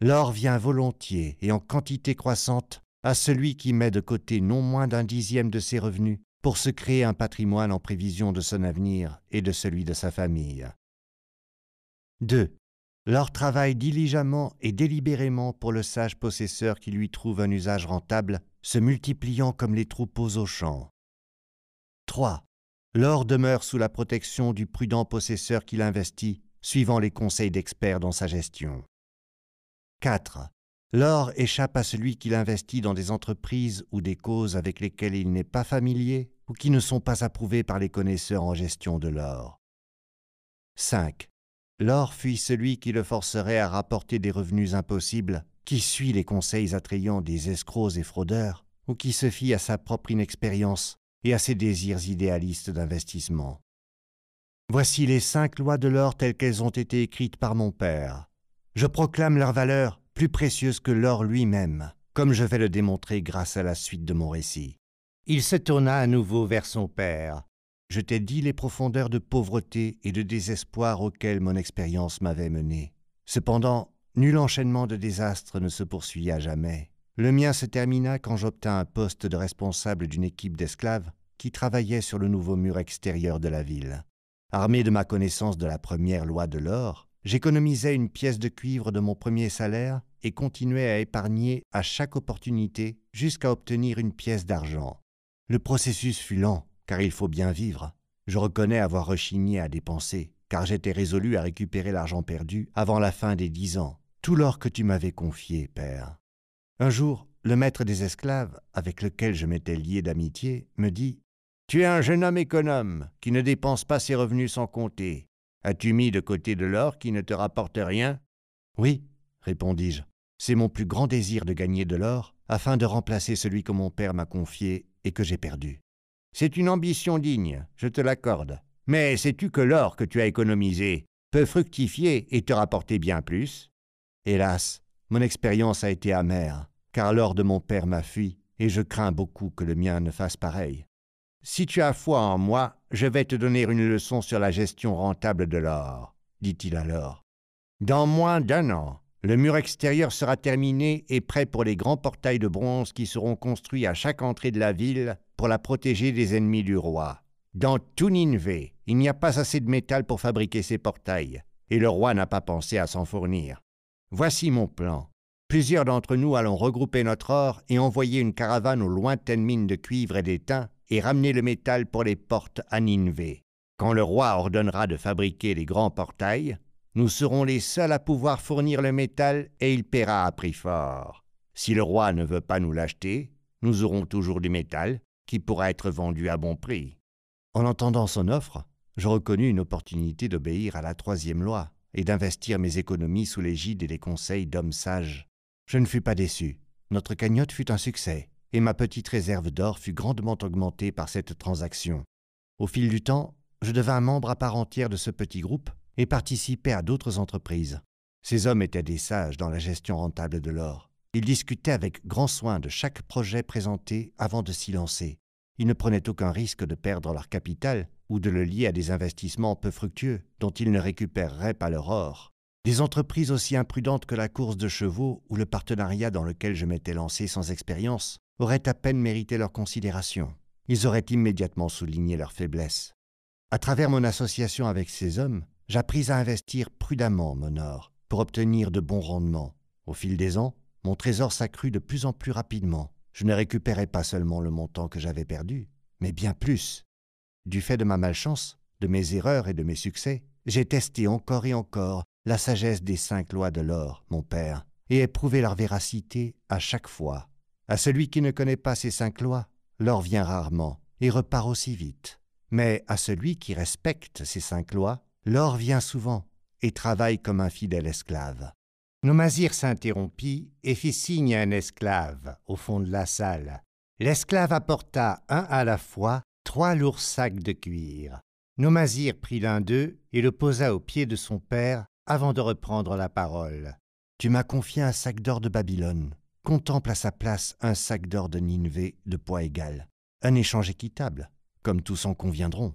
L'or vient volontiers et en quantité croissante à celui qui met de côté non moins d'un dixième de ses revenus pour se créer un patrimoine en prévision de son avenir et de celui de sa famille. 2. L'or travaille diligemment et délibérément pour le sage possesseur qui lui trouve un usage rentable, se multipliant comme les troupeaux au champ. 3. L'or demeure sous la protection du prudent possesseur qui l'investit suivant les conseils d'experts dans sa gestion. 4. L'or échappe à celui qui l'investit dans des entreprises ou des causes avec lesquelles il n'est pas familier ou qui ne sont pas approuvées par les connaisseurs en gestion de l'or. 5. L'or fuit celui qui le forcerait à rapporter des revenus impossibles, qui suit les conseils attrayants des escrocs et fraudeurs, ou qui se fie à sa propre inexpérience et à ses désirs idéalistes d'investissement. Voici les cinq lois de l'or telles qu'elles ont été écrites par mon Père. Je proclame leur valeur plus précieuse que l'or lui-même, comme je vais le démontrer grâce à la suite de mon récit. Il se tourna à nouveau vers son Père. Je t'ai dit les profondeurs de pauvreté et de désespoir auxquelles mon expérience m'avait mené. Cependant, nul enchaînement de désastres ne se poursuit à jamais. Le mien se termina quand j'obtins un poste de responsable d'une équipe d'esclaves qui travaillait sur le nouveau mur extérieur de la ville. Armé de ma connaissance de la première loi de l'or, j'économisais une pièce de cuivre de mon premier salaire et continuais à épargner à chaque opportunité jusqu'à obtenir une pièce d'argent. Le processus fut lent, car il faut bien vivre. Je reconnais avoir rechigné à dépenser, car j'étais résolu à récupérer l'argent perdu avant la fin des dix ans, tout l'or que tu m'avais confié, père. Un jour, le maître des esclaves, avec lequel je m'étais lié d'amitié, me dit Tu es un jeune homme économe qui ne dépense pas ses revenus sans compter. As-tu mis de côté de l'or qui ne te rapporte rien? Oui, répondis-je. C'est mon plus grand désir de gagner de l'or afin de remplacer celui que mon père m'a confié et que j'ai perdu. C'est une ambition digne, je te l'accorde. Mais sais-tu que l'or que tu as économisé peut fructifier et te rapporter bien plus? Hélas, mon expérience a été amère, car l'or de mon père m'a fui, et je crains beaucoup que le mien ne fasse pareil. Si tu as foi en moi, je vais te donner une leçon sur la gestion rentable de l'or, dit-il alors. Dans moins d'un an, le mur extérieur sera terminé et prêt pour les grands portails de bronze qui seront construits à chaque entrée de la ville pour la protéger des ennemis du roi. Dans tout Nineveh, il n'y a pas assez de métal pour fabriquer ces portails, et le roi n'a pas pensé à s'en fournir. Voici mon plan. Plusieurs d'entre nous allons regrouper notre or et envoyer une caravane aux lointaines mines de cuivre et d'étain et ramener le métal pour les portes à Nineveh. Quand le roi ordonnera de fabriquer les grands portails, nous serons les seuls à pouvoir fournir le métal et il paiera à prix fort. Si le roi ne veut pas nous l'acheter, nous aurons toujours du métal qui pourra être vendu à bon prix. En entendant son offre, je reconnus une opportunité d'obéir à la troisième loi et d'investir mes économies sous l'égide et les conseils d'hommes sages. Je ne fus pas déçu. Notre cagnotte fut un succès, et ma petite réserve d'or fut grandement augmentée par cette transaction. Au fil du temps, je devins membre à part entière de ce petit groupe et participais à d'autres entreprises. Ces hommes étaient des sages dans la gestion rentable de l'or. Ils discutaient avec grand soin de chaque projet présenté avant de s'y lancer. Ils ne prenaient aucun risque de perdre leur capital ou de le lier à des investissements peu fructueux dont ils ne récupéreraient pas leur or. Des entreprises aussi imprudentes que la course de chevaux ou le partenariat dans lequel je m'étais lancé sans expérience auraient à peine mérité leur considération. Ils auraient immédiatement souligné leurs faiblesses. À travers mon association avec ces hommes, j'appris à investir prudemment mon or pour obtenir de bons rendements. Au fil des ans, mon trésor s'accrut de plus en plus rapidement. Je ne récupérais pas seulement le montant que j'avais perdu, mais bien plus. Du fait de ma malchance, de mes erreurs et de mes succès, j'ai testé encore et encore la sagesse des cinq lois de l'or, mon père, et éprouvé leur véracité à chaque fois. À celui qui ne connaît pas ces cinq lois, l'or vient rarement et repart aussi vite. Mais à celui qui respecte ces cinq lois, l'or vient souvent et travaille comme un fidèle esclave. Nomazir s'interrompit et fit signe à un esclave au fond de la salle. L'esclave apporta un à la fois trois lourds sacs de cuir. Nomazir prit l'un d'eux et le posa aux pieds de son père avant de reprendre la parole. Tu m'as confié un sac d'or de Babylone contemple à sa place un sac d'or de Nineveh de poids égal. Un échange équitable, comme tous en conviendront.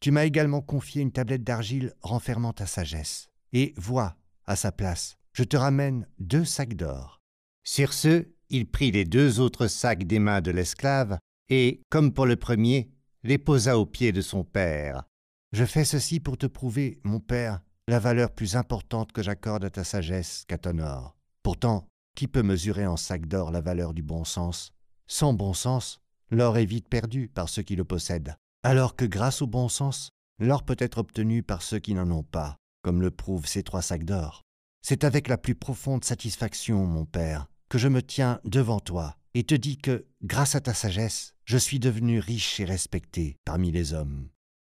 Tu m'as également confié une tablette d'argile renfermant ta sagesse. Et vois, à sa place, je te ramène deux sacs d'or. Sur ce, il prit les deux autres sacs des mains de l'esclave et, comme pour le premier, les posa aux pieds de son père. Je fais ceci pour te prouver, mon père, la valeur plus importante que j'accorde à ta sagesse qu'à ton or. Pourtant, qui peut mesurer en sac d'or la valeur du bon sens? Sans bon sens, l'or est vite perdu par ceux qui le possèdent, alors que grâce au bon sens, l'or peut être obtenu par ceux qui n'en ont pas, comme le prouvent ces trois sacs d'or. C'est avec la plus profonde satisfaction, mon père, que je me tiens devant toi et te dis que, grâce à ta sagesse, je suis devenu riche et respecté parmi les hommes.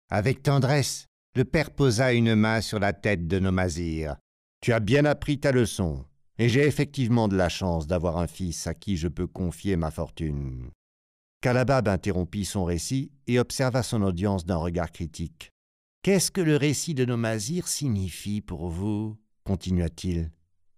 Avec tendresse, le père posa une main sur la tête de Nomazir. Tu as bien appris ta leçon. Et j'ai effectivement de la chance d'avoir un fils à qui je peux confier ma fortune. Kalabab interrompit son récit et observa son audience d'un regard critique. Qu'est-ce que le récit de Nomazir signifie pour vous? continua-t-il.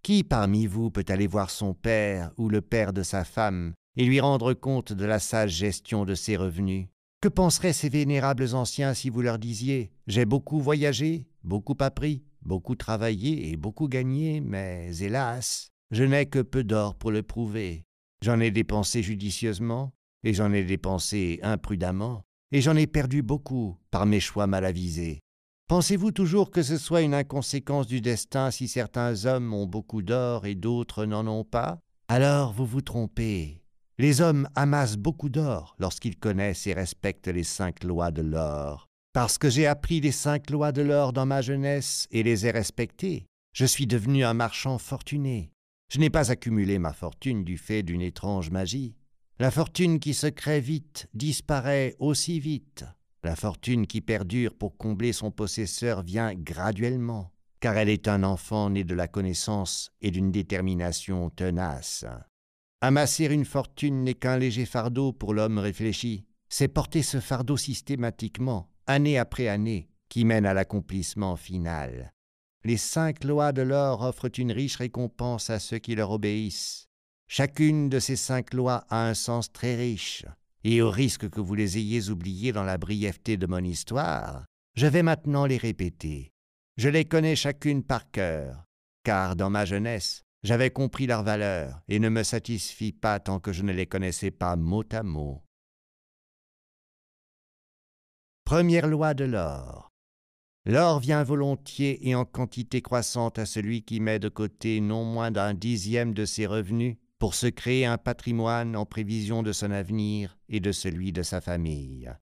Qui parmi vous peut aller voir son père ou le père de sa femme et lui rendre compte de la sage gestion de ses revenus? Que penseraient ces vénérables anciens si vous leur disiez J'ai beaucoup voyagé, beaucoup appris, beaucoup travaillé et beaucoup gagné, mais hélas, je n'ai que peu d'or pour le prouver. J'en ai dépensé judicieusement, et j'en ai dépensé imprudemment, et j'en ai perdu beaucoup par mes choix mal avisés. Pensez-vous toujours que ce soit une inconséquence du destin si certains hommes ont beaucoup d'or et d'autres n'en ont pas? Alors vous vous trompez. Les hommes amassent beaucoup d'or lorsqu'ils connaissent et respectent les cinq lois de l'or. Parce que j'ai appris les cinq lois de l'or dans ma jeunesse et les ai respectées, je suis devenu un marchand fortuné. Je n'ai pas accumulé ma fortune du fait d'une étrange magie. La fortune qui se crée vite disparaît aussi vite. La fortune qui perdure pour combler son possesseur vient graduellement, car elle est un enfant né de la connaissance et d'une détermination tenace. Amasser une fortune n'est qu'un léger fardeau pour l'homme réfléchi, c'est porter ce fardeau systématiquement, année après année, qui mène à l'accomplissement final. Les cinq lois de l'or offrent une riche récompense à ceux qui leur obéissent. Chacune de ces cinq lois a un sens très riche, et au risque que vous les ayez oubliées dans la brièveté de mon histoire, je vais maintenant les répéter. Je les connais chacune par cœur, car dans ma jeunesse, j'avais compris leur valeur et ne me satisfis pas tant que je ne les connaissais pas mot à mot. Première loi de l'or. L'or vient volontiers et en quantité croissante à celui qui met de côté non moins d'un dixième de ses revenus pour se créer un patrimoine en prévision de son avenir et de celui de sa famille.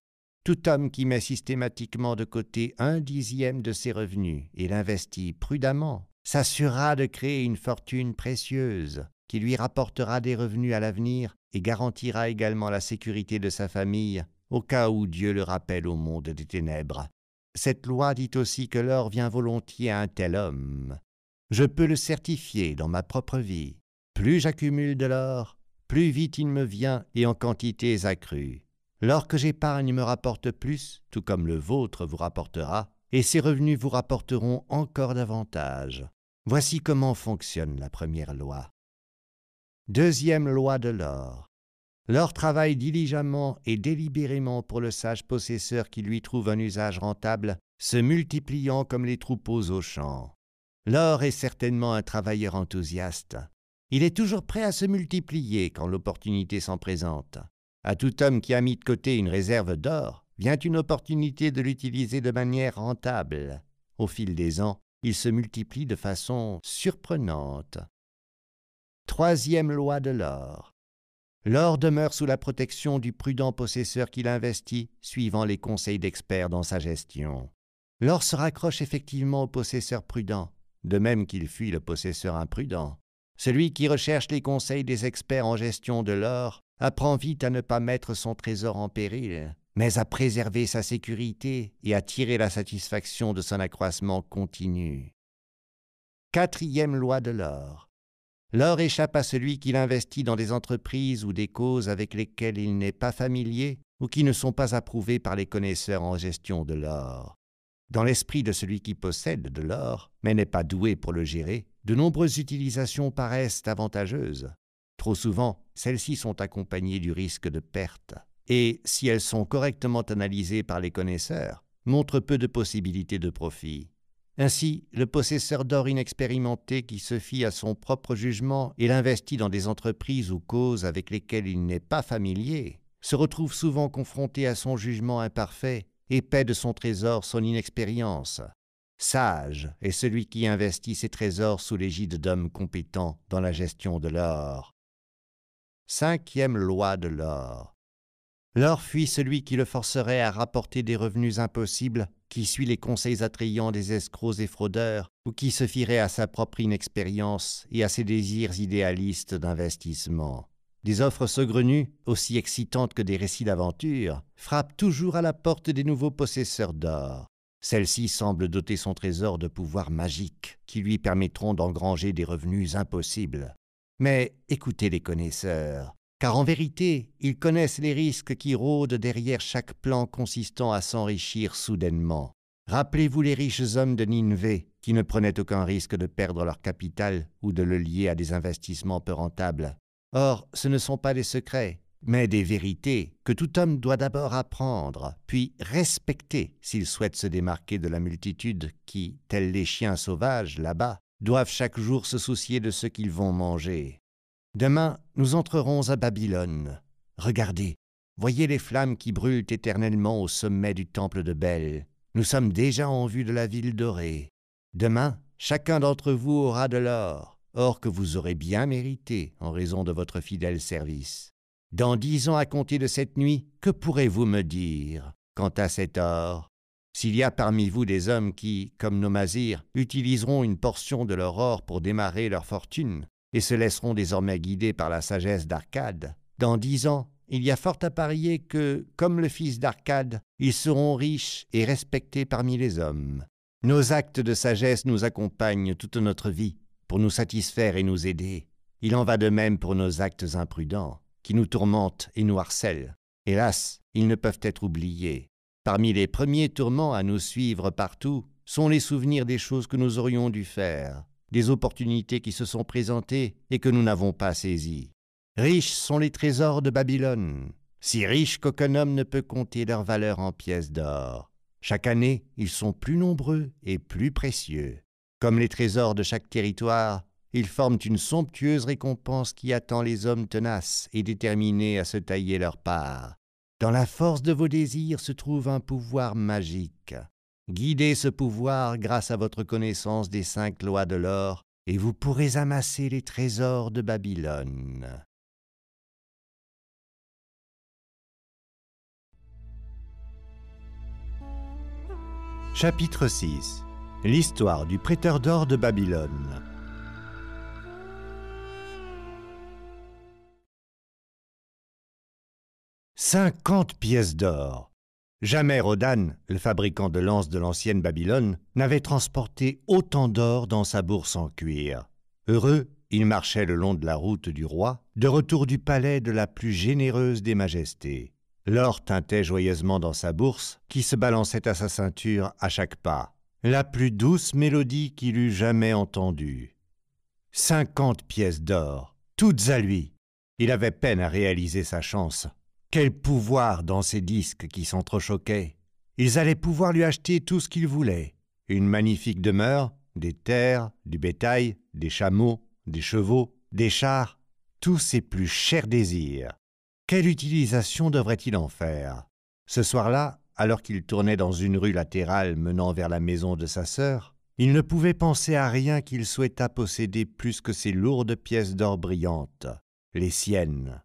Tout homme qui met systématiquement de côté un dixième de ses revenus et l'investit prudemment s'assurera de créer une fortune précieuse qui lui rapportera des revenus à l'avenir et garantira également la sécurité de sa famille au cas où Dieu le rappelle au monde des ténèbres. Cette loi dit aussi que l'or vient volontiers à un tel homme. Je peux le certifier dans ma propre vie. Plus j'accumule de l'or, plus vite il me vient et en quantités accrues. L'or que j'épargne me rapporte plus, tout comme le vôtre vous rapportera, et ses revenus vous rapporteront encore davantage. Voici comment fonctionne la première loi. Deuxième loi de l'or. L'or travaille diligemment et délibérément pour le sage possesseur qui lui trouve un usage rentable, se multipliant comme les troupeaux au champ. L'or est certainement un travailleur enthousiaste. Il est toujours prêt à se multiplier quand l'opportunité s'en présente. À tout homme qui a mis de côté une réserve d'or, vient une opportunité de l'utiliser de manière rentable. Au fil des ans, il se multiplie de façon surprenante. Troisième loi de l'or. L'or demeure sous la protection du prudent possesseur qui l'investit, suivant les conseils d'experts dans sa gestion. L'or se raccroche effectivement au possesseur prudent, de même qu'il fuit le possesseur imprudent. Celui qui recherche les conseils des experts en gestion de l'or apprend vite à ne pas mettre son trésor en péril, mais à préserver sa sécurité et à tirer la satisfaction de son accroissement continu. Quatrième loi de l'or. L'or échappe à celui qui l'investit dans des entreprises ou des causes avec lesquelles il n'est pas familier ou qui ne sont pas approuvées par les connaisseurs en gestion de l'or. Dans l'esprit de celui qui possède de l'or, mais n'est pas doué pour le gérer, de nombreuses utilisations paraissent avantageuses. Trop souvent, celles-ci sont accompagnées du risque de perte, et, si elles sont correctement analysées par les connaisseurs, montrent peu de possibilités de profit. Ainsi, le possesseur d'or inexpérimenté qui se fie à son propre jugement et l'investit dans des entreprises ou causes avec lesquelles il n'est pas familier, se retrouve souvent confronté à son jugement imparfait et paie de son trésor son inexpérience, Sage est celui qui investit ses trésors sous l'égide d'hommes compétents dans la gestion de l'or. Cinquième loi de l'or. L'or fuit celui qui le forcerait à rapporter des revenus impossibles, qui suit les conseils attrayants des escrocs et fraudeurs, ou qui se fierait à sa propre inexpérience et à ses désirs idéalistes d'investissement. Des offres saugrenues, aussi excitantes que des récits d'aventure, frappent toujours à la porte des nouveaux possesseurs d'or. Celle-ci semble doter son trésor de pouvoirs magiques qui lui permettront d'engranger des revenus impossibles. Mais écoutez les connaisseurs, car en vérité, ils connaissent les risques qui rôdent derrière chaque plan consistant à s'enrichir soudainement. Rappelez-vous les riches hommes de Nineveh qui ne prenaient aucun risque de perdre leur capital ou de le lier à des investissements peu rentables. Or, ce ne sont pas des secrets, mais des vérités que tout homme doit d'abord apprendre, puis respecter s'il souhaite se démarquer de la multitude qui, tels les chiens sauvages là-bas, doivent chaque jour se soucier de ce qu'ils vont manger. Demain, nous entrerons à Babylone. Regardez, voyez les flammes qui brûlent éternellement au sommet du temple de Bel. Nous sommes déjà en vue de la ville dorée. Demain, chacun d'entre vous aura de l'or, or que vous aurez bien mérité en raison de votre fidèle service. Dans dix ans à compter de cette nuit, que pourrez-vous me dire quant à cet or? S'il y a parmi vous des hommes qui, comme nos mazirs, utiliseront une portion de leur or pour démarrer leur fortune, et se laisseront désormais guider par la sagesse d'Arcade, Dans dix ans, il y a fort à parier que, comme le fils d'Arcade, ils seront riches et respectés parmi les hommes. Nos actes de sagesse nous accompagnent toute notre vie pour nous satisfaire et nous aider. Il en va de même pour nos actes imprudents, qui nous tourmentent et nous harcèlent. Hélas, ils ne peuvent être oubliés. Parmi les premiers tourments à nous suivre partout sont les souvenirs des choses que nous aurions dû faire, des opportunités qui se sont présentées et que nous n'avons pas saisies. Riches sont les trésors de Babylone, si riches qu'aucun homme ne peut compter leur valeur en pièces d'or. Chaque année, ils sont plus nombreux et plus précieux. Comme les trésors de chaque territoire, ils forment une somptueuse récompense qui attend les hommes tenaces et déterminés à se tailler leur part. Dans la force de vos désirs se trouve un pouvoir magique. Guidez ce pouvoir grâce à votre connaissance des cinq lois de l'or, et vous pourrez amasser les trésors de Babylone. Chapitre 6 L'histoire du prêteur d'or de Babylone. Cinquante pièces d'or. Jamais Rodan, le fabricant de lances de l'ancienne Babylone, n'avait transporté autant d'or dans sa bourse en cuir. Heureux, il marchait le long de la route du roi, de retour du palais de la plus généreuse des majestés. L'or tintait joyeusement dans sa bourse, qui se balançait à sa ceinture à chaque pas. La plus douce mélodie qu'il eût jamais entendue. Cinquante pièces d'or, toutes à lui. Il avait peine à réaliser sa chance. Quel pouvoir dans ces disques qui s'entrechoquaient. Ils allaient pouvoir lui acheter tout ce qu'ils voulaient. Une magnifique demeure, des terres, du bétail, des chameaux, des chevaux, des chars, tous ses plus chers désirs. Quelle utilisation devrait-il en faire? Ce soir-là, alors qu'il tournait dans une rue latérale menant vers la maison de sa sœur, il ne pouvait penser à rien qu'il souhaitât posséder plus que ces lourdes pièces d'or brillantes, les siennes.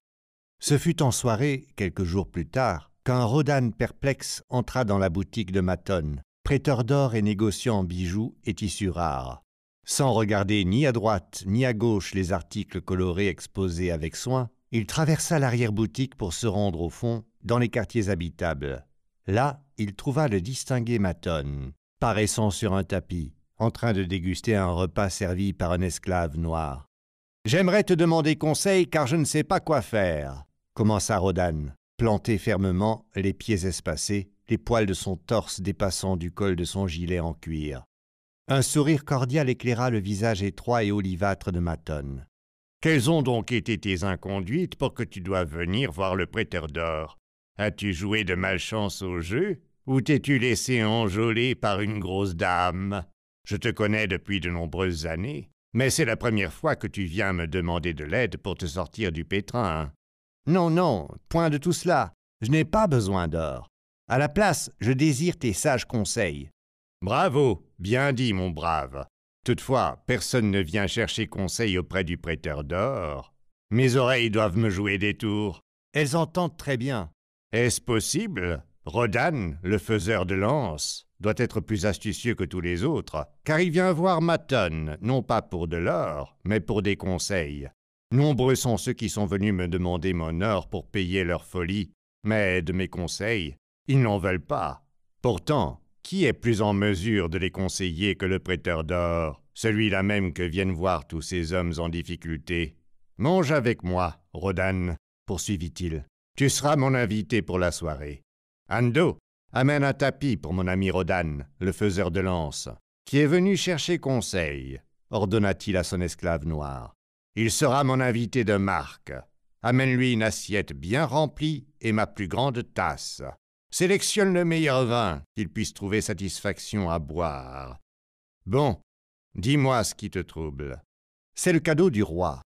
Ce fut en soirée, quelques jours plus tard, qu'un Rodan perplexe entra dans la boutique de Maton, prêteur d'or et négociant en bijoux et tissus rares. Sans regarder ni à droite ni à gauche les articles colorés exposés avec soin, il traversa l'arrière-boutique pour se rendre au fond, dans les quartiers habitables. Là, il trouva le distingué Maton, paraissant sur un tapis, en train de déguster un repas servi par un esclave noir. J'aimerais te demander conseil car je ne sais pas quoi faire, commença Rodan, planté fermement, les pieds espacés, les poils de son torse dépassant du col de son gilet en cuir. Un sourire cordial éclaira le visage étroit et olivâtre de Maton. Quelles ont donc été tes inconduites pour que tu doives venir voir le prêteur d'or? As-tu joué de malchance au jeu Ou t'es-tu laissé enjôler par une grosse dame? Je te connais depuis de nombreuses années, mais c'est la première fois que tu viens me demander de l'aide pour te sortir du pétrin. Non, non, point de tout cela. Je n'ai pas besoin d'or. À la place, je désire tes sages conseils. Bravo, bien dit, mon brave. Toutefois, personne ne vient chercher conseil auprès du prêteur d'or. Mes oreilles doivent me jouer des tours. Elles entendent très bien. Est-ce possible? Rodan, le faiseur de lance, doit être plus astucieux que tous les autres, car il vient voir Maton, non pas pour de l'or, mais pour des conseils. Nombreux sont ceux qui sont venus me demander mon or pour payer leur folie, mais de mes conseils, ils n'en veulent pas. Pourtant, qui est plus en mesure de les conseiller que le prêteur d'or, celui-là même que viennent voir tous ces hommes en difficulté? Mange avec moi, Rodan, poursuivit-il. Tu seras mon invité pour la soirée. Ando, amène un tapis pour mon ami Rodan, le faiseur de lance, qui est venu chercher conseil, ordonna-t-il à son esclave noir. Il sera mon invité de marque. Amène-lui une assiette bien remplie et ma plus grande tasse. Sélectionne le meilleur vin qu'il puisse trouver satisfaction à boire. Bon, dis-moi ce qui te trouble. C'est le cadeau du roi.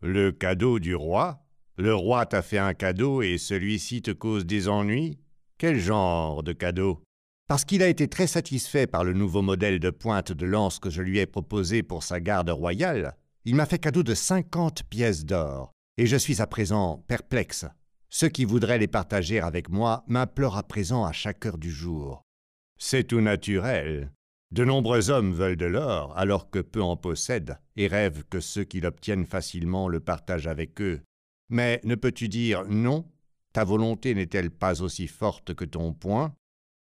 Le cadeau du roi? Le roi t'a fait un cadeau et celui-ci te cause des ennuis? Quel genre de cadeau? Parce qu'il a été très satisfait par le nouveau modèle de pointe de lance que je lui ai proposé pour sa garde royale, il m'a fait cadeau de cinquante pièces d'or, et je suis à présent perplexe. Ceux qui voudraient les partager avec moi m'implorent à présent à chaque heure du jour. C'est tout naturel. De nombreux hommes veulent de l'or alors que peu en possèdent et rêvent que ceux qui l'obtiennent facilement le partagent avec eux. Mais ne peux-tu dire non Ta volonté n'est-elle pas aussi forte que ton poing?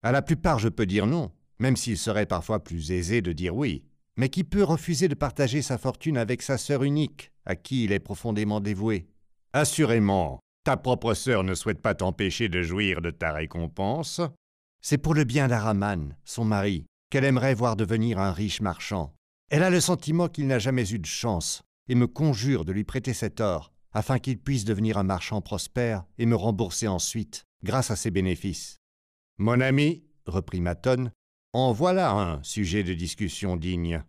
À la plupart, je peux dire non, même s'il serait parfois plus aisé de dire oui. Mais qui peut refuser de partager sa fortune avec sa sœur unique, à qui il est profondément dévoué Assurément, ta propre sœur ne souhaite pas t'empêcher de jouir de ta récompense. C'est pour le bien d'Araman, son mari, qu'elle aimerait voir devenir un riche marchand. Elle a le sentiment qu'il n'a jamais eu de chance, et me conjure de lui prêter cet or, afin qu'il puisse devenir un marchand prospère et me rembourser ensuite, grâce à ses bénéfices. Mon ami, reprit Maton, en voilà un sujet de discussion digne.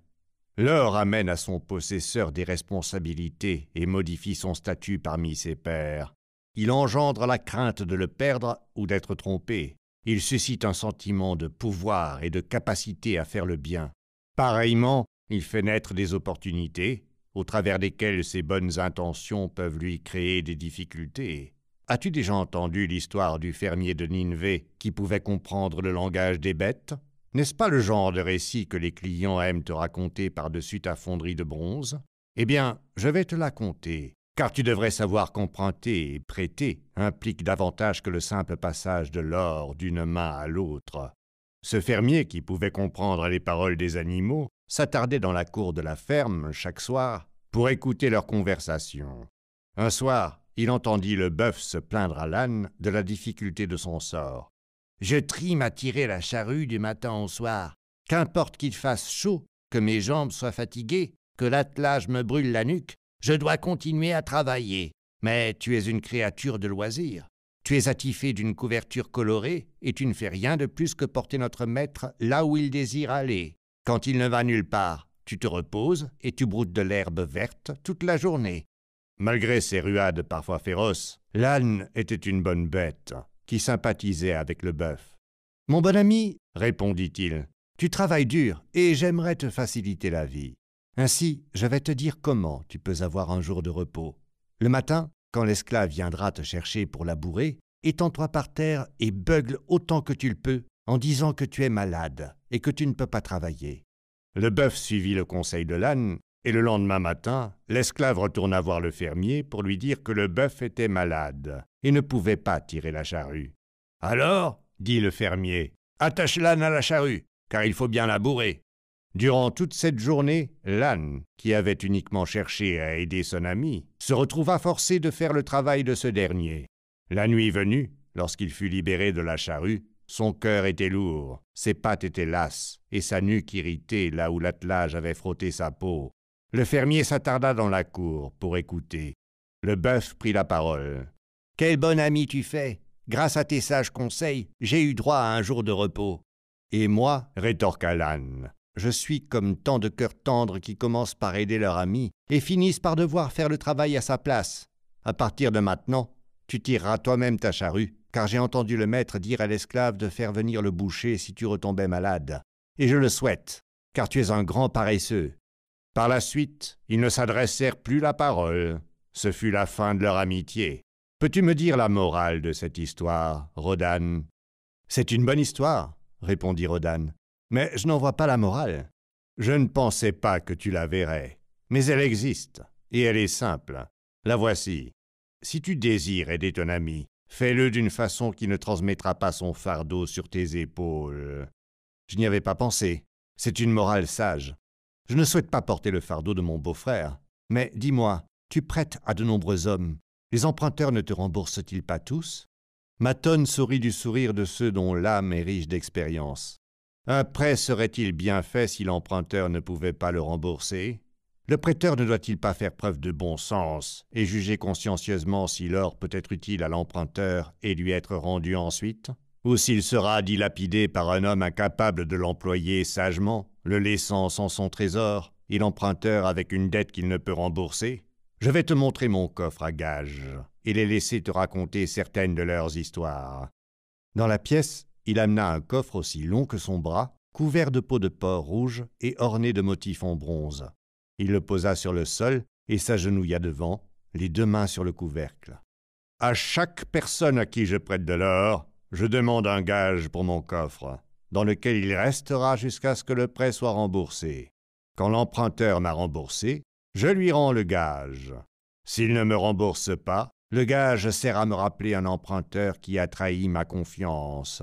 L'or amène à son possesseur des responsabilités et modifie son statut parmi ses pairs. Il engendre la crainte de le perdre ou d'être trompé. Il suscite un sentiment de pouvoir et de capacité à faire le bien. Pareillement, il fait naître des opportunités, au travers desquelles ses bonnes intentions peuvent lui créer des difficultés. As-tu déjà entendu l'histoire du fermier de Nineveh qui pouvait comprendre le langage des bêtes? N'est-ce pas le genre de récit que les clients aiment te raconter par-dessus ta fonderie de bronze? Eh bien, je vais te la conter, car tu devrais savoir qu'emprunter et prêter implique davantage que le simple passage de l'or d'une main à l'autre. Ce fermier, qui pouvait comprendre les paroles des animaux, s'attardait dans la cour de la ferme chaque soir pour écouter leurs conversations. Un soir, il entendit le bœuf se plaindre à l'âne de la difficulté de son sort. Je trime à tirer la charrue du matin au soir. Qu'importe qu'il fasse chaud, que mes jambes soient fatiguées, que l'attelage me brûle la nuque, je dois continuer à travailler. Mais tu es une créature de loisir. Tu es attifé d'une couverture colorée et tu ne fais rien de plus que porter notre maître là où il désire aller. Quand il ne va nulle part, tu te reposes et tu broutes de l'herbe verte toute la journée. Malgré ses ruades parfois féroces, l'âne était une bonne bête qui sympathisait avec le bœuf. Mon bon ami, répondit-il, tu travailles dur et j'aimerais te faciliter la vie. Ainsi, je vais te dire comment tu peux avoir un jour de repos. Le matin, quand l'esclave viendra te chercher pour labourer, étends-toi par terre et beugle autant que tu le peux en disant que tu es malade et que tu ne peux pas travailler. Le bœuf suivit le conseil de l'âne, et le lendemain matin, l'esclave retourna voir le fermier pour lui dire que le bœuf était malade et ne pouvait pas tirer la charrue. Alors, dit le fermier, attache l'âne à la charrue, car il faut bien labourer. Durant toute cette journée, l'âne, qui avait uniquement cherché à aider son ami, se retrouva forcé de faire le travail de ce dernier. La nuit venue, lorsqu'il fut libéré de la charrue, son cœur était lourd, ses pattes étaient lasses, et sa nuque irritée là où l'attelage avait frotté sa peau. Le fermier s'attarda dans la cour pour écouter. Le bœuf prit la parole. Quel bon ami tu fais Grâce à tes sages conseils, j'ai eu droit à un jour de repos. Et moi, rétorqua l'âne, je suis comme tant de cœurs tendres qui commencent par aider leur ami et finissent par devoir faire le travail à sa place. À partir de maintenant, tu tireras toi-même ta charrue, car j'ai entendu le maître dire à l'esclave de faire venir le boucher si tu retombais malade. Et je le souhaite, car tu es un grand paresseux. Par la suite, ils ne s'adressèrent plus la parole. Ce fut la fin de leur amitié. Peux-tu me dire la morale de cette histoire, Rodan? C'est une bonne histoire, répondit Rodan, mais je n'en vois pas la morale. Je ne pensais pas que tu la verrais, mais elle existe, et elle est simple. La voici. Si tu désires aider ton ami, fais-le d'une façon qui ne transmettra pas son fardeau sur tes épaules. Je n'y avais pas pensé. C'est une morale sage. Je ne souhaite pas porter le fardeau de mon beau-frère, mais dis-moi, tu prêtes à de nombreux hommes, les emprunteurs ne te remboursent-ils pas tous? Maton sourit du sourire de ceux dont l'âme est riche d'expérience. Un prêt serait-il bien fait si l'emprunteur ne pouvait pas le rembourser? Le prêteur ne doit-il pas faire preuve de bon sens et juger consciencieusement si l'or peut être utile à l'emprunteur et lui être rendu ensuite? Ou s'il sera dilapidé par un homme incapable de l'employer sagement, le laissant sans son trésor, et l'emprunteur avec une dette qu'il ne peut rembourser je vais te montrer mon coffre à gages et les laisser te raconter certaines de leurs histoires. Dans la pièce, il amena un coffre aussi long que son bras, couvert de peau de porc rouge et orné de motifs en bronze. Il le posa sur le sol et s'agenouilla devant, les deux mains sur le couvercle. À chaque personne à qui je prête de l'or, je demande un gage pour mon coffre, dans lequel il restera jusqu'à ce que le prêt soit remboursé. Quand l'emprunteur m'a remboursé, je lui rends le gage. S'il ne me rembourse pas, le gage sert à me rappeler un emprunteur qui a trahi ma confiance.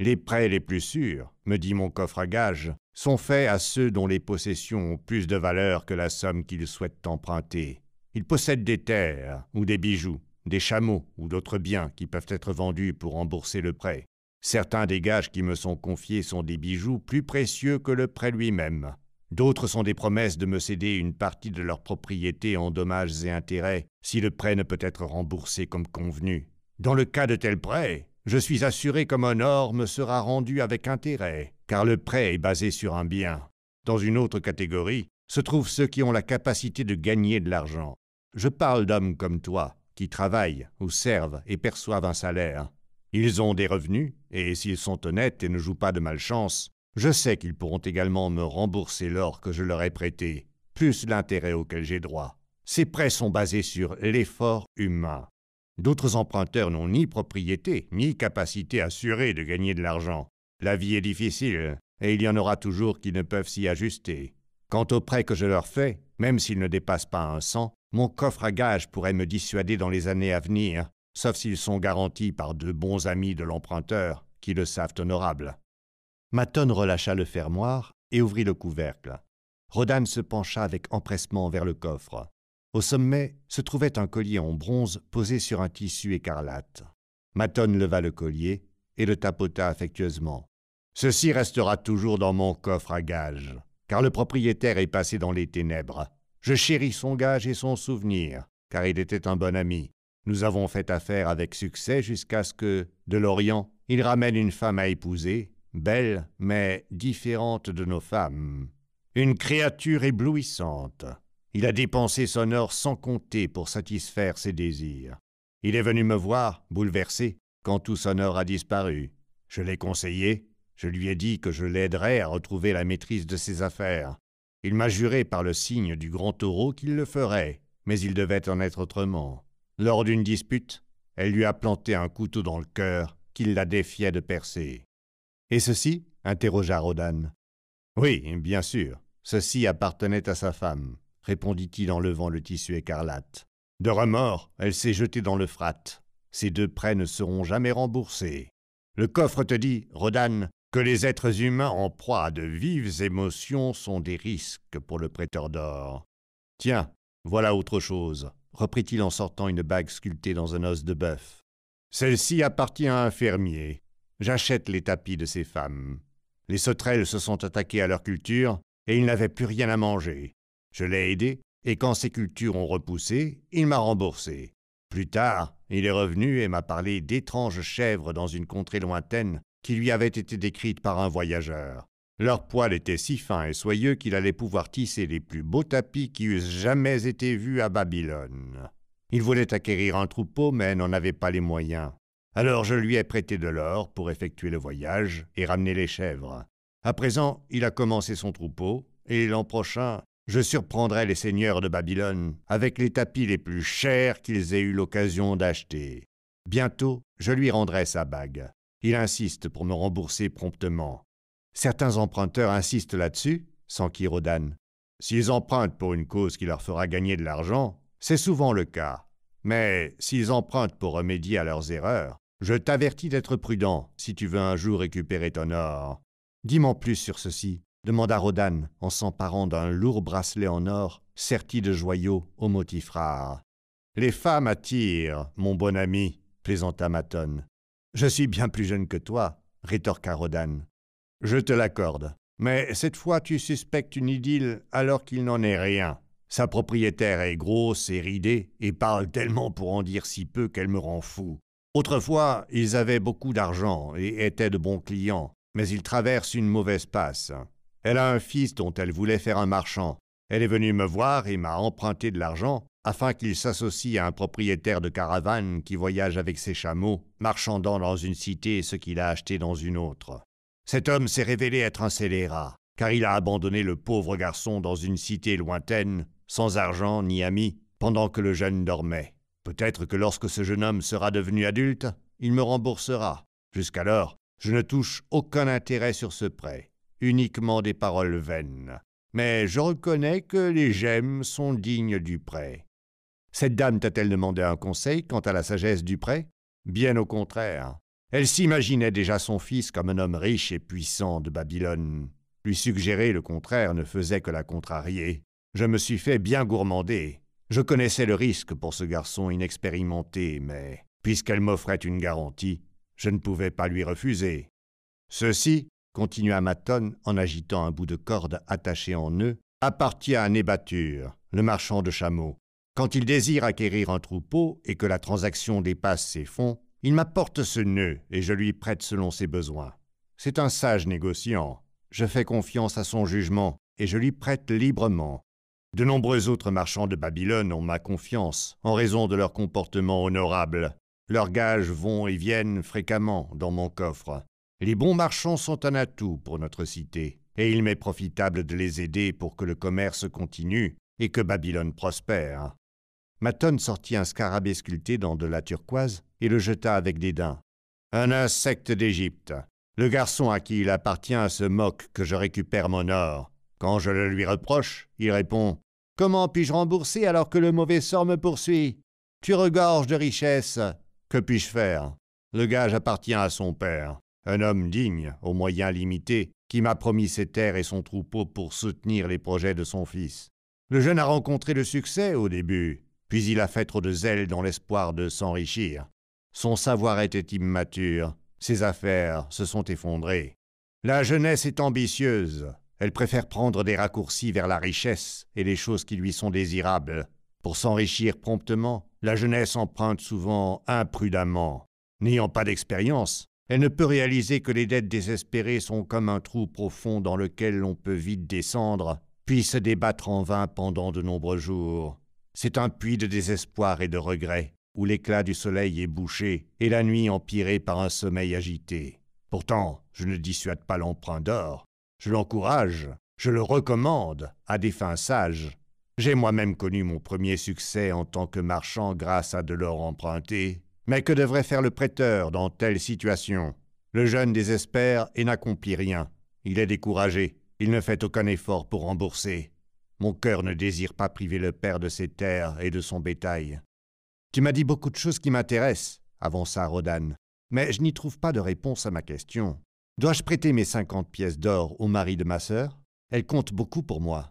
Les prêts les plus sûrs, me dit mon coffre à gage, sont faits à ceux dont les possessions ont plus de valeur que la somme qu'ils souhaitent emprunter. Ils possèdent des terres ou des bijoux, des chameaux ou d'autres biens qui peuvent être vendus pour rembourser le prêt. Certains des gages qui me sont confiés sont des bijoux plus précieux que le prêt lui-même. D'autres sont des promesses de me céder une partie de leur propriété en dommages et intérêts si le prêt ne peut être remboursé comme convenu. Dans le cas de tel prêt, je suis assuré comme un or me sera rendu avec intérêt, car le prêt est basé sur un bien. Dans une autre catégorie se trouvent ceux qui ont la capacité de gagner de l'argent. Je parle d'hommes comme toi, qui travaillent ou servent et perçoivent un salaire. Ils ont des revenus, et s'ils sont honnêtes et ne jouent pas de malchance, je sais qu'ils pourront également me rembourser l'or que je leur ai prêté, plus l'intérêt auquel j'ai droit. Ces prêts sont basés sur l'effort humain. D'autres emprunteurs n'ont ni propriété, ni capacité assurée de gagner de l'argent. La vie est difficile, et il y en aura toujours qui ne peuvent s'y ajuster. Quant aux prêts que je leur fais, même s'ils ne dépassent pas un cent, mon coffre à gage pourrait me dissuader dans les années à venir, sauf s'ils sont garantis par de bons amis de l'emprunteur, qui le savent honorables. Maton relâcha le fermoir et ouvrit le couvercle. Rodan se pencha avec empressement vers le coffre. Au sommet se trouvait un collier en bronze posé sur un tissu écarlate. Maton leva le collier et le tapota affectueusement. Ceci restera toujours dans mon coffre à gage, car le propriétaire est passé dans les ténèbres. Je chéris son gage et son souvenir, car il était un bon ami. Nous avons fait affaire avec succès jusqu'à ce que, de l'Orient, il ramène une femme à épouser belle mais différente de nos femmes. Une créature éblouissante. Il a dépensé son or sans compter pour satisfaire ses désirs. Il est venu me voir, bouleversé, quand tout son or a disparu. Je l'ai conseillé, je lui ai dit que je l'aiderais à retrouver la maîtrise de ses affaires. Il m'a juré par le signe du grand taureau qu'il le ferait, mais il devait en être autrement. Lors d'une dispute, elle lui a planté un couteau dans le cœur qu'il la défiait de percer. Et ceci? interrogea Rodan. Oui, bien sûr. Ceci appartenait à sa femme, répondit-il en levant le tissu écarlate. De remords, elle s'est jetée dans le frat. Ces deux prêts ne seront jamais remboursés. Le coffre te dit, Rodan, que les êtres humains en proie à de vives émotions sont des risques pour le prêteur d'or. Tiens, voilà autre chose, reprit-il en sortant une bague sculptée dans un os de bœuf. Celle-ci appartient à un fermier. J'achète les tapis de ces femmes. Les sauterelles se sont attaquées à leur culture et ils n'avaient plus rien à manger. Je l'ai aidé et quand ces cultures ont repoussé, il m'a remboursé. Plus tard, il est revenu et m'a parlé d'étranges chèvres dans une contrée lointaine qui lui avait été décrite par un voyageur. Leur poil était si fin et soyeux qu'il allait pouvoir tisser les plus beaux tapis qui eussent jamais été vus à Babylone. Il voulait acquérir un troupeau, mais n'en avait pas les moyens. Alors je lui ai prêté de l'or pour effectuer le voyage et ramener les chèvres. À présent, il a commencé son troupeau, et l'an prochain, je surprendrai les seigneurs de Babylone avec les tapis les plus chers qu'ils aient eu l'occasion d'acheter. Bientôt, je lui rendrai sa bague. Il insiste pour me rembourser promptement. Certains emprunteurs insistent là-dessus, sans Rodan. S'ils empruntent pour une cause qui leur fera gagner de l'argent, c'est souvent le cas. Mais s'ils empruntent pour remédier à leurs erreurs, je t'avertis d'être prudent si tu veux un jour récupérer ton or. Dis-moi plus sur ceci, demanda Rodan en s'emparant d'un lourd bracelet en or serti de joyaux aux motifs rares. Les femmes attirent, mon bon ami, plaisanta Maton. Je suis bien plus jeune que toi, rétorqua Rodan. Je te l'accorde. Mais cette fois tu suspectes une idylle alors qu'il n'en est rien. Sa propriétaire est grosse et ridée et parle tellement pour en dire si peu qu'elle me rend fou. Autrefois, ils avaient beaucoup d'argent et étaient de bons clients, mais ils traversent une mauvaise passe. Elle a un fils dont elle voulait faire un marchand. Elle est venue me voir et m'a emprunté de l'argent afin qu'il s'associe à un propriétaire de caravane qui voyage avec ses chameaux, marchandant dans une cité ce qu'il a acheté dans une autre. Cet homme s'est révélé être un scélérat, car il a abandonné le pauvre garçon dans une cité lointaine, sans argent ni amis, pendant que le jeune dormait. Peut-être que lorsque ce jeune homme sera devenu adulte, il me remboursera. Jusqu'alors, je ne touche aucun intérêt sur ce prêt, uniquement des paroles vaines. Mais je reconnais que les gemmes sont dignes du prêt. Cette dame t'a-t-elle demandé un conseil quant à la sagesse du prêt? Bien au contraire. Elle s'imaginait déjà son fils comme un homme riche et puissant de Babylone. Lui suggérer le contraire ne faisait que la contrarier. Je me suis fait bien gourmander. Je connaissais le risque pour ce garçon inexpérimenté, mais puisqu'elle m'offrait une garantie, je ne pouvais pas lui refuser. Ceci, continua Maton en agitant un bout de corde attaché en nœud, appartient à Nébature, le marchand de chameaux. Quand il désire acquérir un troupeau et que la transaction dépasse ses fonds, il m'apporte ce nœud et je lui prête selon ses besoins. C'est un sage négociant. Je fais confiance à son jugement et je lui prête librement. De nombreux autres marchands de Babylone ont ma confiance en raison de leur comportement honorable. Leurs gages vont et viennent fréquemment dans mon coffre. Les bons marchands sont un atout pour notre cité, et il m'est profitable de les aider pour que le commerce continue et que Babylone prospère. Maton sortit un scarabée sculpté dans de la turquoise et le jeta avec dédain. Un insecte d'Égypte. Le garçon à qui il appartient se moque que je récupère mon or. Quand je le lui reproche, il répond Comment puis-je rembourser alors que le mauvais sort me poursuit? Tu regorges de richesses. Que puis-je faire? Le gage appartient à son père, un homme digne, aux moyens limités, qui m'a promis ses terres et son troupeau pour soutenir les projets de son fils. Le jeune a rencontré le succès au début, puis il a fait trop de zèle dans l'espoir de s'enrichir. Son savoir était immature, ses affaires se sont effondrées. La jeunesse est ambitieuse, elle préfère prendre des raccourcis vers la richesse et les choses qui lui sont désirables. Pour s'enrichir promptement, la jeunesse emprunte souvent imprudemment. N'ayant pas d'expérience, elle ne peut réaliser que les dettes désespérées sont comme un trou profond dans lequel l'on peut vite descendre, puis se débattre en vain pendant de nombreux jours. C'est un puits de désespoir et de regret, où l'éclat du soleil est bouché et la nuit empirée par un sommeil agité. Pourtant, je ne dissuade pas l'emprunt d'or, je l'encourage, je le recommande à des fins sages. J'ai moi-même connu mon premier succès en tant que marchand grâce à de l'or emprunté. Mais que devrait faire le prêteur dans telle situation? Le jeune désespère et n'accomplit rien. Il est découragé, il ne fait aucun effort pour rembourser. Mon cœur ne désire pas priver le père de ses terres et de son bétail. Tu m'as dit beaucoup de choses qui m'intéressent, avança Rodan, mais je n'y trouve pas de réponse à ma question. Dois-je prêter mes cinquante pièces d'or au mari de ma sœur? Elle compte beaucoup pour moi.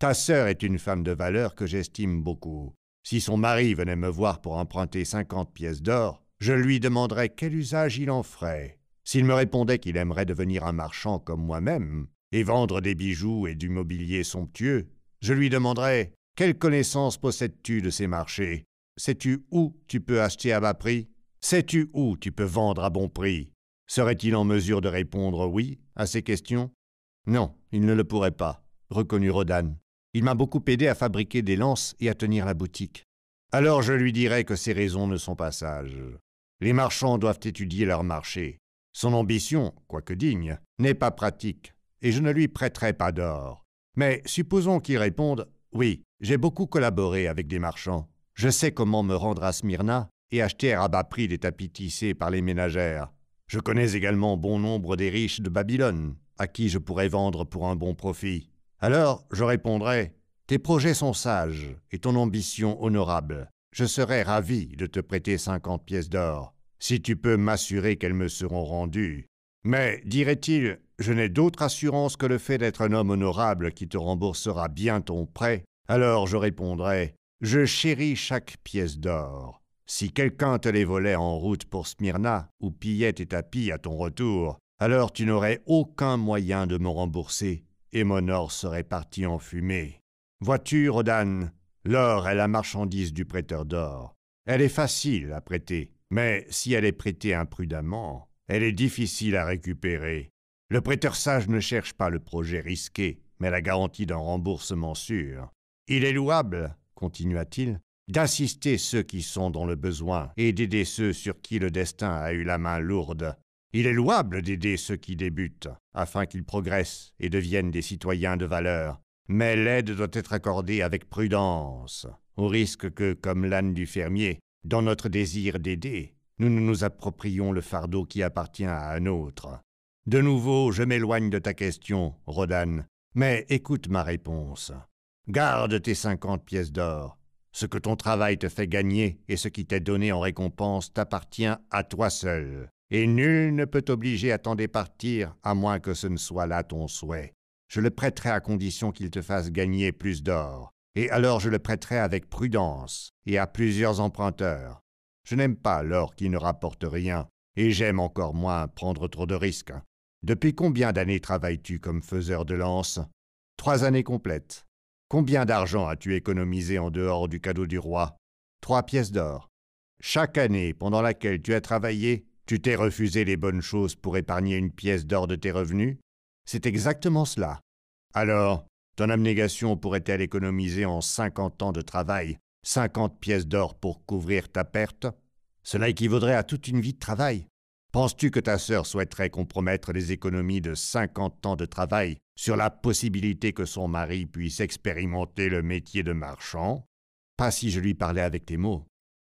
Ta sœur est une femme de valeur que j'estime beaucoup. Si son mari venait me voir pour emprunter cinquante pièces d'or, je lui demanderais quel usage il en ferait. S'il me répondait qu'il aimerait devenir un marchand comme moi-même, et vendre des bijoux et du mobilier somptueux, je lui demanderais Quelle connaissance possèdes-tu de ces marchés? Sais-tu où tu peux acheter à bas prix? Sais-tu où tu peux vendre à bon prix? Serait-il en mesure de répondre oui à ces questions? Non, il ne le pourrait pas, reconnut Rodan. Il m'a beaucoup aidé à fabriquer des lances et à tenir la boutique. Alors je lui dirai que ces raisons ne sont pas sages. Les marchands doivent étudier leur marché. Son ambition, quoique digne, n'est pas pratique, et je ne lui prêterai pas d'or. Mais supposons qu'il réponde Oui, j'ai beaucoup collaboré avec des marchands. Je sais comment me rendre à Smyrna et acheter à bas prix des tapis tissés par les ménagères. Je connais également bon nombre des riches de Babylone, à qui je pourrais vendre pour un bon profit. Alors je répondrai Tes projets sont sages et ton ambition honorable. Je serais ravi de te prêter cinquante pièces d'or, si tu peux m'assurer qu'elles me seront rendues. Mais, dirait-il, je n'ai d'autre assurance que le fait d'être un homme honorable qui te remboursera bien ton prêt. Alors je répondrai Je chéris chaque pièce d'or. Si quelqu'un te les volait en route pour Smyrna ou pillait tes tapis à ton retour, alors tu n'aurais aucun moyen de me rembourser, et mon or serait parti en fumée. Vois-tu, Rodan, l'or est la marchandise du prêteur d'or. Elle est facile à prêter, mais si elle est prêtée imprudemment, elle est difficile à récupérer. Le prêteur sage ne cherche pas le projet risqué, mais la garantie d'un remboursement sûr. Il est louable, continua-t-il, d'assister ceux qui sont dans le besoin et d'aider ceux sur qui le destin a eu la main lourde. Il est louable d'aider ceux qui débutent, afin qu'ils progressent et deviennent des citoyens de valeur. Mais l'aide doit être accordée avec prudence, au risque que, comme l'âne du fermier, dans notre désir d'aider, nous ne nous approprions le fardeau qui appartient à un autre. De nouveau, je m'éloigne de ta question, Rodan, mais écoute ma réponse. Garde tes cinquante pièces d'or, Ce que ton travail te fait gagner et ce qui t'est donné en récompense t'appartient à toi seul. Et nul ne peut t'obliger à t'en départir, à moins que ce ne soit là ton souhait. Je le prêterai à condition qu'il te fasse gagner plus d'or, et alors je le prêterai avec prudence, et à plusieurs emprunteurs. Je n'aime pas l'or qui ne rapporte rien, et j'aime encore moins prendre trop de risques. Depuis combien d'années travailles-tu comme faiseur de lance? Trois années complètes. Combien d'argent as-tu économisé en dehors du cadeau du roi? Trois pièces d'or. Chaque année pendant laquelle tu as travaillé, tu t'es refusé les bonnes choses pour épargner une pièce d'or de tes revenus? C'est exactement cela. Alors, ton abnégation pourrait-elle économiser en cinquante ans de travail? Cinquante pièces d'or pour couvrir ta perte Cela équivaudrait à toute une vie de travail. Penses-tu que ta sœur souhaiterait compromettre les économies de cinquante ans de travail sur la possibilité que son mari puisse expérimenter le métier de marchand? Pas si je lui parlais avec tes mots.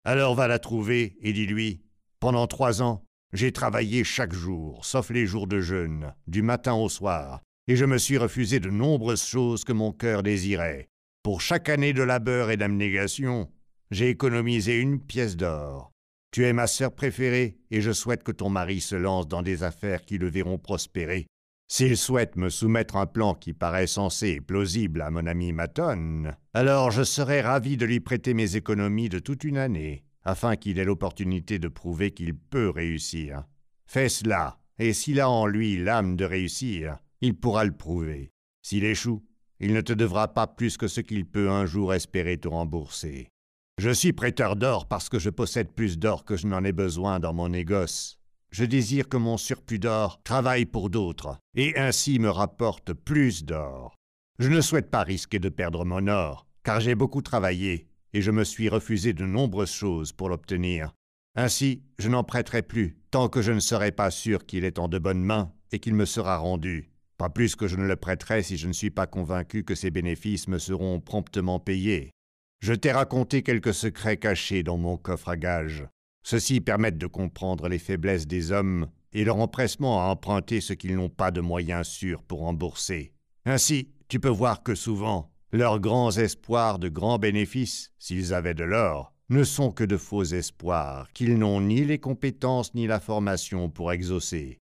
Alors va la trouver et dis-lui Pendant trois ans, j'ai travaillé chaque jour, sauf les jours de jeûne, du matin au soir, et je me suis refusé de nombreuses choses que mon cœur désirait. Pour chaque année de labeur et d'abnégation, j'ai économisé une pièce d'or. Tu es ma sœur préférée, et je souhaite que ton mari se lance dans des affaires qui le verront prospérer. S'il souhaite me soumettre un plan qui paraît sensé et plausible à mon ami Maton, alors je serai ravi de lui prêter mes économies de toute une année, afin qu'il ait l'opportunité de prouver qu'il peut réussir. Fais cela, et s'il a en lui l'âme de réussir, il pourra le prouver. S'il échoue, il ne te devra pas plus que ce qu'il peut un jour espérer te rembourser. Je suis prêteur d'or parce que je possède plus d'or que je n'en ai besoin dans mon négoce. Je désire que mon surplus d'or travaille pour d'autres, et ainsi me rapporte plus d'or. Je ne souhaite pas risquer de perdre mon or, car j'ai beaucoup travaillé, et je me suis refusé de nombreuses choses pour l'obtenir. Ainsi, je n'en prêterai plus, tant que je ne serai pas sûr qu'il est en de bonnes mains et qu'il me sera rendu. Pas plus que je ne le prêterai si je ne suis pas convaincu que ses bénéfices me seront promptement payés. Je t'ai raconté quelques secrets cachés dans mon coffre à gages. Ceux-ci permettent de comprendre les faiblesses des hommes et leur empressement à emprunter ce qu'ils n'ont pas de moyens sûrs pour rembourser. Ainsi, tu peux voir que souvent, leurs grands espoirs de grands bénéfices, s'ils avaient de l'or, ne sont que de faux espoirs qu'ils n'ont ni les compétences ni la formation pour exaucer.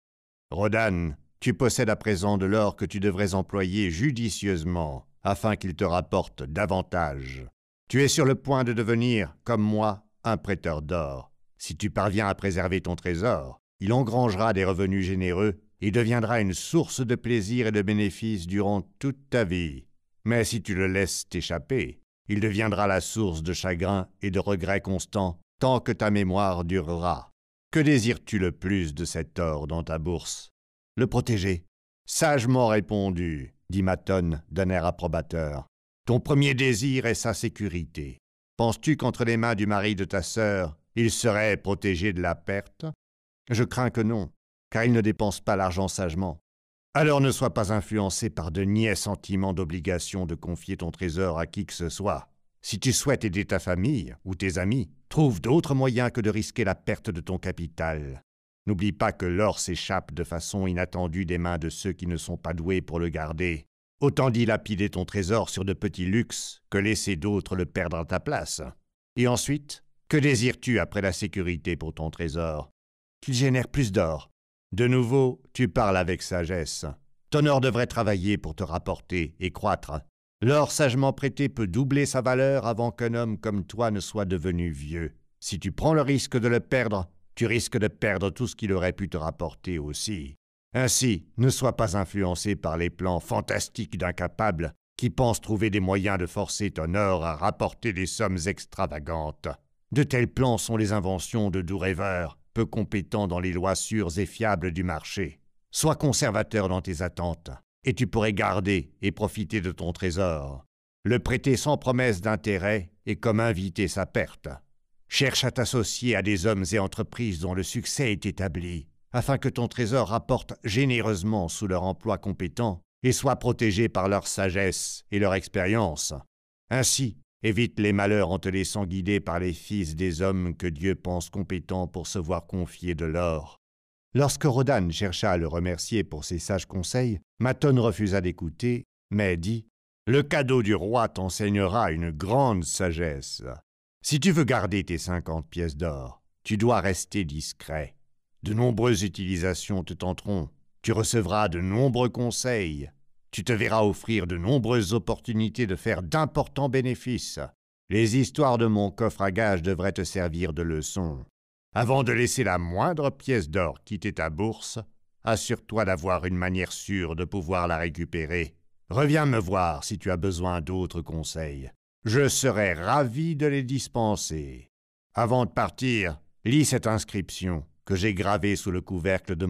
Rodan, tu possèdes à présent de l'or que tu devrais employer judicieusement afin qu'il te rapporte davantage. Tu es sur le point de devenir, comme moi, un prêteur d'or. Si tu parviens à préserver ton trésor, il engrangera des revenus généreux et deviendra une source de plaisir et de bénéfices durant toute ta vie. Mais si tu le laisses t'échapper, il deviendra la source de chagrin et de regrets constants tant que ta mémoire durera. Que désires-tu le plus de cet or dans ta bourse? Le protéger. Sagement répondu, dit Maton d'un air approbateur. Ton premier désir est sa sécurité. Penses-tu qu'entre les mains du mari de ta sœur, il serait protégé de la perte? Je crains que non, car il ne dépense pas l'argent sagement. Alors ne sois pas influencé par de niais sentiments d'obligation de confier ton trésor à qui que ce soit. Si tu souhaites aider ta famille ou tes amis, trouve d'autres moyens que de risquer la perte de ton capital. N'oublie pas que l'or s'échappe de façon inattendue des mains de ceux qui ne sont pas doués pour le garder, Autant dilapider ton trésor sur de petits luxes que laisser d'autres le perdre à ta place. Et ensuite, que désires-tu après la sécurité pour ton trésor? Qu'il génère plus d'or. De nouveau, tu parles avec sagesse. Ton or devrait travailler pour te rapporter et croître. L'or sagement prêté peut doubler sa valeur avant qu'un homme comme toi ne soit devenu vieux. Si tu prends le risque de le perdre, tu risques de perdre tout ce qu'il aurait pu te rapporter aussi. Ainsi, ne sois pas influencé par les plans fantastiques d'incapables qui pensent trouver des moyens de forcer ton or à rapporter des sommes extravagantes. De tels plans sont les inventions de doux rêveurs, peu compétents dans les lois sûres et fiables du marché. Sois conservateur dans tes attentes, et tu pourrais garder et profiter de ton trésor. Le prêter sans promesse d'intérêt est comme inviter sa perte. Cherche à t'associer à des hommes et entreprises dont le succès est établi, afin que ton trésor rapporte généreusement sous leur emploi compétent et soit protégé par leur sagesse et leur expérience. Ainsi, évite les malheurs en te laissant guider par les fils des hommes que Dieu pense compétents pour se voir confier de l'or. Lorsque Rodan chercha à le remercier pour ses sages conseils, Maton refusa d'écouter, mais dit Le cadeau du roi t'enseignera une grande sagesse. Si tu veux garder tes cinquante pièces d'or, tu dois rester discret. De nombreuses utilisations te tenteront. Tu recevras de nombreux conseils. Tu te verras offrir de nombreuses opportunités de faire d'importants bénéfices. Les histoires de mon coffre à gage devraient te servir de leçon. Avant de laisser la moindre pièce d'or quitter ta bourse, assure-toi d'avoir une manière sûre de pouvoir la récupérer. Reviens me voir si tu as besoin d'autres conseils. Je serai ravi de les dispenser. Avant de partir, lis cette inscription que j'ai gravée sous le couvercle de mon